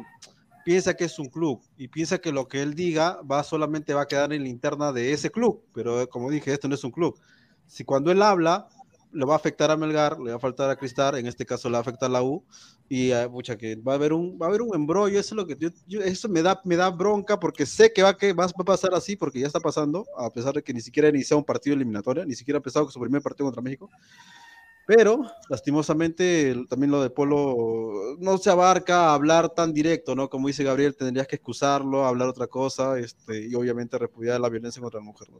piensa que es un club y piensa que lo que él diga va solamente va a quedar en la interna de ese club. Pero eh, como dije, esto no es un club. Si cuando él habla, le va a afectar a Melgar, le va a faltar a Cristal, en este caso le va a afectar a la U, y eh, pucha, que va a haber un, va a haber un embrollo, eso es lo que yo- yo- eso me da, me da bronca porque sé que va, que va a pasar así, porque ya está pasando, a pesar de que ni siquiera ha iniciado un partido eliminatorio, ni siquiera ha empezado su primer partido contra México. Pero, lastimosamente, también lo de Polo no se abarca a hablar tan directo, ¿no? Como dice Gabriel, tendrías que excusarlo, hablar otra cosa, este, y obviamente repudiar la violencia contra la mujer, ¿no?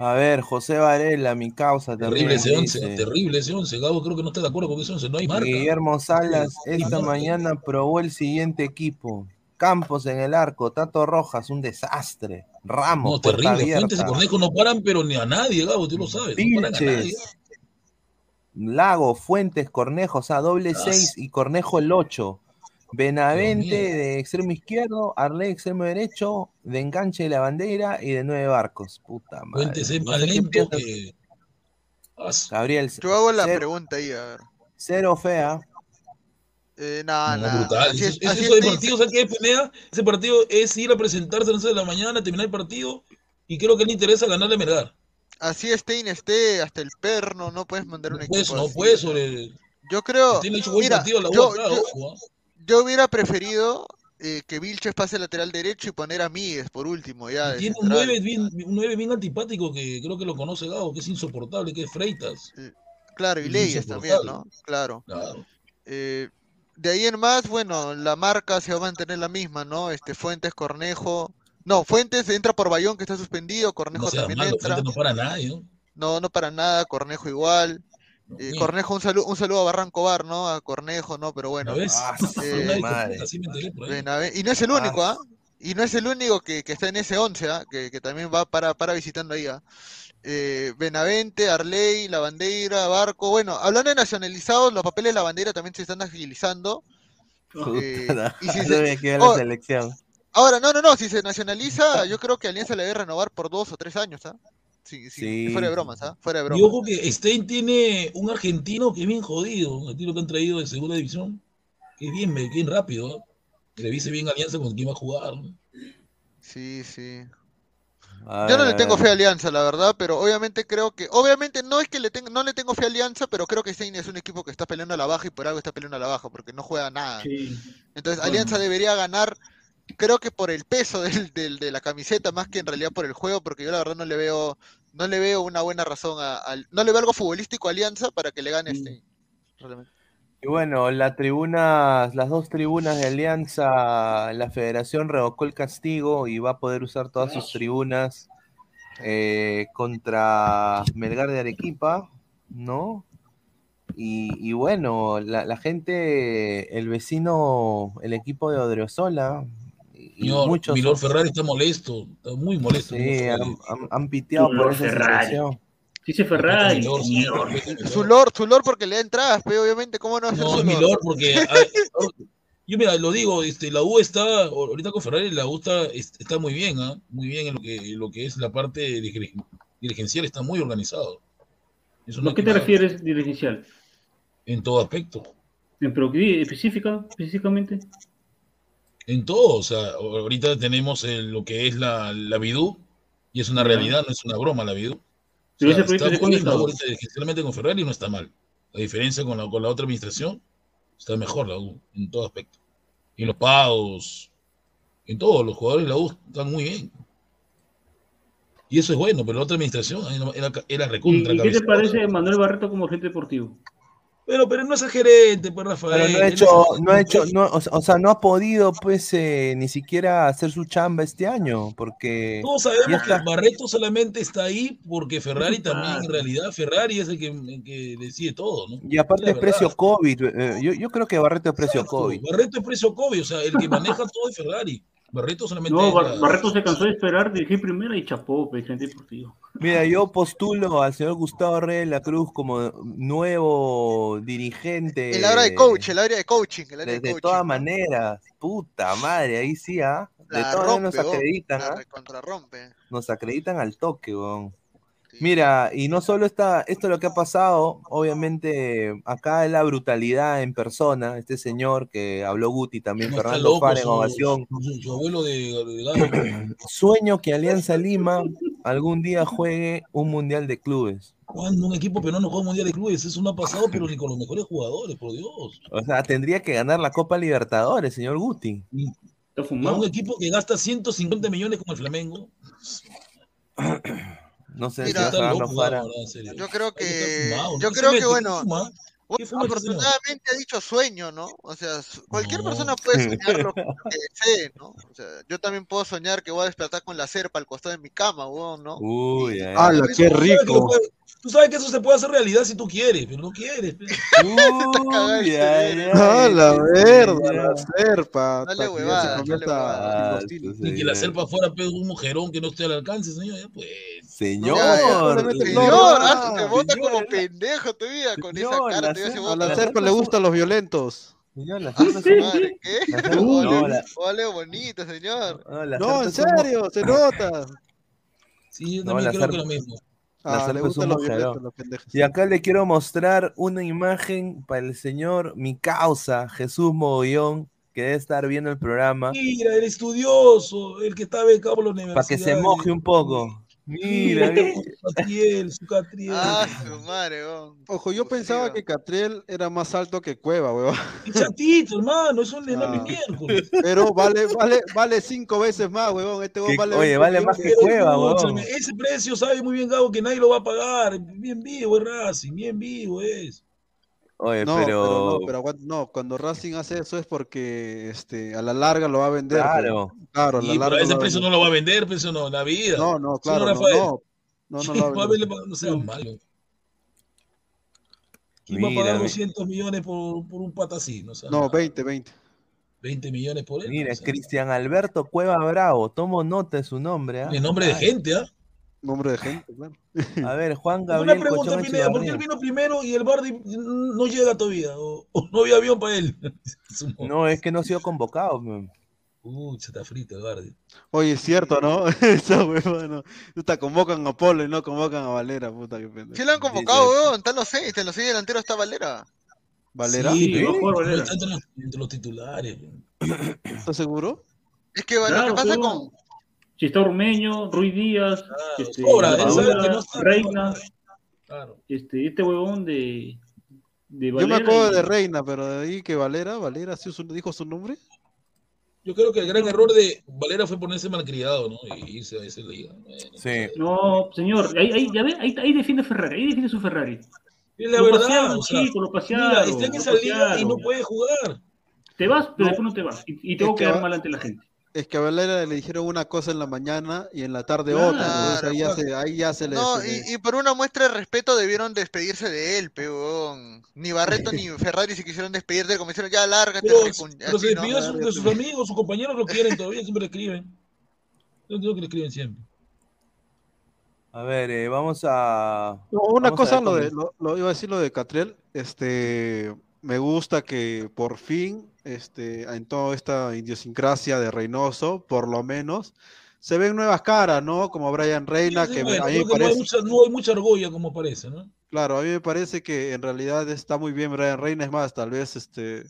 A ver, José Varela, mi causa Terrible ese 11, dice. terrible ese 11. Gabo creo que no está de acuerdo con ese 11, no hay marca. Guillermo Salas, No esta marca. mañana probó el siguiente equipo. Campos en el arco, Tato Rojas, un desastre. Ramos, No, terrible. Fuentes y Cornejo no paran, pero ni a nadie, Gabo, tú lo sabes. No paran a nadie. Lago, Fuentes, Cornejo, o sea, doble Ah, 6 y Cornejo el 8. Benavente de extremo izquierdo, Arley extremo derecho, de enganche de la bandera y de nueve barcos. Puta madre. Fuentes es No más lento que. Gabriel, Yo hago la cero- pregunta ahí, a ver. Cero fea. Eh, nada, No, nada. brutal. Así Eso, es- eso- de es, partido, ¿sabes qué es, Pineda? Ese partido es ir a presentarse a las 11 de la mañana, terminar el partido, y creo que le interesa ganarle a Melgar. Así Stein esté hasta el perno, no puedes mandar un Pues, equipo no así. puede sobre. Yo creo, mira, partido a la U, yo, claro, yo- ojo, ¿ah? Yo hubiera preferido eh, que Vilches pase lateral derecho y poner a Míguez por último, ya. Tiene un central. 9, bien, un 9 bien antipático que creo que lo conoce Gabo, que es insoportable, que es Freitas. Claro, y Es Leyes también. ¿no? Claro. Claro. Eh, de ahí en más, bueno, la marca se va a mantener la misma, ¿no? Este Fuentes, Cornejo. No, Fuentes entra por Bayón, que está suspendido, Cornejo No también malo, entra. No para nadie, ¿no? No, no para nada, Cornejo igual. Eh. Cornejo, un saludo, un saludo a Barranco Bar, ¿no? A Cornejo, ¿no? Pero bueno. ¿Una vez? Ah, eh, Una vez, madre. así me enteré por ahí. Benave- Y no es el único, ¿ah? Y no es el único que, que está en ese 11, ¿ah? Que, que también va para, para visitando ahí, ¿ah? Eh, Benavente, Arley, La Bandera, Barco. Bueno, hablando de nacionalizados, los papeles de La Bandera también se están agilizando. Eh, Puta, y si no se- me queda oh, la selección. Ahora, no, no, no, si se nacionaliza, yo creo que Alianza le debe renovar por dos o tres años, ¿ah? Sí, sí, Sí. fuera de bromas, ¿ah? Fuera de Y bromas. ojo que Stein tiene un argentino que es bien jodido, un argentino que han traído de segunda división, que es bien, bien rápido, ¿eh? que le dice bien Alianza con quién va a jugar. ¿no? Sí, sí. Yo no le tengo fe a Alianza, la verdad, pero obviamente creo que, obviamente no es que le tenga, no le tengo fe a Alianza, pero creo que Stein es un equipo que está peleando a la baja y por algo está peleando a la baja, porque no juega nada. Entonces Alianza debería ganar, creo que por el peso del, del- de la camiseta más que en realidad por el juego, porque yo la verdad no le veo, no le veo una buena razón a, al- no le veo algo futbolístico a Alianza para que le gane Stein. realmente. Y bueno, la tribuna, las dos tribunas de Alianza, la federación revocó el castigo y va a poder usar todas sus tribunas eh, contra Melgar de Arequipa, ¿no? Y, y bueno, la, la gente, el vecino, el equipo de Odriozola, Señor, muchos Milor Ferrari está molesto, está muy molesto. sí, han, Ferrari. han- han piteado por esa Ferrari. situación. Dice Ferrari. Milor, Milor. Su lord, su lord porque le da entradas, pero obviamente, ¿cómo no hacer No, su lord? porque ah, yo mira, lo digo, este, la U está, ahorita con Ferrari, la U está, es- está muy bien, ¿ah? muy bien en lo que, en lo que es la parte dirigen- dirigencial, está muy organizado. Eso ¿A hay qué te refieres dirigencial? En todo aspecto. ¿En pero qué específica, específicamente? En todo, o sea, ahorita tenemos el- lo que es la, la Bidú, y es una realidad, no es una broma la Bidú. O sea, ese proyecto está muy bien, ahorita con Ferrari no está mal. La diferencia con la, con la otra administración, está mejor la U, en todo aspecto. Y en los pagos, en todo, los jugadores de la U están muy bien. Y eso es bueno, pero la otra administración era, era ¿Y, recontra y qué te parece Manuel Barreto como agente deportivo? Pero, pero no es el gerente, pues Rafael. Pero no ha hecho, no ha hecho, no, o, sea- o sea, no ha podido, pues, eh, ni siquiera hacer su chamba este año, porque Todos sabemos que. Barreto solamente está ahí porque Ferrari también, en realidad, Ferrari es el que, el que decide todo, ¿no? Y aparte es precio. COVID. eh, yo, yo creo que Barreto es precio Exacto, COVID. Barreto es precio COVID, o sea, el que maneja todo es Ferrari. Barreto solamente No, Bar- Barreto se cansó de esperar, dirigir primera y chapó, agente deportivo. Mira, yo postulo al señor Gustavo Reyes de la Cruz como nuevo dirigente. El área de coach, el área de coaching, el área De, de de todas maneras, puta madre, ahí sí, ¿ah? De La todas maneras nos acreditan, la recontrarrompe. Nos acreditan al toque, weón. Mira, y no solo está, esto es lo que ha pasado, obviamente acá es la brutalidad en persona, este señor que habló Guti también, No Fernando Fara en su, ovación. su- su abuelo de, de. Sueño que Alianza Lima algún día juegue un mundial de clubes. Cuando un equipo peruano juega un mundial de clubes, eso no ha pasado, pero ni con los mejores jugadores, por Dios. O sea, tendría que ganar la Copa Libertadores, señor Guti. Un equipo que gasta 150 millones como el Flamengo. No sé Mira, si Está loco. Yo creo que, yo ¿Qué se creo que bueno, afortunadamente ha dicho sueño, ¿no? O sea, cualquier No. persona puede soñar lo que desee, ¿no? O sea, yo también puedo soñar que voy a despertar con la serpa al costado de mi cama, weón, ¿no? Uy, ay, ¡Hala, Tú qué rico! Tú sabes que eso se puede hacer realidad si tú quieres, pero no quieres. Uy, ay, ¡Ah, la verga! La serpa. Dale ya huevada, dale huevada. Y que la selva fuera pe, un mujerón que no esté al alcance, señor. ya, Pues. Señor, Ya, ya, señor, ah, te bota señor, como pendejo todavía con esa cara, ser- A bota. la serpa serpa le gustan los violentos. señor, la serpa su es un- madre, ¿qué? serpa- Ole, bonito, señor. no, serpa en serio, se nota. Sí, yo también creo serpa- que lo mismo. Ah, le gustan los los pendejos. Y acá le quiero mostrar una imagen para el señor, mi causa, Jesús Mogollón, que debe estar viendo el programa, Mira, el estudioso, el que está becado por la universidad. para que se moje un poco. Mira, su Catriel, su Catriel. Ah, su madre, weón. Ojo, yo pensaba que Catriel era más alto que Cueva, weón. Chatito, hermano, es un enano Ah. miércoles. Pero vale, vale, vale cinco veces más, weón. Este weón Que- vale oye, 20 vale más que Cueva, weón. ese precio sabe muy bien Gabo que nadie lo va a pagar. Bien vivo es Racing, bien vivo es. Oye, No, pero, pero, no, pero aguanta- no, cuando Racing hace eso es porque este, a la larga lo va a vender. Claro. pues. Claro, a la Y pero larga ese lo va a precio no lo va a vender, precio no, la vida. No, no, claro, no, Rafael. no, no, no lo va a vender. no sea malo. ¿Quién va a Mira, pagar mi- 200 millones por, por un pata así? No, sea No, malo. 20, 20. 20 millones por él. mira, o sea, Cristian Alberto Cueva Bravo, tomo nota de su nombre. ¿ah? En nombre de Ay, gente, ¿ah? Nombre de gente, claro. A ver, Juan Una Gabriel pregunta, Cochón Pineda, ¿por qué él vino primero y el Bardi no llega todavía? ¿O, o no había avión para él? No, es que no ha sido convocado. man. Uy, se está frito el Bardi. Oye, es cierto, ¿no? Esa huevona. Puta, convocan a Polo y no convocan a Valera, puta, qué pendejo. Sí lo han convocado, weón. Están los seis, en los seis delanteros está Valera. ¿Valera? Sí, Sí, Valera. está entre los, entre los titulares. ¿Estás seguro? Es que lo Claro, que pasa con. Está Ormeño, Ruiz Díaz, este, no está. Reina, Claro. este, este huevón de, de Yo me Valera acuerdo y- de Reina, pero de ahí que Valera, Valera ¿sí su- dijo su nombre. Yo creo que el gran error de Valera fue ponerse malcriado, ¿no? Y irse a esa liga. Sí. No, señor, ahí, ahí, ya ve, ahí, ahí defiende Ferrari, ahí defiende su Ferrari. Es la Lo verdad. pasearon, o sea, chico, lo pasearon. mira, está en esa liga y no puede jugar. Te vas, pero No. después no te vas. Y, y Es tengo que que quedar va- mal ante la gente. Es que a Valera le dijeron una cosa en la mañana y en la tarde Claro, otra. Entonces ahí ya se, ahí ya se le. No, se le- y, y por una muestra de respeto debieron despedirse de él, peón. Ni Barreto ni Ferrari se quisieron despedir de él, como dicieron, ya lárgate. Pero, pero se ¿no? despidió de sus, de sus amigos, sus compañeros lo quieren todavía, siempre le escriben. Yo creo que le escriben siempre. A ver, eh, vamos a. No, una vamos cosa, lo, de, lo, lo iba a decir lo de Catriel, este, me gusta que por fin, este, en toda esta idiosincrasia de Reynoso, por lo menos, se ven nuevas caras, ¿no? Como Brian Reina, Sí, que bueno, a mí me creo que no, hay parece, mucha, no hay mucha argolla como parece, ¿no? claro, a mí me parece que en realidad está muy bien Brian Reina, es más, tal vez, este,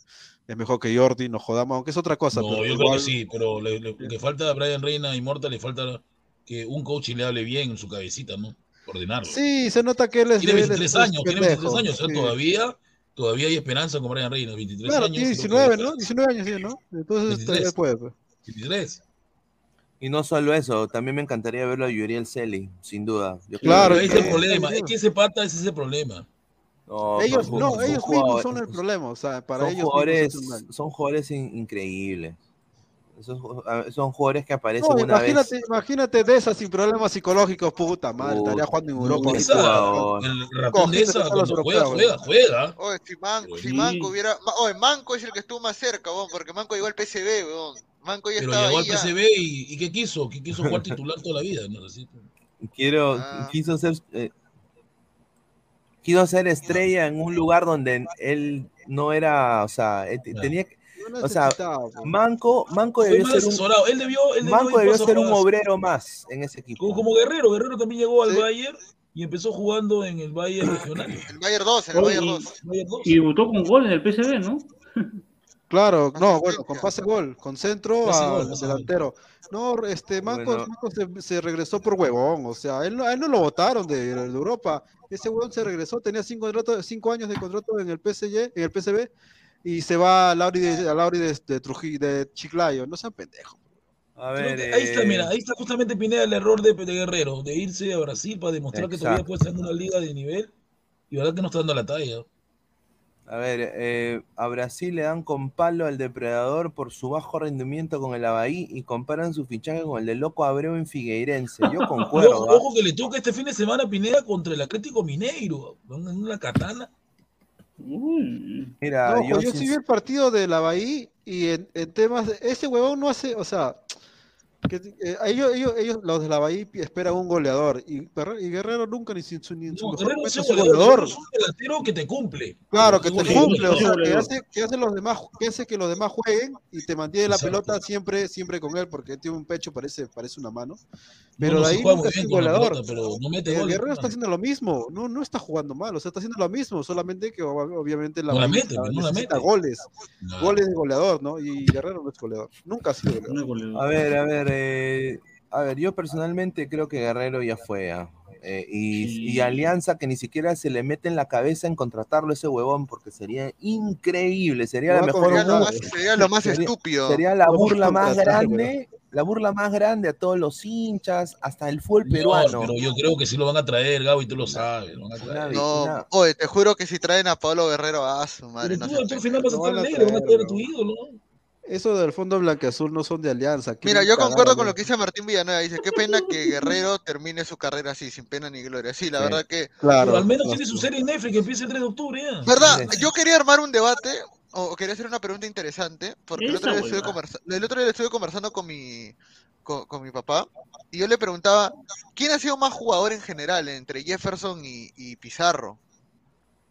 es mejor que Jordi, no jodamos, aunque es otra cosa, No, pero yo creo igual- que sí, pero le, le- le falta a Brian Reina y Morta, le falta que un coach le hable bien en su cabecita, ¿no? Ordenarlo. Sí, se nota que él es Tiene él es- 23 es años, tiene 23 pendejo, años, o sea, sí. todavía, todavía hay esperanza con Brian Reina, 23 Claro, años. tiene creo que 19, hay ¿no? 19 años, sí, ¿no? Entonces 23. todavía puede. pues. 23. Y no solo eso, también me encantaría verlo a Yuriel Celi, sin duda. Yo Claro, Ahí está el problema, es que ese pata ese es el problema. No, Ellos, son- no, son ellos mismos son el problema, o sea, para son ellos jugadores, daño. son jugadores in- increíbles. Esos son jugadores que aparecen No, una imagínate, vez. imagínate de esas sin problemas psicológicos, puta madre, estaría jugando en Europa. esa-. El ratón de cuando juega, juega, juega. Oye, si Manco, si Sí. Manco hubiera. Oye, Manco es el que estuvo más cerca, porque Manco llegó al PCB, weón. Manco ya Pero estaba llegó ahí. al ya. PCB y, y ¿qué quiso? ¿Qué quiso jugar titular toda la vida? ¿no? Así, Quiero, Ah. quiso ser, eh, quiso ser estrella en un lugar donde él no era, o sea, él tenía, que- No o sea. Manco, Manco debió ser un, asesorado. Él debió, él debió Manco debió ser un obrero más en ese equipo. Como, como Guerrero, Guerrero también llegó al Sí. Bayern y empezó jugando en el Bayern regional. El Bayern 2, el Bayern y- 2. Bayern dos. Y debutó con gol en el PSV, ¿no? Claro, no, bueno, con pase gol, con centro al delantero. No, este Manco, Bueno. Manco se, se regresó por huevón, o sea, él, no- a él no lo votaron de, de Europa. Ese huevón se regresó, tenía cinco, cinco años de contrato en el PSG, en el PSV, y se va al Auri de, al Auri de, de Trujillo, de Chiclayo. No sean pendejos. A ver, ahí está, eh, mira, ahí está justamente Pineda el error de, de Guerrero, de irse a Brasil para demostrar que todavía puede estar en una liga de nivel y verdad que no está dando la talla. A ver, eh, a Brasil le dan con palo al depredador por su bajo rendimiento con el Abahí y comparan su fichaje con el de Loco Abreu en Figueirense. Yo concuerdo. Ojo, ¿ah? ojo que le toca este fin de semana a Pineda contra el Atlético Mineiro, en una katana. Mira, No, yo, yo, sí sin- vi el partido de la Bahía y en, en temas, de- ese huevón no hace, o sea, que, eh, ellos, ellos, ellos, los de la Bahía esperan un goleador y, Guerrero- y Guerrero nunca ni, sin su, ni en su No, mejor Guerrero momento es es un un goleador, goleador. es un delantero que te cumple. Claro, que Es te goleador, cumple, o es sea, que hace, que hace los demás, que hace que los demás jueguen y te mantiene la Exacto. pelota siempre, siempre con él, porque tiene un pecho, parece, parece una mano. No, Pero no, de sí ahí nunca con la goleador. pelota, pero no mete goles. Guerrero está no. haciendo lo mismo, no, no está jugando mal, o sea, está haciendo lo mismo, solamente que ob- obviamente la No la Bahía mete, no la mete. goles, No. goles de goleador, ¿no? Y Guerrero no es goleador, nunca ha sido goleador. No es goleador. a ver, a ver, eh, a ver, yo personalmente creo que Guerrero ya fue. ah. Eh, y, Sí. y Alianza que ni siquiera se le mete en la cabeza en contratarlo ese huevón porque sería increíble, sería Lo la mejor Sería lo más, sería lo más sería- estúpido. Sería la burla más grande, la burla más grande a todos los hinchas, hasta el fútbol No, peruano. pero yo creo que sí lo van a traer, Gabo, y tú lo sabes. Lo van a traer. Una- No, una- oye, te juro que si traen a Pablo Guerrero, a su madre, Pero no tú, al final vas a No estar van a negro, van a traer, a tu ídolo. Eso del fondo blanqueazul no son de Alianza. Mira, yo concuerdo con lo que dice Martín Villanueva. Dice, qué pena que Guerrero termine su carrera así, sin pena ni gloria. Sí, la Sí. verdad que... Claro. Pero al menos no, tiene su serie en Netflix que empieza el 3 de octubre ya. ¿Verdad? Sí. Yo quería armar un debate, o quería hacer una pregunta interesante, porque el otro, día estuve huevada. conversa- el otro día estuve conversando con mi, con, con mi papá, y yo le preguntaba, ¿quién ha sido más jugador en general entre Jefferson y, y Pizarro?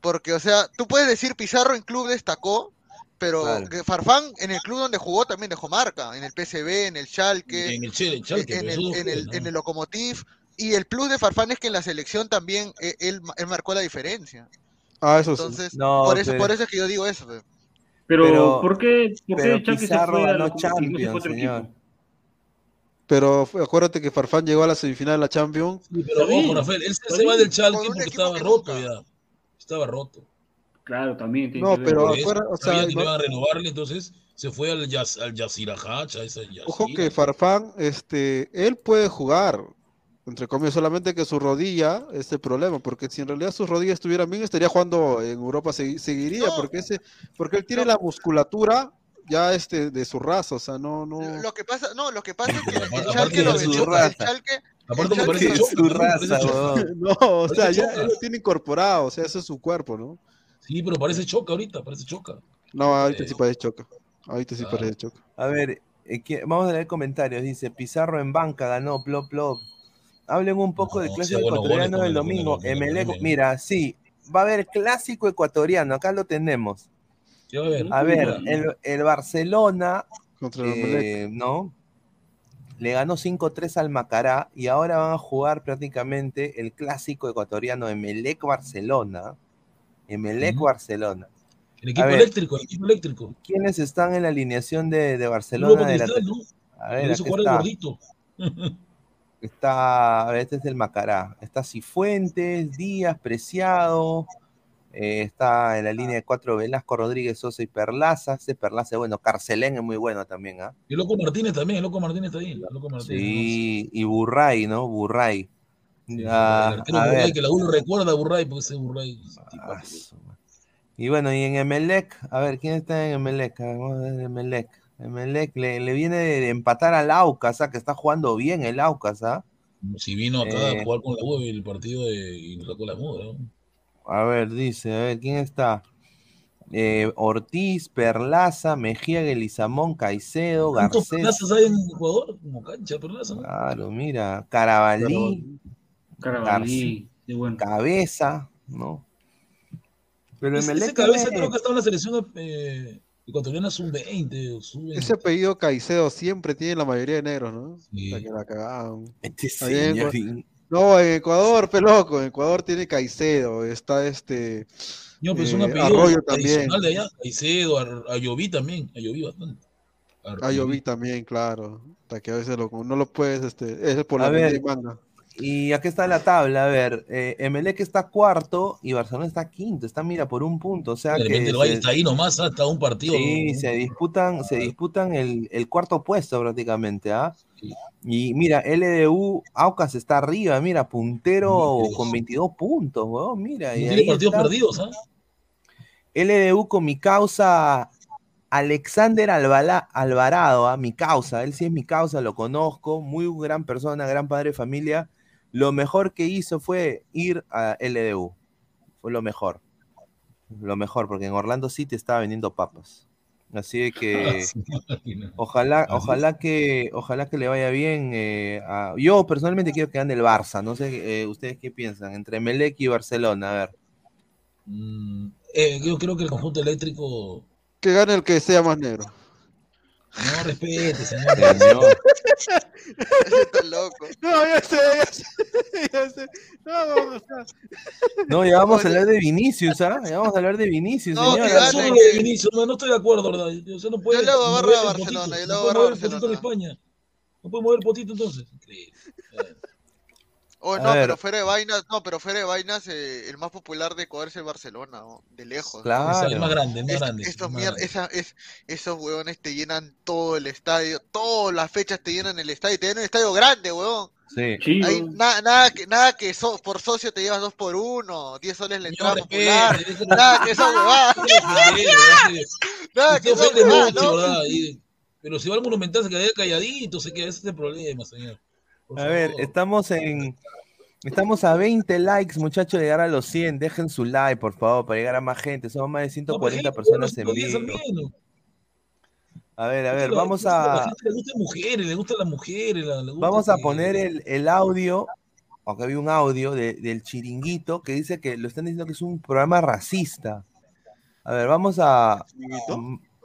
Porque, o sea, tú puedes decir Pizarro en club destacó, pero Claro. Farfán en el club donde jugó también dejó marca, en el PSV, en el Schalke, En el Chalke, en el, en el, ¿no? en el Lokomotiv, y el plus de Farfán es que en la selección también eh, él, él marcó la diferencia. Ah, eso sí. Entonces, No, por, eso, pero- por eso es que yo digo eso. pe. Pero, Pero- ¿por qué, por pero qué Chalke se fue a Champions, señor. Pero acuérdate que Farfán llegó a la semifinal de la Champions. Sí, pero ojo, Rafael, él se, va del Chalke Con un porque estaba roto ya. Estaba roto. Claro, también tiene No, que ver. pero eso, acuerda- o sea, sabía que no- no iban a renovarle, entonces se fue al, Yas, al Yasirajach, a esa Ojo que Farfán, este, él puede jugar, entre comillas, solamente que su rodilla es el problema, porque si en realidad sus rodillas estuvieran bien, estaría jugando en Europa, segui- seguiría, No. porque ese, porque él tiene la musculatura ya este de su raza, o sea, no, no. Lo que pasa, no, lo que pasa es que el Aparte Chalke lo vendió, el Aparte que el parece su ¿no? Raza. No, o sea, ya lo tiene incorporado, o sea, ese es su cuerpo, ¿no? Sí, pero parece choca ahorita, parece choca. No, ahorita sí Eh, parece choca. Ahorita sí parece choca. A ver, eh, que- vamos a leer comentarios. Dice, Pizarro en banca, ganó, plop, plop. Hablen un poco No, del clásico ecuatoriano del domingo. Emelec, Emelec. mira, sí, va a haber clásico ecuatoriano, acá lo tenemos. A ver. A ver, el, el Barcelona, Contra el Emelec. eh, ¿no? Le ganó 5-3 al Macará y ahora van a jugar prácticamente el clásico ecuatoriano Emelec-Barcelona. Ujú. Emelec-Barcelona. El equipo ver. eléctrico, el equipo eléctrico. ¿Quiénes están en la alineación de, de Barcelona? De la- ¿no? A ver, el está. gordito. Está, a ver, este es el Macará. Está Cifuentes, Díaz, Preciado. eh, está en la línea de cuatro Velasco, Rodríguez, Sosa y Perlaza. Ese Perlaza, bueno. Carcelén es muy bueno también, ¿ah? Y Loco Martínez también, Loco Martínez está ahí. Loco Martínez. Sí, y Burray, ¿no? Burray. Sí, Ya, el arquero a Burray, ver. que la uno recuerda a Burray, porque ese Burray. Ah. Y bueno, y en Emelec, a ver, ¿quién está en Emelec? Vamos a ver Emelec. Emelec le, le viene de empatar al Aucas, ¿ah? que está jugando bien el Aucas, ¿ah? Si vino acá Eh. a jugar con la U el partido de, y sacó la muda. ¿no? A ver, dice, a ver, ¿quién está? Eh, Ortiz, Perlaza, Mejía, Guelizamón, Caicedo, ¿Cuántos Garcés. plazas hay en Ecuador? Como cancha, Perlaza, ¿no? Claro, mira, Carabalí, Carabalí, qué bueno. Cabeza, ¿no? Pero Ese, ese cabeza creo que estaba en la selección eh, ecuatoriana sub-20 o sub Ese apellido Caicedo siempre tiene la mayoría de negros, ¿no? Sí. La que la cagaban. Este en No, en Ecuador, peloco, en Ecuador tiene Caicedo, está este No, pero es eh, un apellido Arroyo también, tradicional de allá. Caicedo, Ayoví también. Ayoví bastante. Ayoví también, claro. Hasta que a veces lo- no lo puedes, este, es por A la ver. manga. Y aquí está la tabla, a ver, eh, Emelec está cuarto y Barcelona está quinto, está mira por un punto, o sea De que el Valle está ahí nomás hasta un partido. sí, se disputan, se disputan el, el cuarto puesto prácticamente, ¿ah? Y mira, LDU, Aucas está arriba, mira, puntero Dios. con 22 puntos, weón, mira. Y tiene partidos está perdidos, ¿ah? LDU con mi causa Alexander Alvarado, ¿ah? mi causa, él sí es mi causa, lo conozco, muy gran persona, gran padre de familia. Lo mejor que hizo fue ir a LDU, fue lo mejor, lo mejor, porque en Orlando City estaba vendiendo papas. Así que ojalá, ojalá que, ojalá que le vaya bien. eh, a- yo personalmente quiero que gane el Barça, no sé, eh, ustedes qué piensan, entre Melec y Barcelona, a ver. Mm, eh, yo creo que el conjunto eléctrico. Que gane el que sea más negro. No respete, señor. Está loco. No, ya sé, ya sé, ya sé. No, vamos a... No, ya vamos a hablar de Vinicius, ¿ah? Ya vamos a hablar de Vinicius, No, señor. No, de Vinicius, no, no estoy de acuerdo, ¿verdad? O sea, no puede Yo le hago a el Barcelona, yo le no hago puede barra a mover el potito de Barcelona. España. No puede mover el potito entonces. Increíble. Oh, no, pero fuera de vainas, no, pero fuera de vainas, eh, el más popular de Ecuador es el Barcelona, ¿no? de lejos. Claro. Sea, el más grande, el más Es- grande. estos, más mier- grande. esa- es- esos huevones te llenan todo el estadio, todas las fechas te llenan el estadio, te llenan el estadio grande, huevón. Sí. Weón. na- nada que, nada que so- por socio te llevas dos por uno, 10 soles la entrada popular, nada que esa huevada, nada que ofende huevada, pero si va al monumental se queda calladito, se queda ese es el problema, señor. A ver, estamos en. Estamos a 20 likes, muchachos, de llegar a los 100. Dejen su like, por favor, para llegar a más gente. Somos más de No, pero 140 gente, personas en 110 vivo. A ver, a ver, vamos A la a, gente le gustan mujeres, le gustan las mujeres. la- le gusta vamos a poner el, el audio. Aunque había un audio de- del chiringuito que dice que lo están diciendo que es un programa racista. A ver, vamos a.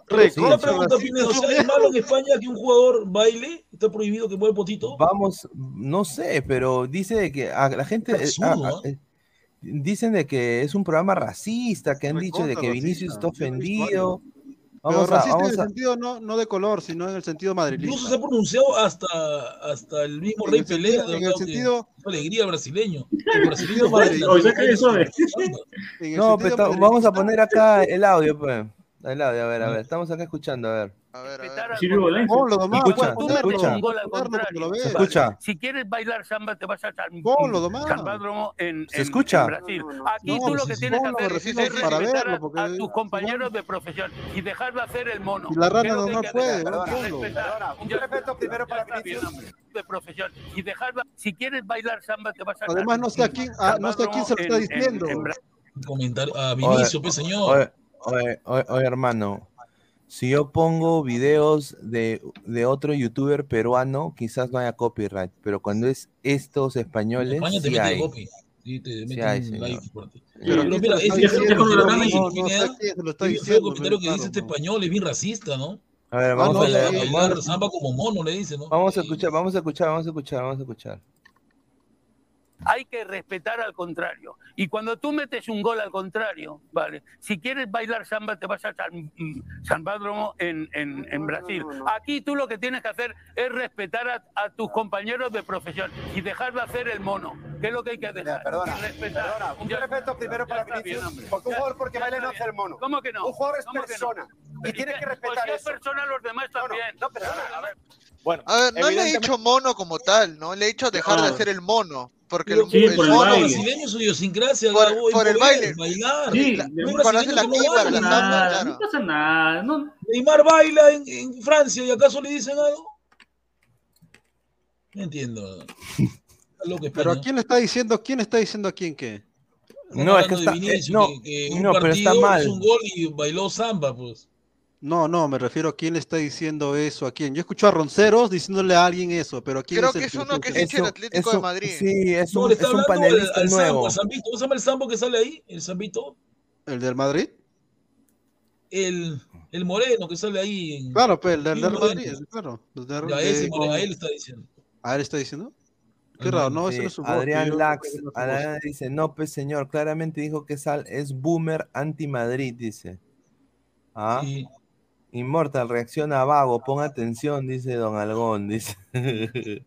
Recontra sí, Una pregunta, racista, Pineda, o sea, ¿es malo en España que un jugador baile? ¿Está prohibido que mueva el potito? Vamos, no sé, pero dice de que a la gente eh, absurdo, a- a- eh, dicen de que es un programa racista, que han dicho de que Recontra Vinicius está racista. Ofendido. Pero Vamos a, racista en vamos el a- sentido no, no de color, sino en el sentido Incluso madrilista. se ha pronunciado hasta, hasta el mismo En Rey el ha en el que- sentido- fue alegría brasileño. El brasileño eso, eh. En el No, pero vamos a poner acá el audio, pues. El audio, a ver, a ver. Estamos acá escuchando, a ver. A ver, a ver. Escucha. Si quieres bailar samba, te vas a. Sambódromo en, ¿Se en- escucha? en Brasil. Aquí No, tú lo que tienes que hacer es respetar verlo, a- porque- a tus compañeros de profesión y dejar de hacer el mono. Y la rana ¿Qué es lo que no puede, Ya- respeto primero para de profesión y dejar si quieres bailar samba te vas a Además, no sé a quién, no sé a quién se lo está en- en- diciendo. Comentario a Vinicio, pues, señor. Oye, oye, oye, oye, hermano. Si yo pongo videos de, de otro youtuber peruano, quizás no haya copyright, pero cuando es estos En españoles, España te este español es bien racista, ¿no? A ver, Ah, vamos no, a Baila, leer, sí, vamos, bailar samba como mono, le dice, ¿no? vamos a escuchar, vamos a escuchar, vamos a escuchar, vamos a escuchar. Hay que respetar al contrario. Y cuando tú metes un gol al contrario, vale, si quieres bailar samba te vas a San, mm, Sambódromo en, en, en Brasil. Aquí tú lo que tienes que hacer es respetar a, a tus compañeros de profesión y dejar de hacer el mono, que es lo que hay que dejar. Perdona, respetar. perdona. Un Ya- respeto primero ya para Vinicius. Porque un Ya- jugador porque ya baila no hace el mono. ¿Cómo que no? Un jugador es ¿Cómo que no? persona. Y tiene que Pues respetar si es persona, los demás también. No, perdona. A ver, Bueno, A ver, no le he dicho mono como tal, ¿no? Le he dicho dejar de No. hacer el mono. Porque el, Sí, el por el mono. baile. brasileño su idiosincrasia, Por- Gabo, es por el baile. bailar. Sí, La- de- No la la samba, claro. pasa nada. No, Neymar baila en, en Francia y acaso le dicen algo. No entiendo. Loco Pero. ¿a quién le está diciendo, quién está diciendo a quién qué? No, es que está- Vinicius, eh, no, que, que un no, pero está partido mal. un gol y bailó samba, pues. No, no, me refiero a quién le está diciendo eso, a quién. Yo escucho a Ronceros diciéndole a alguien eso, pero ¿a quién Creo es el que es uno que es diciendo? hincha del Atlético de Madrid. Sí, es un, es un al- panelista al nuevo. Zambito. ¿Cómo se llama el sambo que sale ahí? ¿El Zambito? ¿El del Madrid? El, el moreno que sale ahí. En... Claro, pues, el del moreno. Madrid, claro. el del- Ya, de- ese a él está diciendo. ¿A él está diciendo? Qué raro, no, Sí, no es su Adrián Lax, no voz. Adrián dice, no, pues señor, claramente dijo que Sal es boomer anti-Madrid, dice. Ah, Sí. Inmortal, reacciona vago, pon atención, dice Don Algón, dice.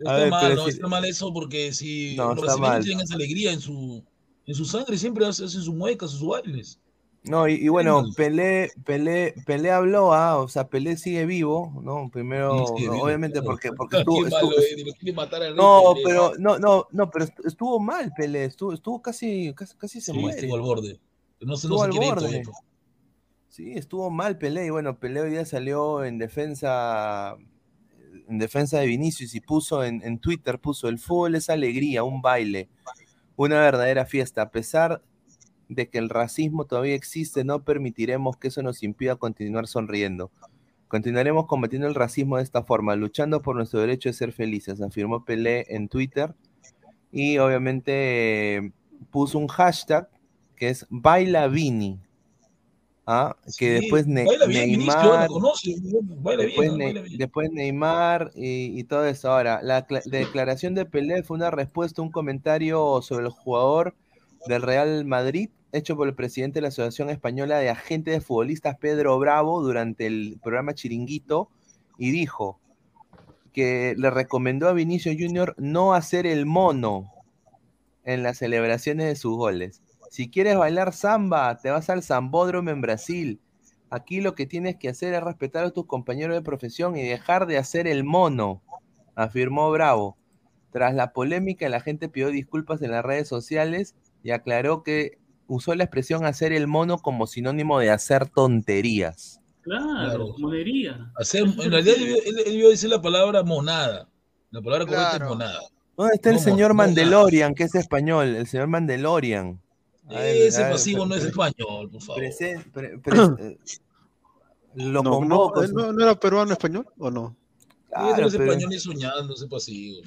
Está ver, mal, no, si- está mal eso porque si No, los brasileños tienen esa alegría en su, en su sangre, siempre hacen sus muecas, sus bailes. No, y, y bueno. Pelé, Pelé, Pelé habló, ah, o sea, Pelé sigue vivo, ¿no? Primero, Sí, no, obviamente claro. porque, porque estuvo, estuvo- eh, matar al no, Pelé, pero, no, no, no, pero estu- estuvo mal Pelé, estuvo, estuvo casi, casi, casi se Sí, muere. estuvo al borde. No se, Estuvo no se al borde. Sí, estuvo mal Pelé y bueno, Pelé hoy día salió en defensa en defensa de Vinicius y puso en, Twitter, puso el fútbol es alegría, un baile, una verdadera fiesta. A pesar de que el racismo todavía existe, no permitiremos que eso nos impida continuar sonriendo. Continuaremos combatiendo el racismo de esta forma, luchando por nuestro derecho de ser felices, afirmó Pelé en Twitter. Y obviamente puso un hashtag que es Baila Vini. ¿Ah? que Sí, después Ne- baila bien, Vinicius, yo Neymar, baila después, bien, Ne- baila bien. después Neymar y, y todo eso. Ahora, la cla- declaración de Pelé fue una respuesta a un comentario sobre el jugador del Real Madrid hecho por el presidente de la Asociación Española de Agentes de Futbolistas, Pedro Bravo, durante el programa Chiringuito, y dijo que le recomendó a Vinicio Junior no hacer el mono en las celebraciones de sus goles. Si quieres bailar samba, te vas al Zambódromo en Brasil. Aquí lo que tienes que hacer es respetar a tus compañeros de profesión y dejar de hacer el mono, afirmó Bravo. Tras la polémica, la gente pidió disculpas en las redes sociales y aclaró que usó la expresión hacer el mono como sinónimo de hacer tonterías. Claro, monería. Hacer, en realidad él, él- él iba a decir la palabra monada. La palabra correcta Claro. es monada. ¿Dónde está el No, señor no, Mandalorian, que es español? El señor Mandalorian. Ver, Ese ver, pasivo no es español, por favor. presen- pre- pre- eh, lo No, convoco. ¿él no, no era peruano español o no? Claro, es pero- español ni soñando, ese pasivo.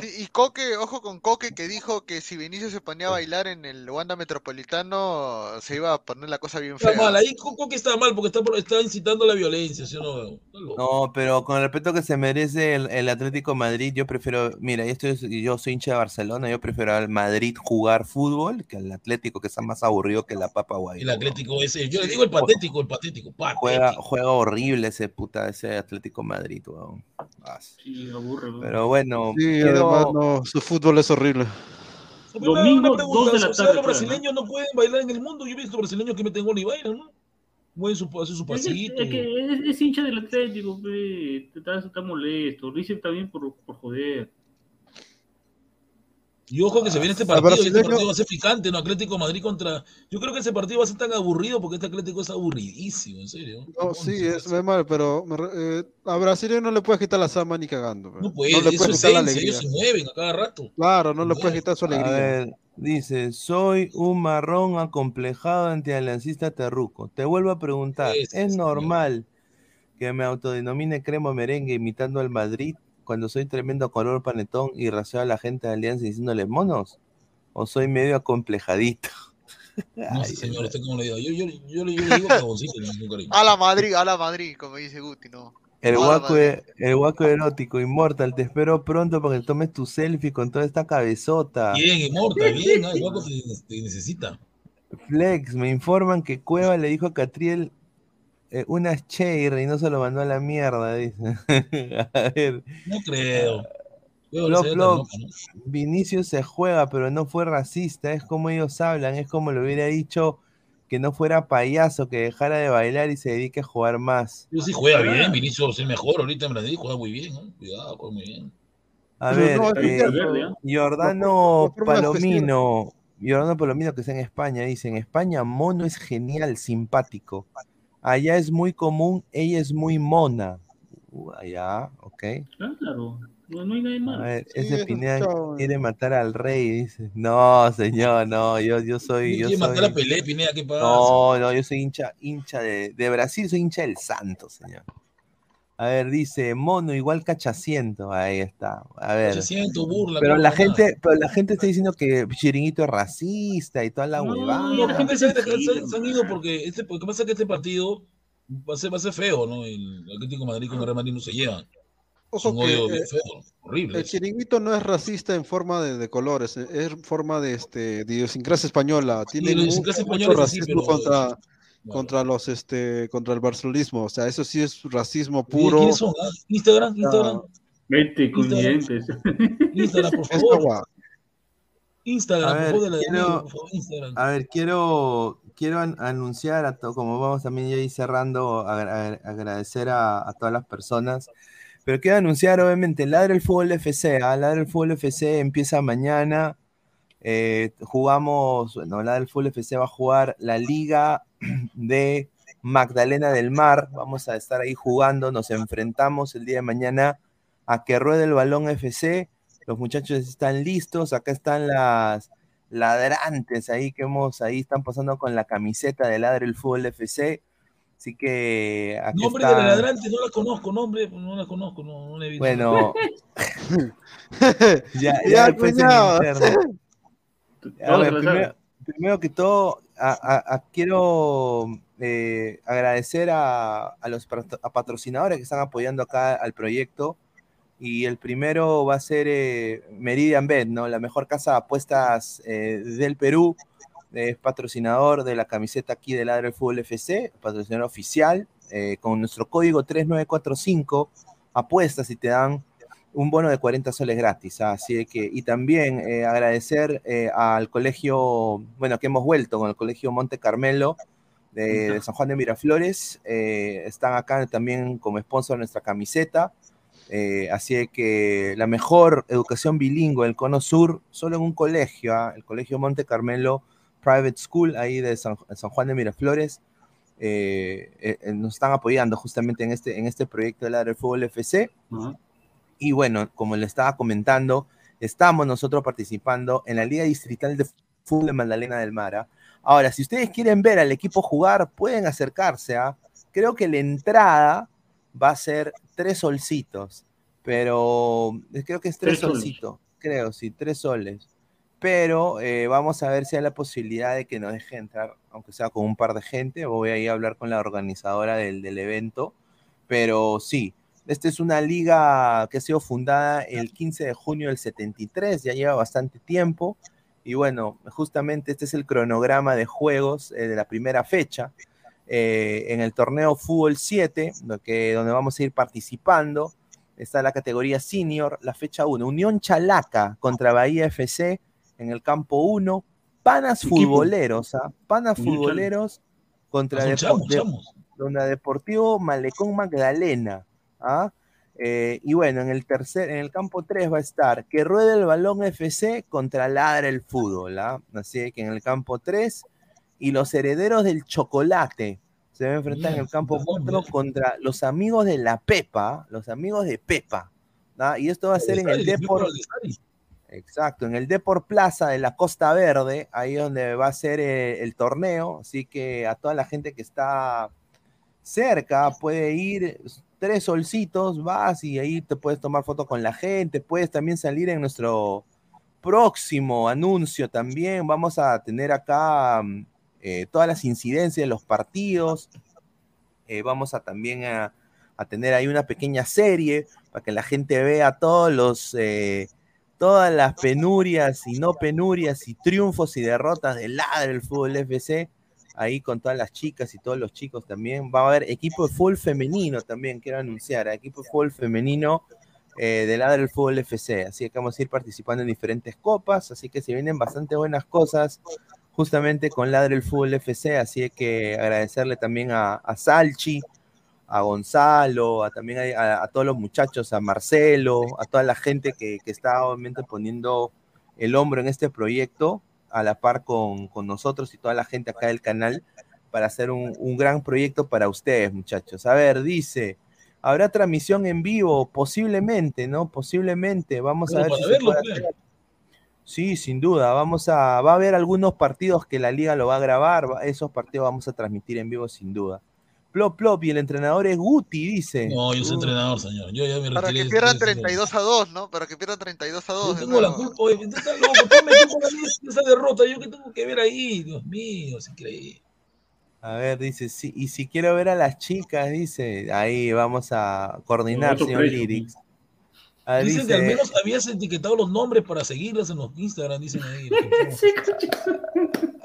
Sí, y Coque, ojo con Coque que dijo que si Vinicius se ponía a bailar en el Wanda Metropolitano se iba a poner la cosa bien Está fea. mal, ahí Coque está mal porque está, por- está incitando la violencia, ¿sí o no? Está. No, pero con el respeto que se merece el, el Atlético de Madrid, yo prefiero, mira, yo, estoy, yo soy hincha de Barcelona, yo prefiero al Madrid jugar fútbol que al Atlético, que está más aburrido que la papa guay. El Atlético ese, yo le digo el patético, el patético, patético. Juega, juega horrible ese puta, ese Atlético de Madrid, weón. Ah, Sí, aburre. weón. Pero bueno, Sí, además no, su fútbol es horrible. Domingo, Una pregunta, dos de la o sea, tarde, los brasileños ¿no? pueden bailar en el mundo. Yo he visto brasileños que meten gol y bailan, ¿no? Mueven su, hacen su pasito. es que es, es hincha del Atlético, pe. Está, está molesto. Lo dice también por, por joder. Y ojo que se viene este Al partido, y este partido va a ser picante, ¿no? Atlético Madrid contra. Yo creo que ese partido va a ser tan aburrido porque este Atlético es aburridísimo, en serio. No, sí, es muy mal, pero eh, a Brasil no le puedes quitar la samba ni cagando. No puede, no le es puedes quitar la esencia, alegría. ellos se mueven a cada rato. Claro, no le puedes quitar su A alegría. ver, dice, soy un marrón acomplejado antialiancista terruco. Te vuelvo a preguntar, ¿es señor. normal que me autodenomine crema merengue imitando al Madrid cuando soy tremendo color panetón y raseo a la gente de Alianza diciéndole monos? ¿O soy medio acomplejadito? No sé, señor, usted cómo le diga. Yo, yo, yo, le- yo le digo digo cariño. A la Madrid, a la Madrid, como dice Guti, no. El guaco, e- el guaco erótico, Immortal, te espero pronto para que tomes tu selfie con toda esta cabezota. Bien, Inmortal, bien, ¿no? el guapo te, te necesita. Flex, me informan que Cueva le dijo a Catriel eh, unas y Reynoso lo mandó a la mierda, dice. a ver, No creo. Se Flop, loco, ¿no? Vinicius se juega, pero no fue racista, es como ellos hablan, es como le hubiera dicho que no fuera payaso, que dejara de bailar y se dedique a jugar más. Yo sí juega bien, Vinicius es mejor ahorita en Brasil, juega muy bien, ¿no? Cuidado, juega muy bien. A ver, no, eh, La forma especial. Palomino, Giordano Palomino que está en España, dice, en España mono es genial, simpático. Allá es muy común, ella es muy mona. Uh, allá, ok. Claro. No, no hay nada de A ver, Sí, ese eso Pineda quiere matar al rey, dice. No, señor, no, yo, yo soy, yo Quiere matar a. Pelé, Pineda, ¿qué pasa? No, no, yo soy hincha, hincha de, de Brasil, soy hincha del Santo, señor. A ver, dice, mono igual cachaciento. Ahí está. A ver. Siento burla. Pero la nada. gente, pero la gente está diciendo que Chiringuito es racista y toda la No, huevada. No, la gente se, se- se han ido porque este, lo que pasa es que este partido va a ser, va a ser feo, ¿no? El Atlético de Madrid con el Real Madrid no se llevan. Es Ojo un que, odio eh, feo, horrible. El chiringuito no es racista en forma de, de colores, es forma de, este, de idiosincrasia española. Tiene la mu- idiosincrasia mucho española es así, racismo pero- contra, contra los este contra el barcelonismo. O sea, eso sí es racismo puro. ¿Quiénes son? ah? Instagram, Instagram, Vete con Instagram. por favor. Instagram, A por ver, favor, de la de quiero- por favor, Instagram. A ver, quiero, quiero an- anunciar, a to- como vamos también ya ir cerrando, agra- agradecer a, a todas las personas, pero quiero anunciar obviamente, Ladra el Fútbol FC, ¿ah? Ladra el Fútbol FC empieza mañana, eh, jugamos, bueno, Ladra el Fútbol FC va a jugar la Liga de Magdalena del Mar, vamos a estar ahí jugando, nos enfrentamos el día de mañana a que ruede el balón FC, los muchachos están listos, acá están las ladrantes ahí que hemos, ahí están pasando con la camiseta de Ladre el Fútbol FC, así que aquí Nombre de la ladrante, no la conozco, nombre, no la conozco, no, no la he visto. Bueno, ya, ya, Ya, después en cuñado. interno. A ver, primero, que todo, a- a- a- quiero eh, agradecer a, los patrocinadores que están apoyando acá al proyecto. Y el primero va a ser eh, Meridian Bet, ¿no? La mejor casa de apuestas eh, del Perú. Es patrocinador de la camiseta aquí del Fútbol FC, patrocinador oficial. eh, con nuestro código 3945 apuestas y te dan un bono de 40 soles gratis. ¿ah? Así que, y también eh, agradecer eh, al colegio, bueno, que hemos vuelto con el colegio Monte Carmelo de, de San Juan de Miraflores. eh, están acá también como sponsor de nuestra camiseta. eh, así que la mejor educación bilingüe del Cono Sur, solo en un colegio, ¿ah? el colegio Monte Carmelo Private School, ahí de San, San Juan de Miraflores. eh, eh, nos están apoyando justamente en este, en este proyecto de la del Fútbol FC. Ajá. Y bueno, como le estaba comentando, estamos nosotros participando en la Liga Distrital de Fútbol de Magdalena del Mar. ¿ah? Ahora, si ustedes quieren ver al equipo jugar, pueden acercarse. ¿ah? Creo que la entrada va a ser tres solcitos. pero eh, creo que es tres, Tres solcitos, creo, sí, tres soles. Pero eh, vamos a ver si hay la posibilidad de que nos deje entrar, aunque sea con un par de gente. Voy a ir a hablar con la organizadora del, del evento. Pero sí, esta es una liga que ha sido fundada el 15 de junio del 73, ya lleva bastante tiempo. Y bueno, justamente este es el cronograma de juegos eh, de la primera fecha. Eh, en el torneo Fútbol 7, lo que, donde vamos a ir participando, está la categoría senior, la fecha 1. Unión Chalaca contra Bahía FC en el campo 1. Panas Equipo. futboleros, ¿ah? Panas futboleros contra, Ah, son Depo- chamos, de- chamos. contra Deportivo Malecón Magdalena. ¿Ah? Eh, y bueno, en el tercer, en el campo 3 va a estar que ruede el balón FC contra Ladra el fútbol. ¿ah? Así que en el campo 3 y los herederos del chocolate se van a enfrentar en el campo 4 contra los amigos de la Pepa, los amigos de Pepa. ¿ah? Y esto va a ser en el Depor. Exacto, en el Depor Plaza de la Costa Verde, ahí donde va a ser el torneo, así que a toda la gente que está cerca puede ir tres solcitos, vas y ahí te puedes tomar foto con la gente, puedes también salir en nuestro próximo anuncio también, vamos a tener acá mm, eh, todas las incidencias de los partidos, eh, vamos a también a, a tener ahí una pequeña serie para que la gente vea todos los... eh, todas las penurias y no penurias y triunfos y derrotas del ladre del fútbol FC, ahí con todas las chicas y todos los chicos también. Va a haber equipo de fútbol femenino también, quiero anunciar, equipo de fútbol femenino eh, del del fútbol FC. Así que vamos a ir participando en diferentes copas, así que se vienen bastante buenas cosas justamente con ladre del fútbol FC, así que agradecerle también a, Salchi, a Gonzalo, a también a todos los muchachos, a Marcelo, a toda la gente que, que está obviamente poniendo el hombro en este proyecto, a la par con, con nosotros y toda la gente acá del canal, para hacer un, un gran proyecto para ustedes, muchachos. A ver, dice, ¿habrá transmisión en vivo? Posiblemente, ¿no? Posiblemente. Vamos a ver si se puede pues. hacer. Sí, sin duda. Vamos a, va a haber algunos partidos que la liga lo va a grabar. Esos partidos vamos a transmitir en vivo, sin duda. Plop, plop, y el entrenador es Guti, dice. No, yo soy Uh, entrenador, señor. Yo ya me Para que pierdan estoy- 32 a 2, ¿no? Para que pierdan 32 a 2. Yo de tengo la culpa, oye, tú estás loco, tú me esa derrota, yo que tengo que ver ahí, Dios mío, es increíble. A ver, dice, sí, y si quiero ver a las chicas, dice, ahí vamos a coordinar, señor Lyrics. Ah, Dicen que al menos habías etiquetado los nombres para seguirlas en los Instagram, dicen ahí.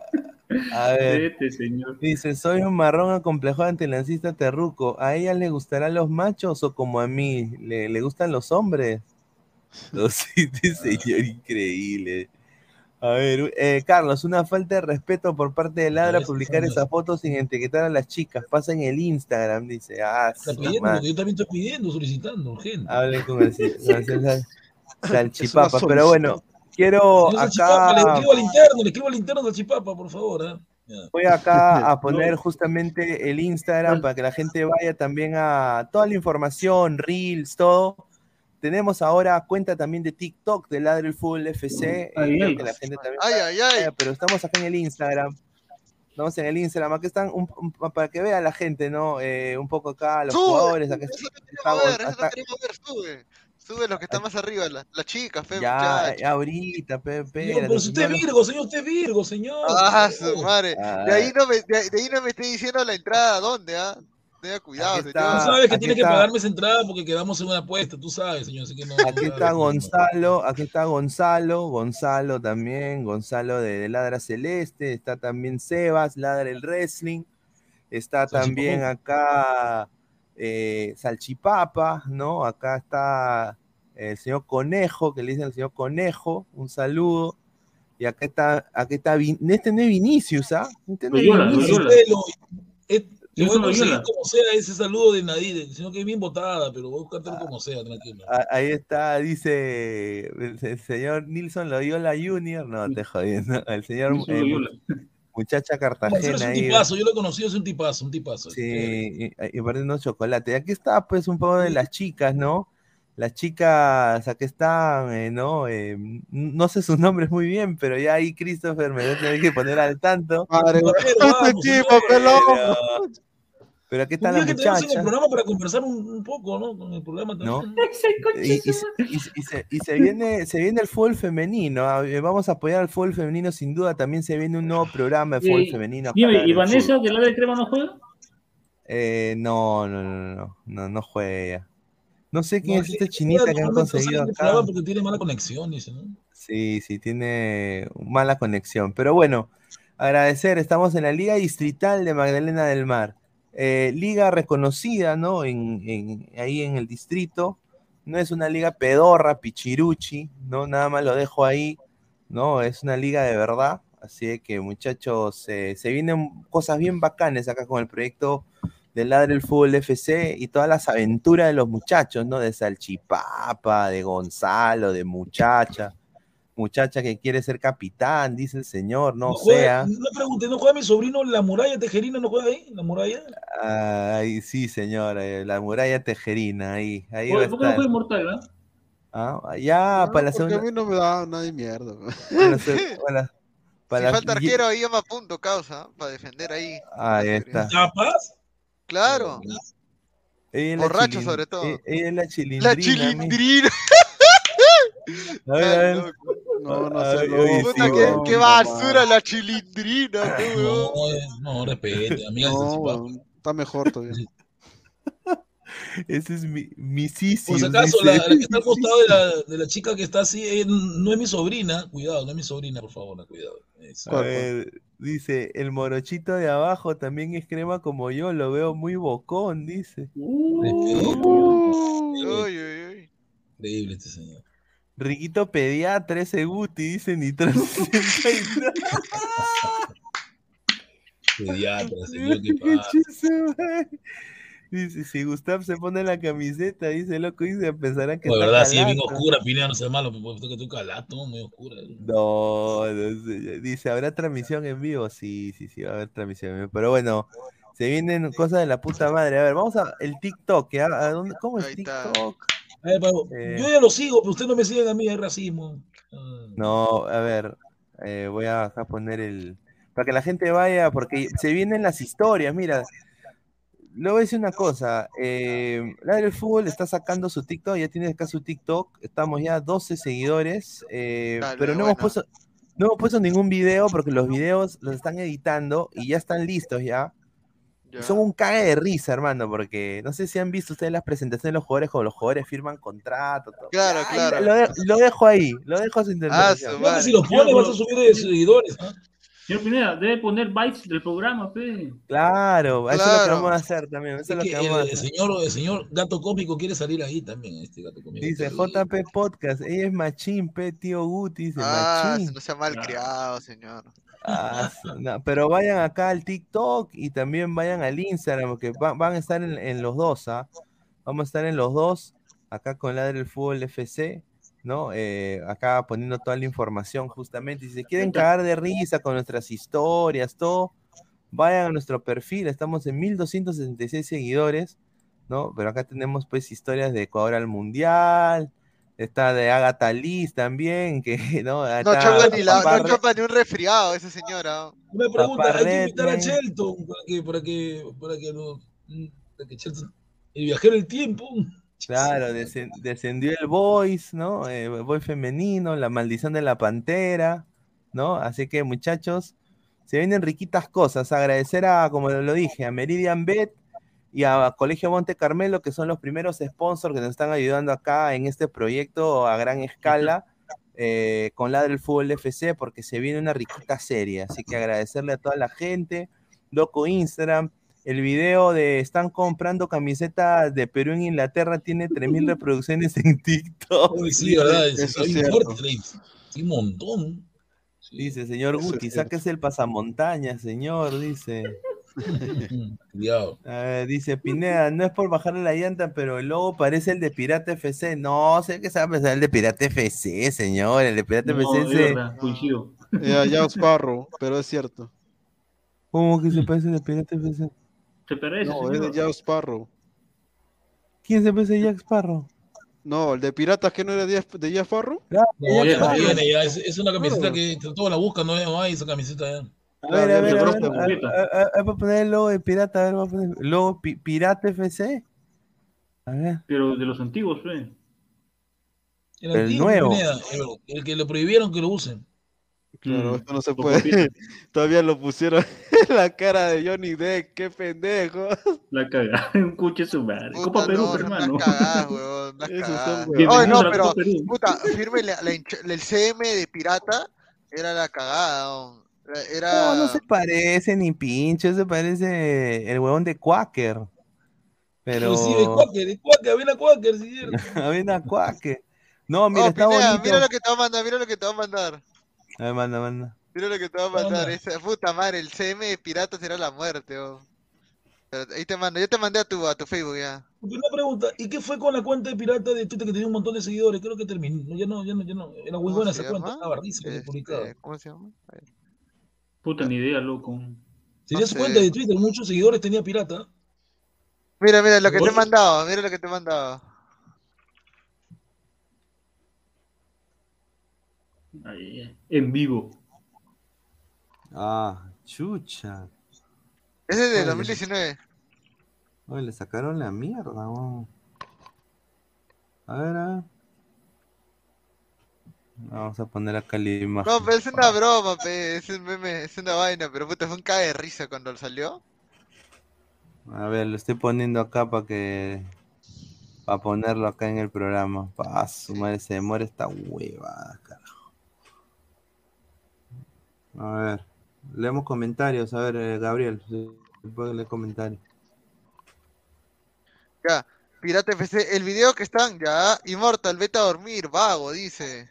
a ver, Vete, señor. dice, soy un marrón acomplejado antilancista terruco. ¿A ella le gustarán los machos o como a mí? ¿Le, le gustan los hombres? No, sí, sí, señor, increíble. A ver, eh, Carlos, una falta de respeto por parte de Ladra publicar esa foto sin etiquetar a las chicas. Pasa en el Instagram, dice. Ah, Está pidiendo, porque yo también estoy pidiendo, solicitando, urgente. Hablen con el, con el Salchipapa. Pero bueno, quiero Salchipapa, Le acá. escribo al interno, le escribo al interno del Chipapa, por favor. Ya. Voy acá a poner justamente el Instagram para que la gente vaya también a toda la información, Reels, todo. Tenemos ahora cuenta también de TikTok de Ladre el Fútbol FC. eh, Ay, ay. que la gente también Ay, ay, ay. vaya, pero estamos acá en el Instagram. Estamos en el Instagram. Aquí están un- un- para que vea la gente, ¿no? Eh, un poco acá, los Sube, jugadores. Acá eso está- ver, eso es lo está- ver, sube. Sube los que están más arriba, la- las chicas, fe, ya, muchachos. ya ahorita, pe, pero si usted es Virgo, señor, usted es Virgo, señor. Ah, su madre. De ahí no me, de, ahí- de ahí no me esté diciendo la entrada, ¿dónde, ah? Tenga cuidado, Aquí señor. está. Tú sabes que tiene que pagarme esa entrada porque quedamos en una apuesta, tú sabes, señor. Así que no, Aquí está Gonzalo, aquí está Gonzalo, Gonzalo también, Gonzalo de, de Ladra Celeste, está también Sebas, Ladra el Wrestling, está también acá eh, Salchipapa, ¿no? Acá está el señor Conejo, que le dicen al señor Conejo, un saludo. Y acá está, aquí está, Vin- este no es Vinicius, ¿ah? Este no es Loyola, Vinicius. Loyola. Es- Le voy Eso a no conseguir viola. como sea ese saludo de Nadir, sino que es bien votada, pero voy a buscarte como sea, tranquilo. Ah, Ahí está, dice el, el señor Nilson Loyola Jr. No, te jodiendo. El señor eh. Muchacha Cartagena es un ahí. tipazo, yo lo he conocido, es un tipazo, un tipazo. Sí, y, y perdiendo chocolate. Y aquí está, pues, un poco de las chicas, ¿no? Las chicas, aquí están, eh, ¿no? Eh, no sé sus nombres muy bien, pero ya ahí Christopher me voy a tener que poner al tanto. Madre, este vamos, loco. Pero aquí está la que tenemos en el muchacha. programa para conversar un, un poco, ¿no? Con el programa ¿no? también. Y, y se, y se- y se- y se viene, se viene el fútbol femenino. ah, eh, Vamos a apoyar al fútbol femenino sin duda. También se viene un nuevo programa de fútbol femenino. dime, ¿y Vanessa fútbol. de la de crema no juega? Eh, no, no, no, no, no, no juega. No sé quién No, es esta chinita que han conseguido acá. porque tiene mala conexión, dice, ¿no? Sí, sí, tiene mala conexión. Pero bueno, agradecer, estamos en la Liga Distrital de Magdalena del Mar. Eh, liga reconocida, ¿no? En, ahí en el distrito. No es una liga pedorra, pichiruchi, ¿no? Nada más lo dejo ahí, ¿no? Es una liga de verdad. Así que, muchachos, se vienen cosas bien bacanes acá con el proyecto de Ladre el Fútbol FC y todas las aventuras de los muchachos, ¿no? De Salchipapa, de Gonzalo, de Muchacha. Muchacha que quiere ser capitán, dice el señor, no juega- sea. No pregunte, ¿no juega mi sobrino la muralla tejerina? ¿No juega ahí? ¿La muralla? Ay, sí, señor, eh, la muralla tejerina, ahí, ahí va a Oye, ¿Por qué no juega Inmortal, ah? Ah, ya, para la Porque a segunda. mí no me da nada de mierda. para la se- para la- para Si la- falta arquero, ahí llama a punto, causa, para defender ahí. Ahí está. ¿Capaz? Claro. Borracho chilin- sobre todo. Ella es la chilindrina. La chilindrina. A ver, a ver. No, no Ay, sé. Puta, sí, qué, weón. qué basura la chilindrina, qué No, no, respete, amiga. No, está mejor todavía. Ese es mi, mi Sisius, Por si acaso, la, la que está al costado de la, de la chica que está así, eh, no es mi sobrina. Cuidado, no es mi sobrina, por favor, cuidado. A ver, dice, el morochito de abajo también es crema como yo, lo veo muy bocón, dice. Uy, uy, uy. Increíble este señor. Riquito pediatra, ese Guti, dice Nitro 63. Pediatra, señor, ¿qué pasa? Dice, si Gustav se pone la camiseta, dice loco, dice, pensarán que está verdad, sí, es bien oscura, Pineda, no sea malo, porque que estoy calato, muy oscura. No, no sé, dice, ¿habrá transmisión en vivo? Sí, sí, sí, va a haber transmisión en vivo. Pero bueno, se vienen cosas de la puta madre. A ver, vamos a el TikTok. ¿ya? ¿A dónde- ¿Cómo es TikTok? A ver, Pablo, Eh. Yo ya lo sigo, pero ustedes no me siguen a mí, es racismo. Ah, No, a ver, eh, voy a poner el... Para que la gente vaya, porque se vienen las historias, mira. Le voy a decir una cosa, eh, Ladre el Fútbol está sacando su TikTok, ya tiene acá su TikTok, estamos ya 12 seguidores, eh, Dale, pero no hemos, puesto, no hemos puesto ningún video porque los videos los están editando y ya están listos ya. Ya. Son un cague de risa, hermano, porque no sé si han visto ustedes las presentaciones de los jugadores, cuando los jugadores firman contrato. todo. Claro, Ay, claro. Lo, de- lo dejo ahí, lo dejo a su Ah, interpretación. No, si lo pone vas a subir de seguidores. ¿ah? Señor Pineda, debe poner bytes del programa, pe. Claro, eso es lo que Claro. vamos a hacer también. Eso es lo que que el, vamos a hacer. señor, el señor gato cómico quiere salir ahí también, este gato cómico. Dice. JP Podcast, ella es machín, pe, tío Guti, dice Ah, machín. no sea mal criado, señor. Ah, no, pero vayan acá al TikTok y también vayan al Instagram, que va- van a estar en, en los dos, ¿ah? Vamos a estar en los dos, acá con Ladre el Fútbol FC, ¿no? Eh, acá poniendo toda la información justamente. Si se quieren cagar de risa con nuestras historias, todo, vayan a nuestro perfil, estamos en 1266 seguidores, ¿no? Pero acá tenemos pues historias de Ecuador al Mundial, está de Agatha Liz también, que, ¿no? No Está chapa ni, la, no ni un resfriado esa señora. Una pregunta, Papá hay que invitar a. Shelton para que, para que, para que, lo- para que Shelton, el viajero del tiempo. Claro, descen- descendió el Boys, ¿no? Eh, Boy femenino, la maldición de la pantera, ¿no? Así que muchachos, se vienen riquitas cosas. Agradecer a, como lo dije, a Meridian Bet y a Colegio Monte Carmelo, que son los primeros sponsors que nos están ayudando acá en este proyecto a gran escala. eh, con Ladre el Fútbol FC, porque se viene una riquita serie. Así que agradecerle a toda la gente, loco Instagram, el video de están comprando camisetas de Perú en Inglaterra tiene 3000 reproducciones en TikTok. Uy, sí, verdad, es, Eso hay es un montón. Dice, señor Guti, sáquese el pasamontaña, señor, dice. Cuidado. A ver, dice Pineda, no es por bajarle la llanta, pero el logo parece el de Pirata FC. No, sé que se va a pensar el de Pirata FC, señor. El de Pirata No, FC es. Ya, Sparrow, pero es cierto. ¿Cómo que se parece al de Pirata FC? Se parece, No, es de. Jack Sparrow. ¿Quién se parece a Jack Sparrow? No, el de piratas que no era de de Jack Sparrow. No, es, es una camiseta Claro. que todos la buscan, no, no hay esa camiseta ya. A ver, a ver, a ver, a ver, a- a- a- Voy a poner el logo de pirata, a ver, voy a poner logo pi- pirata FC. A ver. Pero de los antiguos, pues. El, El nuevo. Pineda, el, el que le prohibieron que lo usen. Claro, Mm. esto no se Lo puede. Todavía lo pusieron en la cara de Johnny Depp, qué pendejo. La cagada. Un cuche su madre. Copa Perú, no, hermano. unas cagadas, weón, huevones. Oye, Bienvenidos no, a la pero, puta, firme la- la el CM de Pirata era la cagada, weón. Era... No, no se parece ni pinche, se parece el huevón de Quaker. Pero. Inclusive Quaker, el Quaker, ven a Quaker, si quieren. Avena Quaker. No, mira, Oh, está Pineda, bonito. mira lo que te va a mandar, mira lo que te va a mandar. A ver, manda, manda. Mira lo que te va a Manda. mandar. Esa puta madre, el CM de Pirata será la muerte. Pero Ahí te mando, yo te mandé a tu, a tu Facebook ya. Una pregunta, ¿y qué fue con la cuenta de pirata de Twitter que tenía un montón de seguidores? Creo que terminó, ya no, ya no, ya no. Era muy ¿Cómo buena esa cuenta, estaba Este. ¿Cómo se llama? A ver. Puta, ni idea, loco. No su sé. cuenta de Twitter, muchos seguidores tenía pirata. Mira, mira lo que te he mandado, mira lo que te he mandado. Ay, En vivo. Ah, chucha. Ese es de Ay, 2019. Oye, le sacaron la mierda, weón. A ver, a ver. Vamos a poner acá la imagen. No, pero es una broma, pe, es un meme, es una vaina, pero puta, fue un cague de risa cuando salió. A ver, lo estoy poniendo acá para que. Para ponerlo acá en el programa. Pa, su madre, se demora esta hueva, carajo. A ver, leemos comentarios. A ver, eh, Gabriel, puedes leer comentarios. Ya, Pirata FC, el video que están, ya, Immortal, vete a dormir, vago, dice.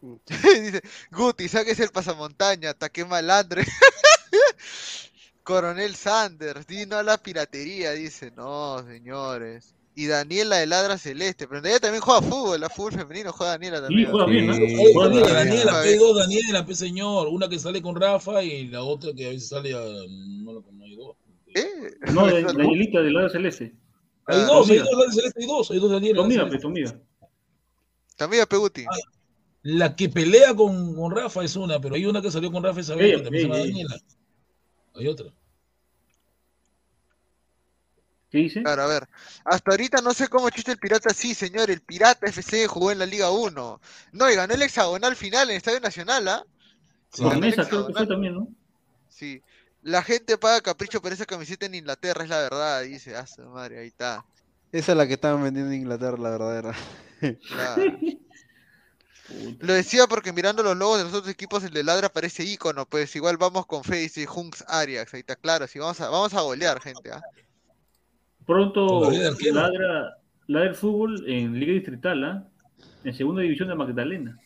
dice, Guti, sáquese el pasamontaña, ataque malandre. Coronel Sanders, di no a la piratería, dice. No, señores. Y Daniela de Ladra Celeste, pero ella también juega fútbol, la fútbol femenino juega Daniela también. juega bien, ¿no? Sí, Juega Daniela, bien. Daniela, P bien. dos Daniela, P señor. Una que sale con Rafa y la otra que a veces sale a. No no hay dos. ¿Eh? No, de- Danielita del lado celeste. Hay Ah, dos, hay dos, Daniela Celeste, hay dos, hay dos Daniela. Pues. También a Peguti. La que pelea con, con Rafa es una, pero hay una que salió con Rafa esa vez Ella, que también se llama ella, Daniela. Hay otra. ¿Qué dice? Claro, a ver. Hasta ahorita no sé cómo chucha el Pirata. Sí, señor, el Pirata FC jugó en la Liga 1. No, y ganó el hexagonal final en el Estadio Nacional, ¿ah? Sí. Ganó el Promesa creo que fue hexagonal. también, ¿no? Sí. La gente paga capricho por esa camiseta en Inglaterra, es la verdad, dice. Ah, su madre, ahí está. Esa es la que estaban vendiendo en Inglaterra, la verdadera. Claro. Lo decía porque mirando los logos de los otros equipos, el de Ladra parece ícono, pues igual vamos con fe, dice Hunks Arias, ahí está claro, sí, vamos a, vamos a golear, gente, ¿ah? Pronto ladra, ladra el fútbol en Liga Distrital, ¿ah? En segunda división de Magdalena.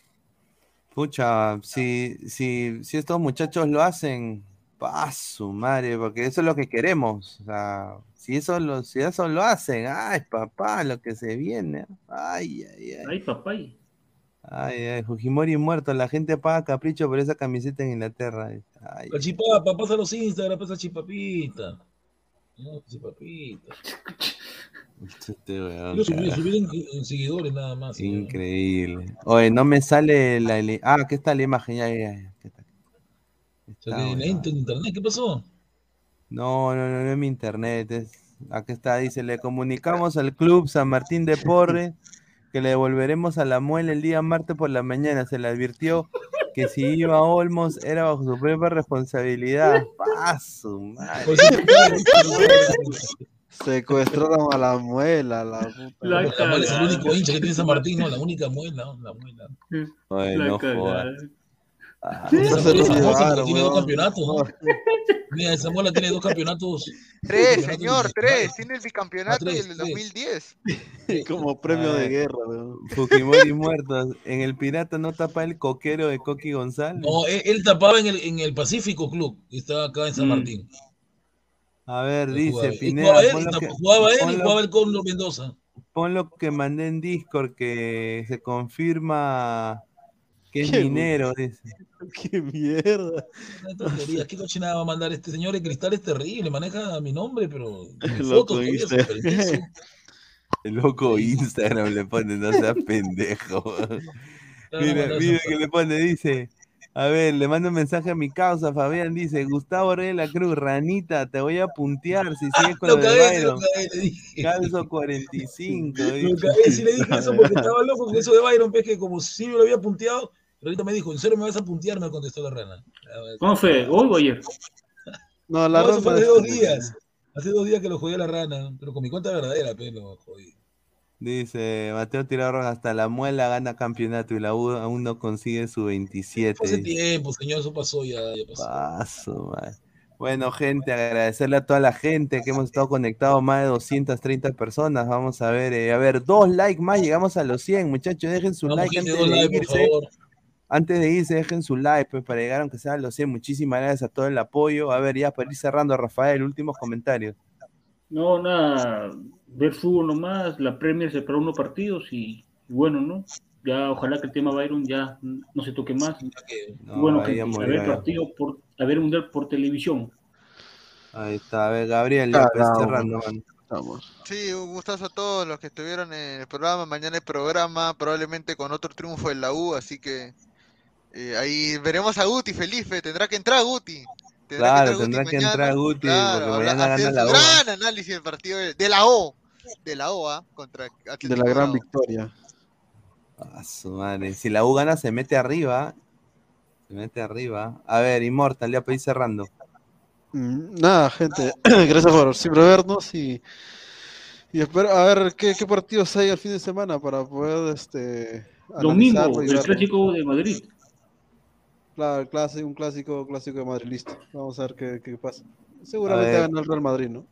Pucha, si, si, si estos muchachos lo hacen, pa su madre, porque eso es lo que queremos. O sea, si eso lo, si eso lo hacen, ay papá, lo que se viene. Ay, ay, ay. Ay. Ay, ay, Fujimori muerto, la gente paga capricho por esa camiseta en Inglaterra. Ay, La chipapa, pasa los Instagram, pasa chipapita. No, chipapita. este weón, subir, carajo. subir en, en seguidores nada más. Increíble. Oye, no me sale la. Ah, aquí está la imagen. Ya, ya, ya. Aquí está. La en internet, ¿qué pasó? No, no, no, no es mi internet. Es... Aquí está, dice, le comunicamos al club San Martín de Porres que le devolveremos a la muela el día martes por la mañana. Se le advirtió que si iba a Olmos era bajo su propia responsabilidad. Paso, madre. Te cago, ¿viste? Secuestraron a la muela, la puta. La La muela es el único hincha que tiene San Martín, no, la única muela, la muela. La no. Ah, No se tiene dos campeonatos, ¿no? Mira, esa muela tiene dos campeonatos. Tres, campeonatos señor, tres, tiene el bicampeonato Ah, y el del tres. 2010. Como premio de Ay. guerra, weón. Fujimori muerto. En el pirata no tapa el coquero de Coqui González. No, él, él tapaba en el, en el Pacífico Club, que estaba acá en San Mm. Martín. A ver, Él dice Pineda, jugaba él, y que- jugaba él y pon lo- jugaba el Cóndor Mendoza. pon lo que mandé en Discord que se confirma es Qué minero. Dice. Qué mierda. ¿Qué cochinada va a mandar este señor? El cristal es terrible, maneja mi nombre, pero mi Loco, permiso. El loco Instagram le pone, no seas pendejo. Mira, mira que le pone, dice, A ver, le mando un mensaje a mi causa, Fabián dice, Gustavo Rey de la Cruz, ranita, te voy a puntear si sigues con Lo lo de Byron. lo cagué, le dije. Calzo 45. Lo cagué, sí le dije eso porque estaba loco con eso de Byron, pues que como si me lo había punteado, pero ahorita me dijo, ¿en serio me vas a puntear? Me contestó la rana. ¿Cómo fue? ¿Hoy o ayer? No, la No, fue hace dos días. Hace dos días que lo jodí a la rana, pero con mi cuenta verdadera, pero lo jodí. Dice, Mateo Tirarro hasta la muela gana campeonato y la U aún no consigue su 27. Hace tiempo, señor, eso pasó ya, ya pasó. Paso, man. Bueno, gente, agradecerle a toda la gente que hemos estado conectados, más de 230 personas. Vamos a ver, eh, a ver, dos likes más, llegamos a los 100, muchachos, dejen su Vamos, like gente, antes dos de likes, por favor. Antes de irse, dejen su like, pues, para llegar aunque sea a los 100. Muchísimas gracias a todo el apoyo. A ver, ya para ir cerrando, Rafael, últimos comentarios. No, nada, ver fútbol nomás, la Premier se paró unos partidos y, y bueno, ¿no? Ya ojalá que el tema Byron ya no se toque más. No, bueno, que, ya. partido por, a ver mundial por televisión. Ahí está, a ver, Gabriel, ya Cagao, cerrando, man. man. Sí, un gustazo a todos los que estuvieron en el programa. Mañana el programa, probablemente con otro triunfo en la U, así que eh, ahí veremos a Guti, Felipe. Tendrá que entrar Guti. Claro, tendrá que entrar Guti, Claro, porque habla- mañana gana hacer la U. gran análisis del partido de, de la O. De la O, ¿ah? Contra Atlético de la gran victoria. A su madre. Si la U gana, se mete arriba. Se mete arriba. A ver, Immortal, ya ir cerrando. Mm, Nada, gente, gracias por siempre vernos y, y espero a ver qué, qué partidos hay al fin de semana para poder este Domingo, el clásico de Madrid. Claro, clásico, un clásico, clásico de Madrid, listo. Vamos a ver qué, qué pasa. Seguramente gana el Real Madrid, ¿no?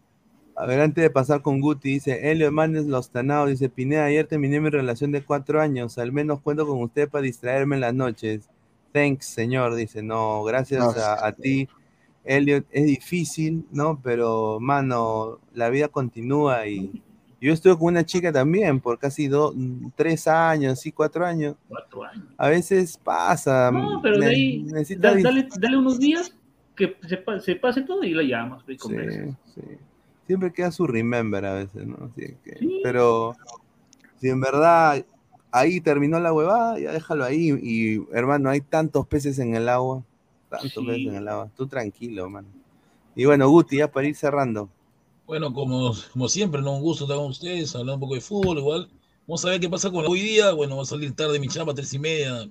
A ver, antes de pasar con Guti, dice Elio Hernández Lostanao, dice Pineda, ayer terminé mi relación de cuatro años, al menos cuento con usted para distraerme en las noches. Thanks, señor, dice, no, gracias No, a, a ti. Elliot, es difícil, ¿no? Pero, mano, la vida continúa y yo estuve con una chica también por casi dos, tres años, sí, cuatro años. Cuatro años. A veces pasa. No, pero de ahí, necesita da- dale, dale unos días que se, pa- se pase todo y la llamas. Sí, sí. Siempre queda su remember a veces, ¿no? Así que- Pero si en verdad ahí terminó la huevada, ya déjalo ahí. Y hermano, hay tantos peces en el agua. Tantos Sí. peces en el agua. Tú tranquilo, mano. Y bueno, Guti, ya para ir cerrando. Bueno, como, como siempre, ¿no? un gusto estar con ustedes, hablar un poco de fútbol, igual. Vamos a ver qué pasa con hoy día. Bueno, va a salir tarde mi chamba, tres y media.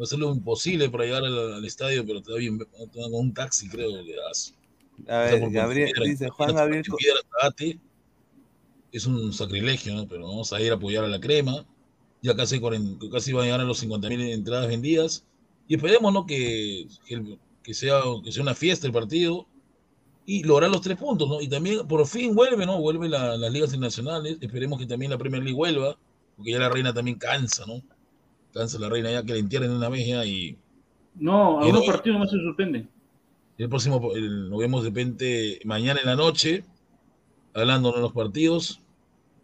Va a ser lo imposible para llegar al, al estadio, pero todavía con un taxi, creo que das. A ver, Gabriel, dice Juan Gabriel. Es un sacrilegio, ¿no? Pero vamos a ir a apoyar a la crema. Ya casi, 40 casi van a llegar a los 50.000 entradas vendidas. Y esperemos, ¿no? Que, que sea, que sea una fiesta el partido y lograr los tres puntos, ¿no? Y también por fin vuelve, ¿no? Vuelve la- las ligas internacionales. Esperemos que también la Premier League vuelva, porque ya la reina también cansa, ¿no? Cansa la reina ya que la entierren una vez ya y No, algunos no- partidos más se suspenden. el próximo, el- nos vemos de repente mañana en la noche, hablando de los partidos,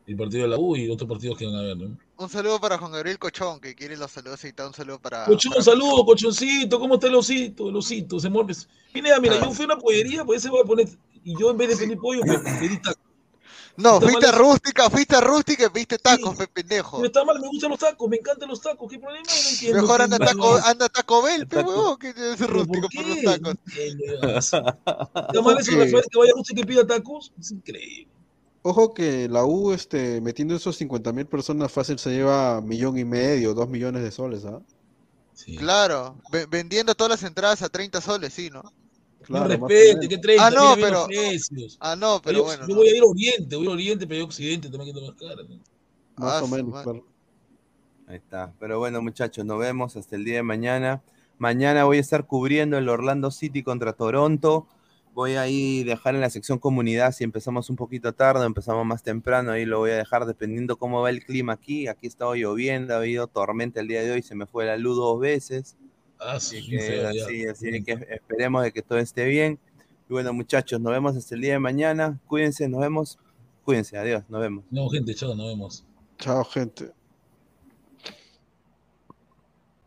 el partido de la U y otros partidos que van a haber, ¿no? Un saludo para Juan Gabriel Cochón, que quiere los saludos y. Un saludo para. Cochón, para- saludo, cochoncito, ¿cómo está el osito? El osito, se mueve. Mira, mira, yo fui a una pollería, pues se va a poner, y yo en vez de pedir pollo, pe- pedí tacos. No, fuiste mal- rústica, fuiste rústica y pediste tacos, pe pendejo. Pero está mal, me gustan los tacos, me encantan los tacos, ¿qué problema? No entiendo. Mejor ¿qué- anda taco, anda taco Bell, pe huevón, que es rústico por los tacos. Está mal eso, que- Rafael, que vaya usted que pida tacos, es increíble. Ojo que la U, este, metiendo esos 50 mil personas fácil se lleva millón y medio, dos millones de soles, ¿ah? Claro, ve- vendiendo todas las entradas a 30 soles, sí, ¿no? Claro, no más o respete, menos. que 30, Ah, no, pero- precios. Ah, no, pero yo, bueno, Yo no. voy a ir a Oriente, voy a Oriente, pero yo a Occidente también que más caro. ¿no? Más Ah, o su menos, claro. Ahí está. Pero bueno, muchachos, nos vemos hasta el día de mañana. Mañana voy a estar cubriendo el Orlando City contra Toronto. Voy a ir dejar en la sección comunidad si empezamos un poquito tarde o empezamos más temprano. Ahí lo voy a dejar dependiendo cómo va el clima aquí. Aquí estaba lloviendo, ha habido tormenta el día de hoy, se me fue la luz dos veces. Ah, sí, Así bien que, feo así, así que esperemos de que todo esté bien. Y bueno, muchachos, nos vemos hasta el día de mañana. Cuídense, nos vemos. Cuídense, adiós, nos vemos. No, gente, chao, nos vemos. Chao, gente.